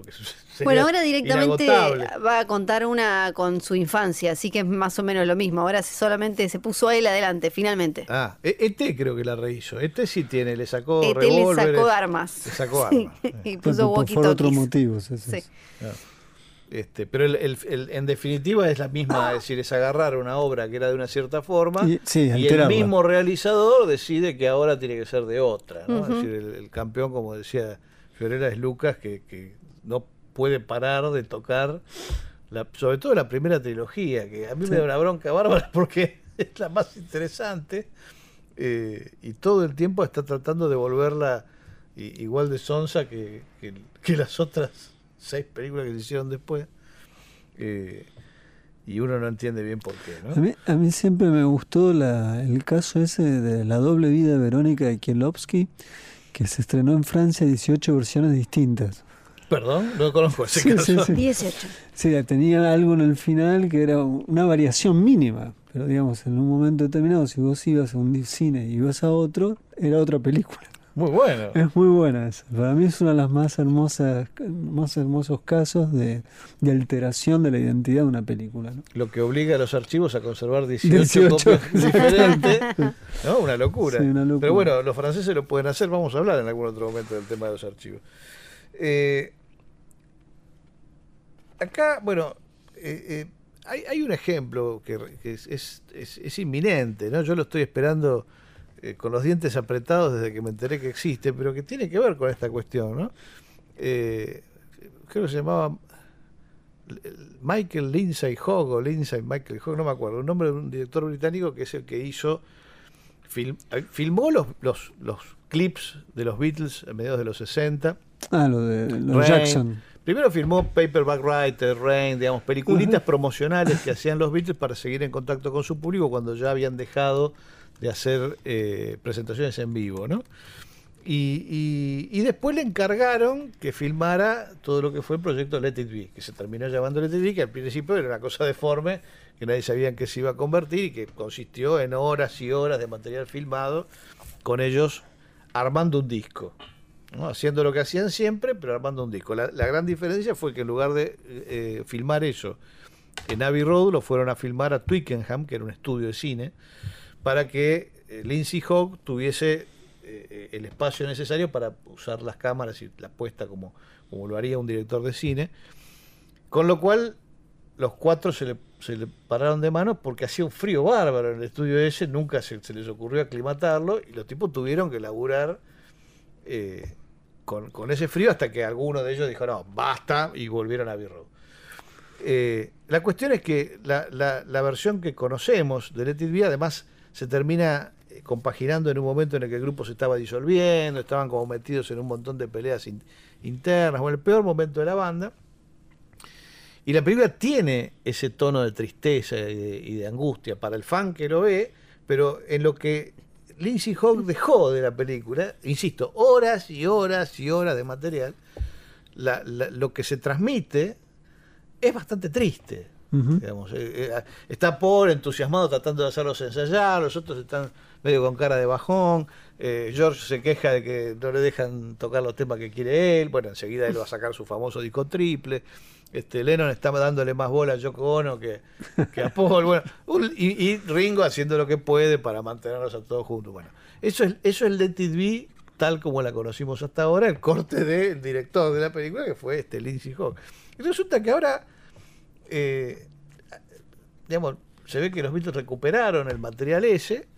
[SPEAKER 3] bueno, ahora directamente va a contar una con su infancia, así que es más o menos lo mismo. Ahora solamente se puso a él adelante, finalmente.
[SPEAKER 2] Ah, ET creo que la rehizo. ET sí tiene, le sacó
[SPEAKER 3] ET le sacó armas.
[SPEAKER 2] Le sacó armas.
[SPEAKER 3] y puso
[SPEAKER 4] Por otros motivos.
[SPEAKER 3] Sí.
[SPEAKER 2] Este, pero en definitiva es la misma, es decir, es agarrar una obra que era de una cierta forma y, el mismo realizador decide que ahora tiene que ser de otra. ¿no? Es decir, el, campeón, como decía Fiorella, es Lucas, que, que no puede parar de tocar, la, sobre todo la primera trilogía, que a mí me da una bronca bárbara porque es la más interesante eh, y todo el tiempo está tratando de volverla igual de sonsa que, que, las otras seis películas que se hicieron después. Eh, y uno no entiende bien por qué.
[SPEAKER 4] A, mí, a, mí, siempre me gustó la, el caso ese de la doble vida de Verónica de Kielowski, que se estrenó en Francia 18 versiones distintas.
[SPEAKER 2] Perdón, no conozco ese caso.
[SPEAKER 3] Sí, 18.
[SPEAKER 4] Sí, tenía algo en el final que era una variación mínima, pero digamos, en un momento determinado, si vos ibas a un cine y ibas a otro, era otra película.
[SPEAKER 2] Muy bueno.
[SPEAKER 4] Es muy buena esa. Para mí es una de las más hermosas, más hermosos casos de, alteración de la identidad de una película.
[SPEAKER 2] Lo que obliga a los archivos a conservar 18, copias diferentes. ¿no? Una locura. una locura. Pero bueno, los franceses lo pueden hacer. Vamos a hablar en algún otro momento del tema de los archivos. Eh, acá, bueno, eh, eh, hay, un ejemplo que, es, inminente, ¿no? Yo lo estoy esperando eh, con los dientes apretados desde que me enteré que existe, pero que tiene que ver con esta cuestión, ¿no? creo que se llamaba Michael Lindsay Hogg o Lindsay Michael Hogg, no me acuerdo, un nombre de un director británico que es el que hizo, filmó los, los, los clips de los Beatles a mediados de los 60.
[SPEAKER 4] Ah, lo de los Jackson.
[SPEAKER 2] Primero firmó Paperback Writer, Rain, digamos, peliculitas promocionales que hacían los Beatles para seguir en contacto con su público cuando ya habían dejado de hacer eh, presentaciones en vivo, ¿no? Y, después le encargaron que filmara todo lo que fue el proyecto Let It Be, que se terminó llamando Let It Be, que al principio era una cosa deforme, que nadie sabía en qué se iba a convertir y que consistió en horas y horas de material filmado, con ellos armando un disco haciendo lo que hacían siempre, pero armando un disco. La, gran diferencia fue que en lugar de eh, filmar eso en Abbey Road, lo fueron a filmar a Twickenham, que era un estudio de cine, para que eh, Lindsay Hogg tuviese eh, el espacio necesario para usar las cámaras y la puesta como, como lo haría un director de cine. Con lo cual, los cuatro se le, se le pararon de manos porque hacía un frío bárbaro en el estudio ese, nunca se, les ocurrió aclimatarlo y los tipos tuvieron que laburar con, ese frío hasta que alguno de ellos dijo, no, basta, y volvieron a Birro. Eh, la cuestión es que la, versión que conocemos de Let It además se termina eh, compaginando en un momento en el que el grupo se estaba disolviendo, estaban como metidos en un montón de peleas internas, o el peor momento de la banda. Y la película tiene ese tono de tristeza y de angustia para el fan que lo ve, pero en lo que Lindsay Hogg dejó de la película, insisto, horas y horas y horas de material, lo que se transmite es bastante triste. Digamos, eh, eh, está Paul entusiasmado tratando de hacerlos ensayar, los otros están medio con cara de bajón. George se queja de que no le dejan tocar los temas que quiere él. Bueno, enseguida él va a sacar su famoso disco triple. Este, Lennon está dándole más bola a Yoko Ono que, a Paul. Bueno, y, Ringo haciendo lo que puede para mantenerlos a todos juntos. Bueno, eso es, eso es Let It Be tal como la conocimos hasta ahora, el corte del director de la película, que fue este Lindsay Hawk. Y resulta que ahora, eh, digamos, se ve que los Beatles recuperaron el material ese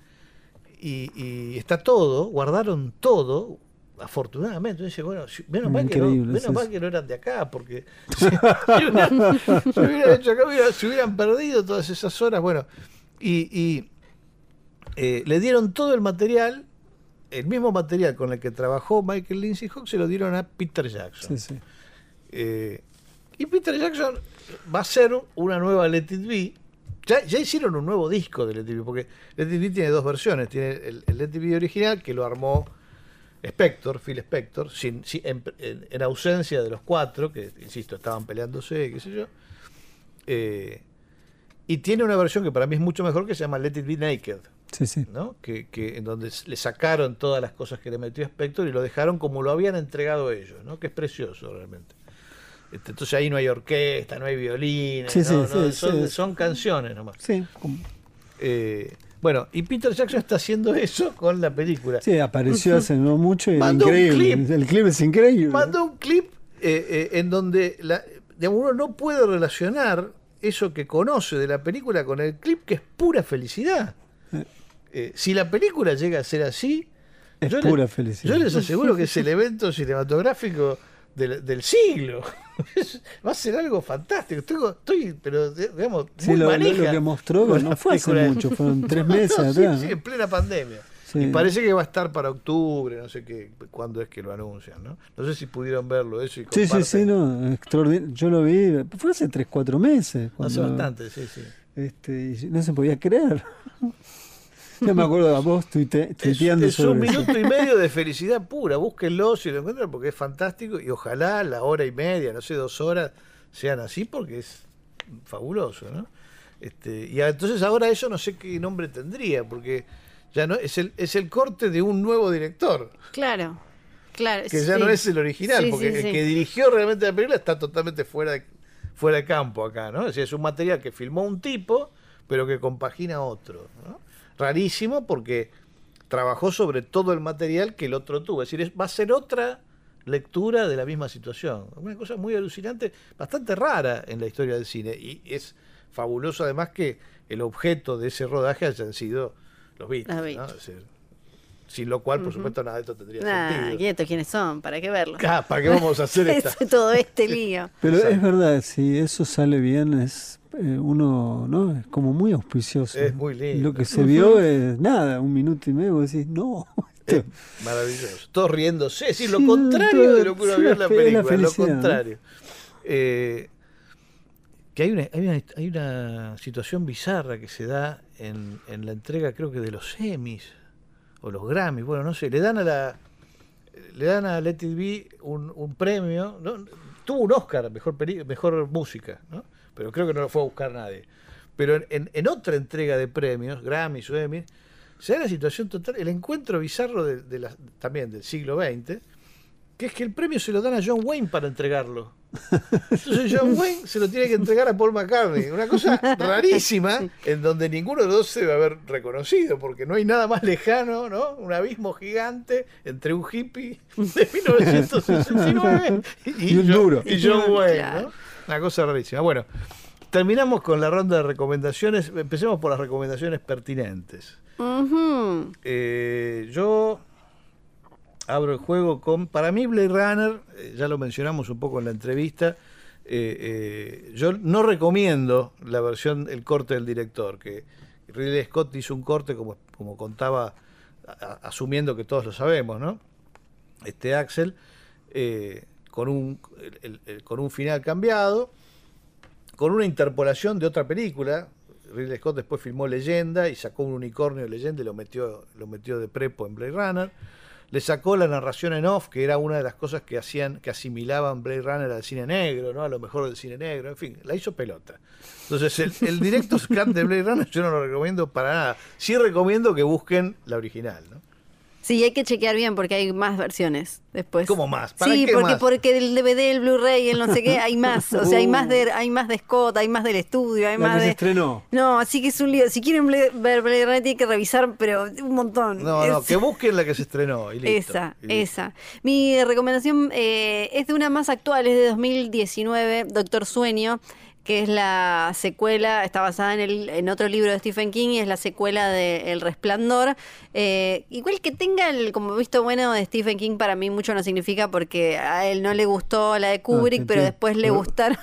[SPEAKER 2] y, está todo, guardaron todo, afortunadamente. Dice, bueno, menos, mal que, no, menos mal que no eran de acá, porque si, hubieran hecho acá, se hubieran perdido todas esas horas. Bueno, y, eh, le dieron todo el material el mismo material con el que trabajó Michael Lindsay Hawk se lo dieron a Peter Jackson. Eh, y Peter Jackson va a hacer una nueva Let It Be. Ya, hicieron un nuevo disco de Let It Be, porque Let It Be tiene dos versiones. Tiene el, Let It Be original, que lo armó Spector, Phil Spector, sin, en, ausencia de los cuatro, que, insisto, estaban peleándose, qué sé yo. Eh, y tiene una versión que para mí es mucho mejor, que se llama Let It Be Naked
[SPEAKER 4] Sí, sí.
[SPEAKER 2] ¿no? Que, que, en donde le sacaron todas las cosas que le metió Spector y lo dejaron como lo habían entregado ellos, ¿no? Que es precioso realmente. Este, entonces ahí no hay orquesta, no hay violines, son, canciones nomás.
[SPEAKER 4] Sí.
[SPEAKER 2] Eh, bueno, y Peter Jackson está haciendo eso con la película.
[SPEAKER 4] Sí, apareció hace no mucho y increíble. el clip es increíble.
[SPEAKER 2] Mandó un clip eh, eh, en donde la, uno no puede relacionar eso que conoce de la película con el clip, que es pura felicidad. Eh, si la película llega a ser así,
[SPEAKER 4] es yo, pura felicidad.
[SPEAKER 2] yo les aseguro que es el evento cinematográfico del, siglo. Va a ser algo fantástico. Estoy, pero digamos,
[SPEAKER 4] muy lo, que mostró no fue hace mucho, fueron tres meses atrás.
[SPEAKER 2] Sí, en plena pandemia. Y parece que va a estar para octubre, no sé qué, cuándo es que lo anuncian, ¿no? No sé si pudieron verlo eso y
[SPEAKER 4] Sí, sí, sí, no, extraordinario. Yo lo vi, fue hace tres, cuatro meses.
[SPEAKER 2] hace bastante, sí, sí.
[SPEAKER 4] Este, y no se podía creer. Yo me acuerdo de vos tuiteando
[SPEAKER 2] es, es un minuto y medio de felicidad pura. Búsquenlo si lo encuentran porque es fantástico y ojalá la hora y media, no sé, dos horas sean así porque es fabuloso, ¿no? Este, y entonces ahora eso no sé qué nombre tendría porque ya no es el es el corte de un nuevo director.
[SPEAKER 3] Claro. Claro,
[SPEAKER 2] que ya no es el original, porque el que dirigió realmente la película está totalmente fuera de, fuera de campo acá, ¿no? Es, es un material que filmó un tipo, pero que compagina otro, ¿no? Rarísimo porque trabajó sobre todo el material que el otro tuvo. Es decir, va a ser otra lectura de la misma situación. Una cosa muy alucinante, bastante rara en la historia del cine. Y es fabuloso además que el objeto de ese rodaje hayan sido los Beatles. sin lo cual, por supuesto, nada de esto tendría sentido.
[SPEAKER 3] quiénes son, ¿para qué verlo?
[SPEAKER 2] ¿Para qué vamos a hacer esto?
[SPEAKER 3] todo este lío.
[SPEAKER 4] Pero es verdad, si eso sale bien, es eh, uno, ¿no? Es como muy auspicioso.
[SPEAKER 2] Es muy lindo.
[SPEAKER 4] Lo que se vio es nada, un minuto y medio, vos decís, no.
[SPEAKER 2] Es maravilloso. Todos riéndose, es decir, lo contrario de lo que uno vio en la película, lo contrario. Eh, que hay una, hay, una, hay una situación bizarra que se da en, en la entrega, creo que de los Emmys o los Grammys, bueno, no sé, le dan a la le dan a Let It Be un, un premio, ¿no? tuvo un Oscar, mejor, mejor música, ¿no? Pero creo que no lo fue a buscar nadie. Pero en, otra entrega de premios, Grammy o Emmy, se da la situación total, el encuentro bizarro de, la, también del siglo XX, que es que el premio se lo dan a John Wayne para entregarlo. Entonces John Wayne se lo tiene que entregar a Paul McCartney. Una cosa rarísima en donde ninguno de los dos se debe haber reconocido, porque no hay nada más lejano, ¿no? Un abismo gigante entre un hippie de 1969 y, y John Wayne, ¿no? Una cosa rarísima. Bueno, terminamos con la ronda de recomendaciones. Empecemos por las recomendaciones pertinentes. Eh, yo abro el juego con. Para mí, Blade Runner, eh, ya lo mencionamos un poco en la entrevista. Eh, yo no recomiendo la versión, el corte del director, que Ridley Scott hizo un corte como, como contaba, asumiendo que todos lo sabemos, ¿no? Este Axel con un, con un final cambiado, con una interpolación de otra película. Ridley Scott después filmó Leyenda y sacó un unicornio de Leyenda y lo metió, lo metió de prepo en Blade Runner. le sacó la narración en off, que era una de las cosas que hacían, que asimilaban Blade Runner al cine negro, ¿no? A lo mejor del cine negro, en fin, la hizo pelota. Entonces, el, el directo cut de Blade Runner yo no lo recomiendo para nada. Sí recomiendo que busquen la original, ¿no?
[SPEAKER 3] Sí, hay que chequear bien porque hay más versiones después.
[SPEAKER 2] ¿Cómo más?
[SPEAKER 3] sí, porque, porque el DVD, el Blu-ray, el no sé qué, hay más. O sea, hay más de, hay más de Scott, hay más del estudio, hay más
[SPEAKER 4] que
[SPEAKER 3] de.
[SPEAKER 4] Se estrenó.
[SPEAKER 3] No, así que es un lío. Si quieren ver Blade Runner, tienen que revisar, pero un montón.
[SPEAKER 2] No, no, que busquen la que se estrenó. Y listo,
[SPEAKER 3] esa, esa. Mi recomendación eh, es de una más actual, es de 2019, Doctor Sueño que es la secuela, está basada en, el, en otro libro de Stephen King y es la secuela de El Resplandor. Eh, igual que tenga el como visto bueno de Stephen King para mí mucho no significa porque a él no le gustó la de ah, Kubrick, pero después le gustaron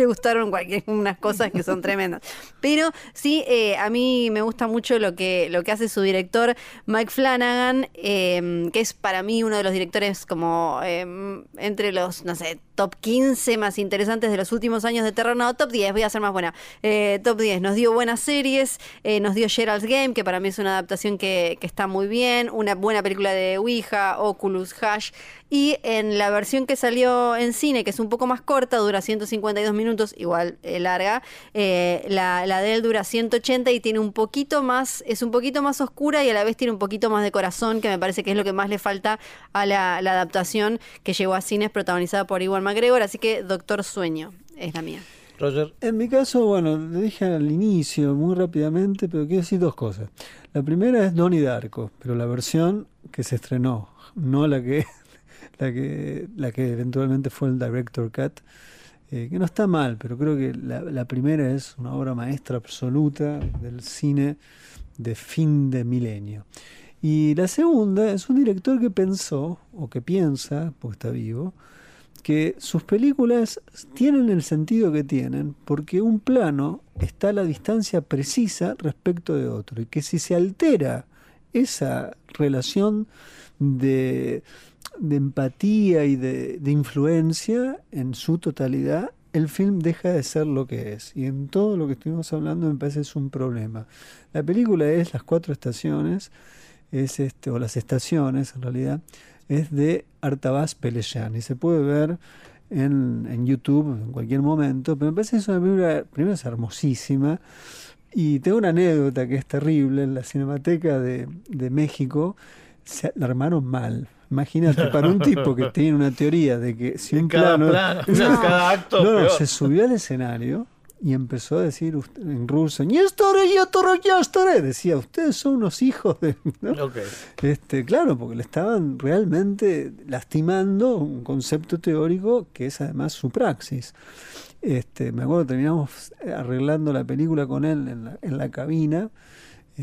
[SPEAKER 3] le gustaron unas cosas que son tremendas. Pero sí, eh, a mí me gusta mucho lo que, lo que hace su director, Mike Flanagan, eh, que es para mí uno de los directores como entre los, no sé, top 15 más interesantes de los últimos años de terror. No, top 10, voy a ser más buena. Eh, top 10. Nos dio buenas series, eh, nos dio Gerald's Game, que para mí es una adaptación que, está muy bien, una buena película de Ouija, Oculus, Hash. Y en la versión que salió en cine, que es un poco más corta, dura 152 minutos, igual eh, larga, la, la, de él dura 180 y tiene un poquito más, es un poquito más oscura y a la vez tiene un poquito más de corazón, que me parece que es lo que más le falta a la, la adaptación que llegó a cines protagonizada por Iwan McGregor, así que Doctor Sueño es la mía.
[SPEAKER 2] Roger.
[SPEAKER 4] En mi caso, bueno, le dije al inicio muy rápidamente, pero quiero decir dos cosas. La primera es Donnie Darko, pero la versión que se estrenó, no la que la que la que eventualmente fue el director cut, eh, que no está mal, pero creo que la, la primera es una obra maestra absoluta del cine de fin de milenio. Y la segunda es un director que pensó, o que piensa, porque está vivo, que sus películas tienen el sentido que tienen porque un plano está a la distancia precisa respecto de otro y que si se altera esa relación de, empatía y de, de, influencia en su totalidad, el film deja de ser lo que es. Y en todo lo que estuvimos hablando me parece es un problema. La película es Las Cuatro Estaciones, es este, o las estaciones en realidad, es de Artabaz Peleshan y se puede ver en, en, YouTube en cualquier momento, pero me parece que es una película, hermosísima, y tengo una anécdota que es terrible, en la Cinemateca de, de México se la armaron mal. Imagínate, para un tipo que tiene una teoría de que si un plano,
[SPEAKER 2] cada acto
[SPEAKER 4] no, se subió al escenario y empezó a decir en ruso, decía, ustedes son unos hijos de... Este, claro, porque le estaban realmente lastimando un concepto teórico que es además su praxis. Este, me acuerdo, terminamos arreglando la película con él en la, en la cabina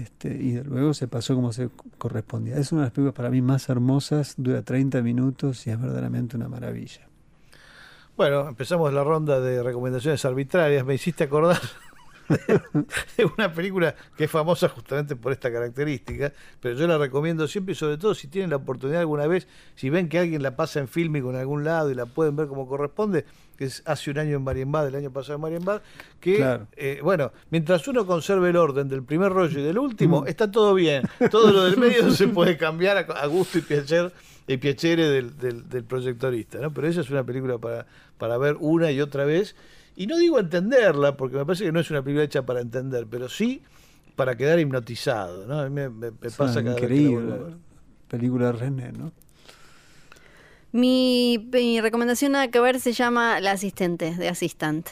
[SPEAKER 4] este, y luego se pasó como se correspondía. Es una de las películas para mí más hermosas, dura 30 minutos y es verdaderamente una maravilla.
[SPEAKER 2] Bueno, empezamos la ronda de recomendaciones arbitrarias. Me hiciste acordar de una película que es famosa justamente por esta característica, pero yo la recomiendo siempre y sobre todo si tienen la oportunidad alguna vez, si ven que alguien la pasa en filme en algún lado y la pueden ver como corresponde, que es hace un año en Marienbad, el año pasado en Marienbad, que, eh, bueno, mientras uno conserve el orden del primer rollo y del último, mm. está todo bien. Todo lo del medio se puede cambiar a, gusto y placer y piacere del, del, proyectorista, ¿no? Pero esa es una película para, para ver una y otra vez. Y no digo entenderla, porque me parece que no es una película hecha para entender, pero sí para quedar hipnotizado, ¿no? A mí me, pasa cada
[SPEAKER 4] increíble. película de René, ¿no?
[SPEAKER 3] Mi, recomendación a que ver se llama La Asistente, de Assistant.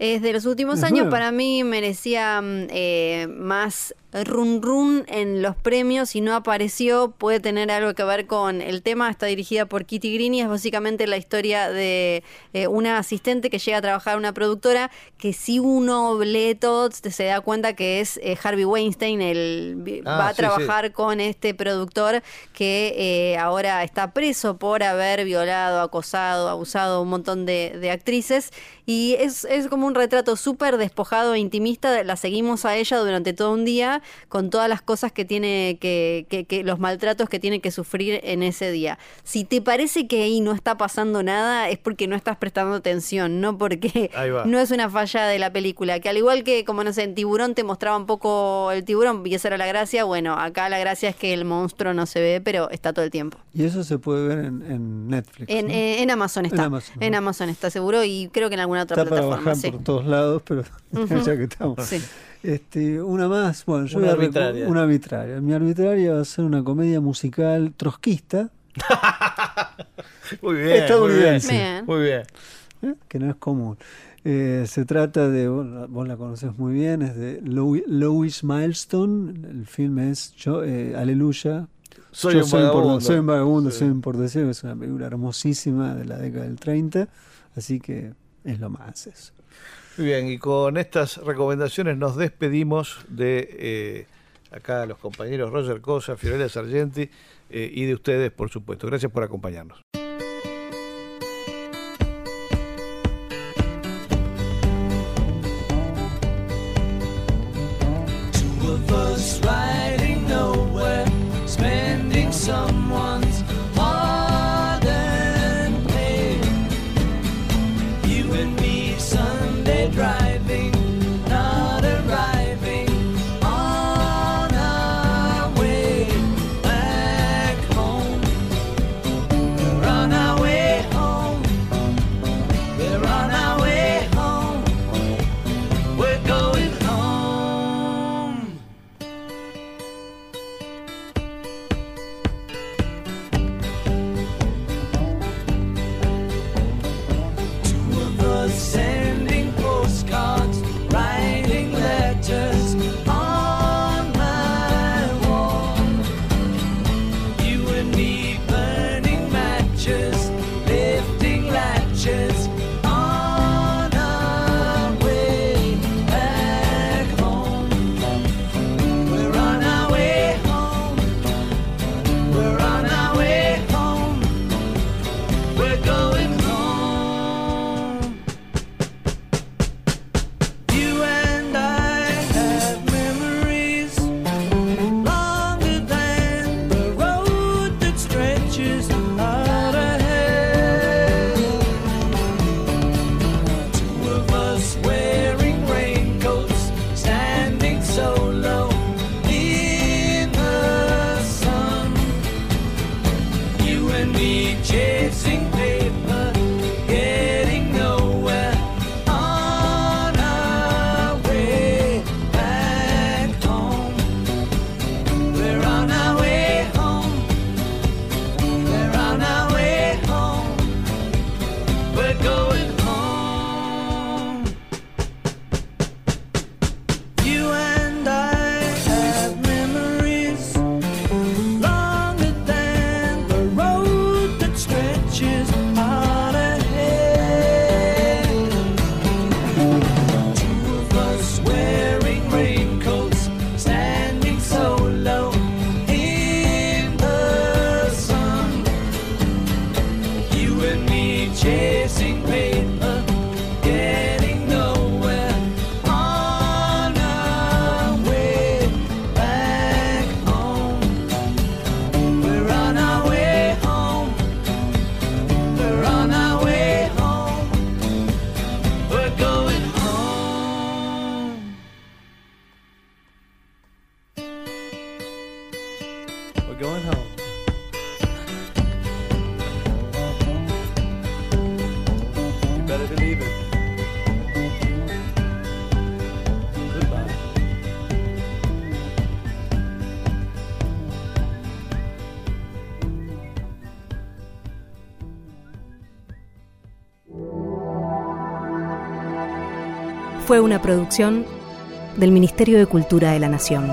[SPEAKER 3] Es de los últimos años, para mí merecía mm, eh, más run run en los premios. Y no apareció, puede tener algo que ver con el tema, está dirigida por Kitty Green y es básicamente la historia de eh, una asistente que llega a trabajar en una productora que si uno lee todo se da cuenta que es eh, Harvey Weinstein, el, ah, va a trabajar con este productor que eh, ahora está preso por haber violado, acosado, abusado un montón de, actrices. Y es, es como un retrato súper despojado e intimista, la seguimos a ella durante todo un día con todas las cosas que tiene que, que, los maltratos que tiene que sufrir en ese día. Si te parece que ahí no está pasando nada, es porque no estás prestando atención, no porque no es una falla de la película. Que al igual que, como no sé, en Tiburón te mostraba un poco el tiburón y esa era la gracia, bueno, acá la gracia es que el monstruo no se ve, pero está todo el tiempo.
[SPEAKER 4] Y eso se puede ver en, Netflix.
[SPEAKER 3] En, eh, en, Amazon está. En Amazon, está seguro y creo que en alguna otra plataforma.
[SPEAKER 4] Está por todos lados, pero ya que estamos. Este, una más, bueno, yo
[SPEAKER 6] una arbitraria.
[SPEAKER 4] una arbitraria. Mi arbitraria va a ser una comedia musical trotskista.
[SPEAKER 6] muy bien. Estadounidense. Muy bien.
[SPEAKER 4] ¿Eh? Que no es común. Eh, se trata de, vos la conoces muy bien, es de Louis Milestone. El filme es yo, eh, Aleluya.
[SPEAKER 6] Soy, un vagabundo.
[SPEAKER 4] soy un vagabundo, soy un porteseo. Es una película hermosísima de la década del 30. Así que es lo más eso.
[SPEAKER 6] Muy bien, y con estas recomendaciones nos despedimos de eh, acá los compañeros Roger Cosa, Fiorella Sargenti eh, y de ustedes, por supuesto. Gracias por acompañarnos.
[SPEAKER 1] Fue una producción del Ministerio de Cultura de la Nación.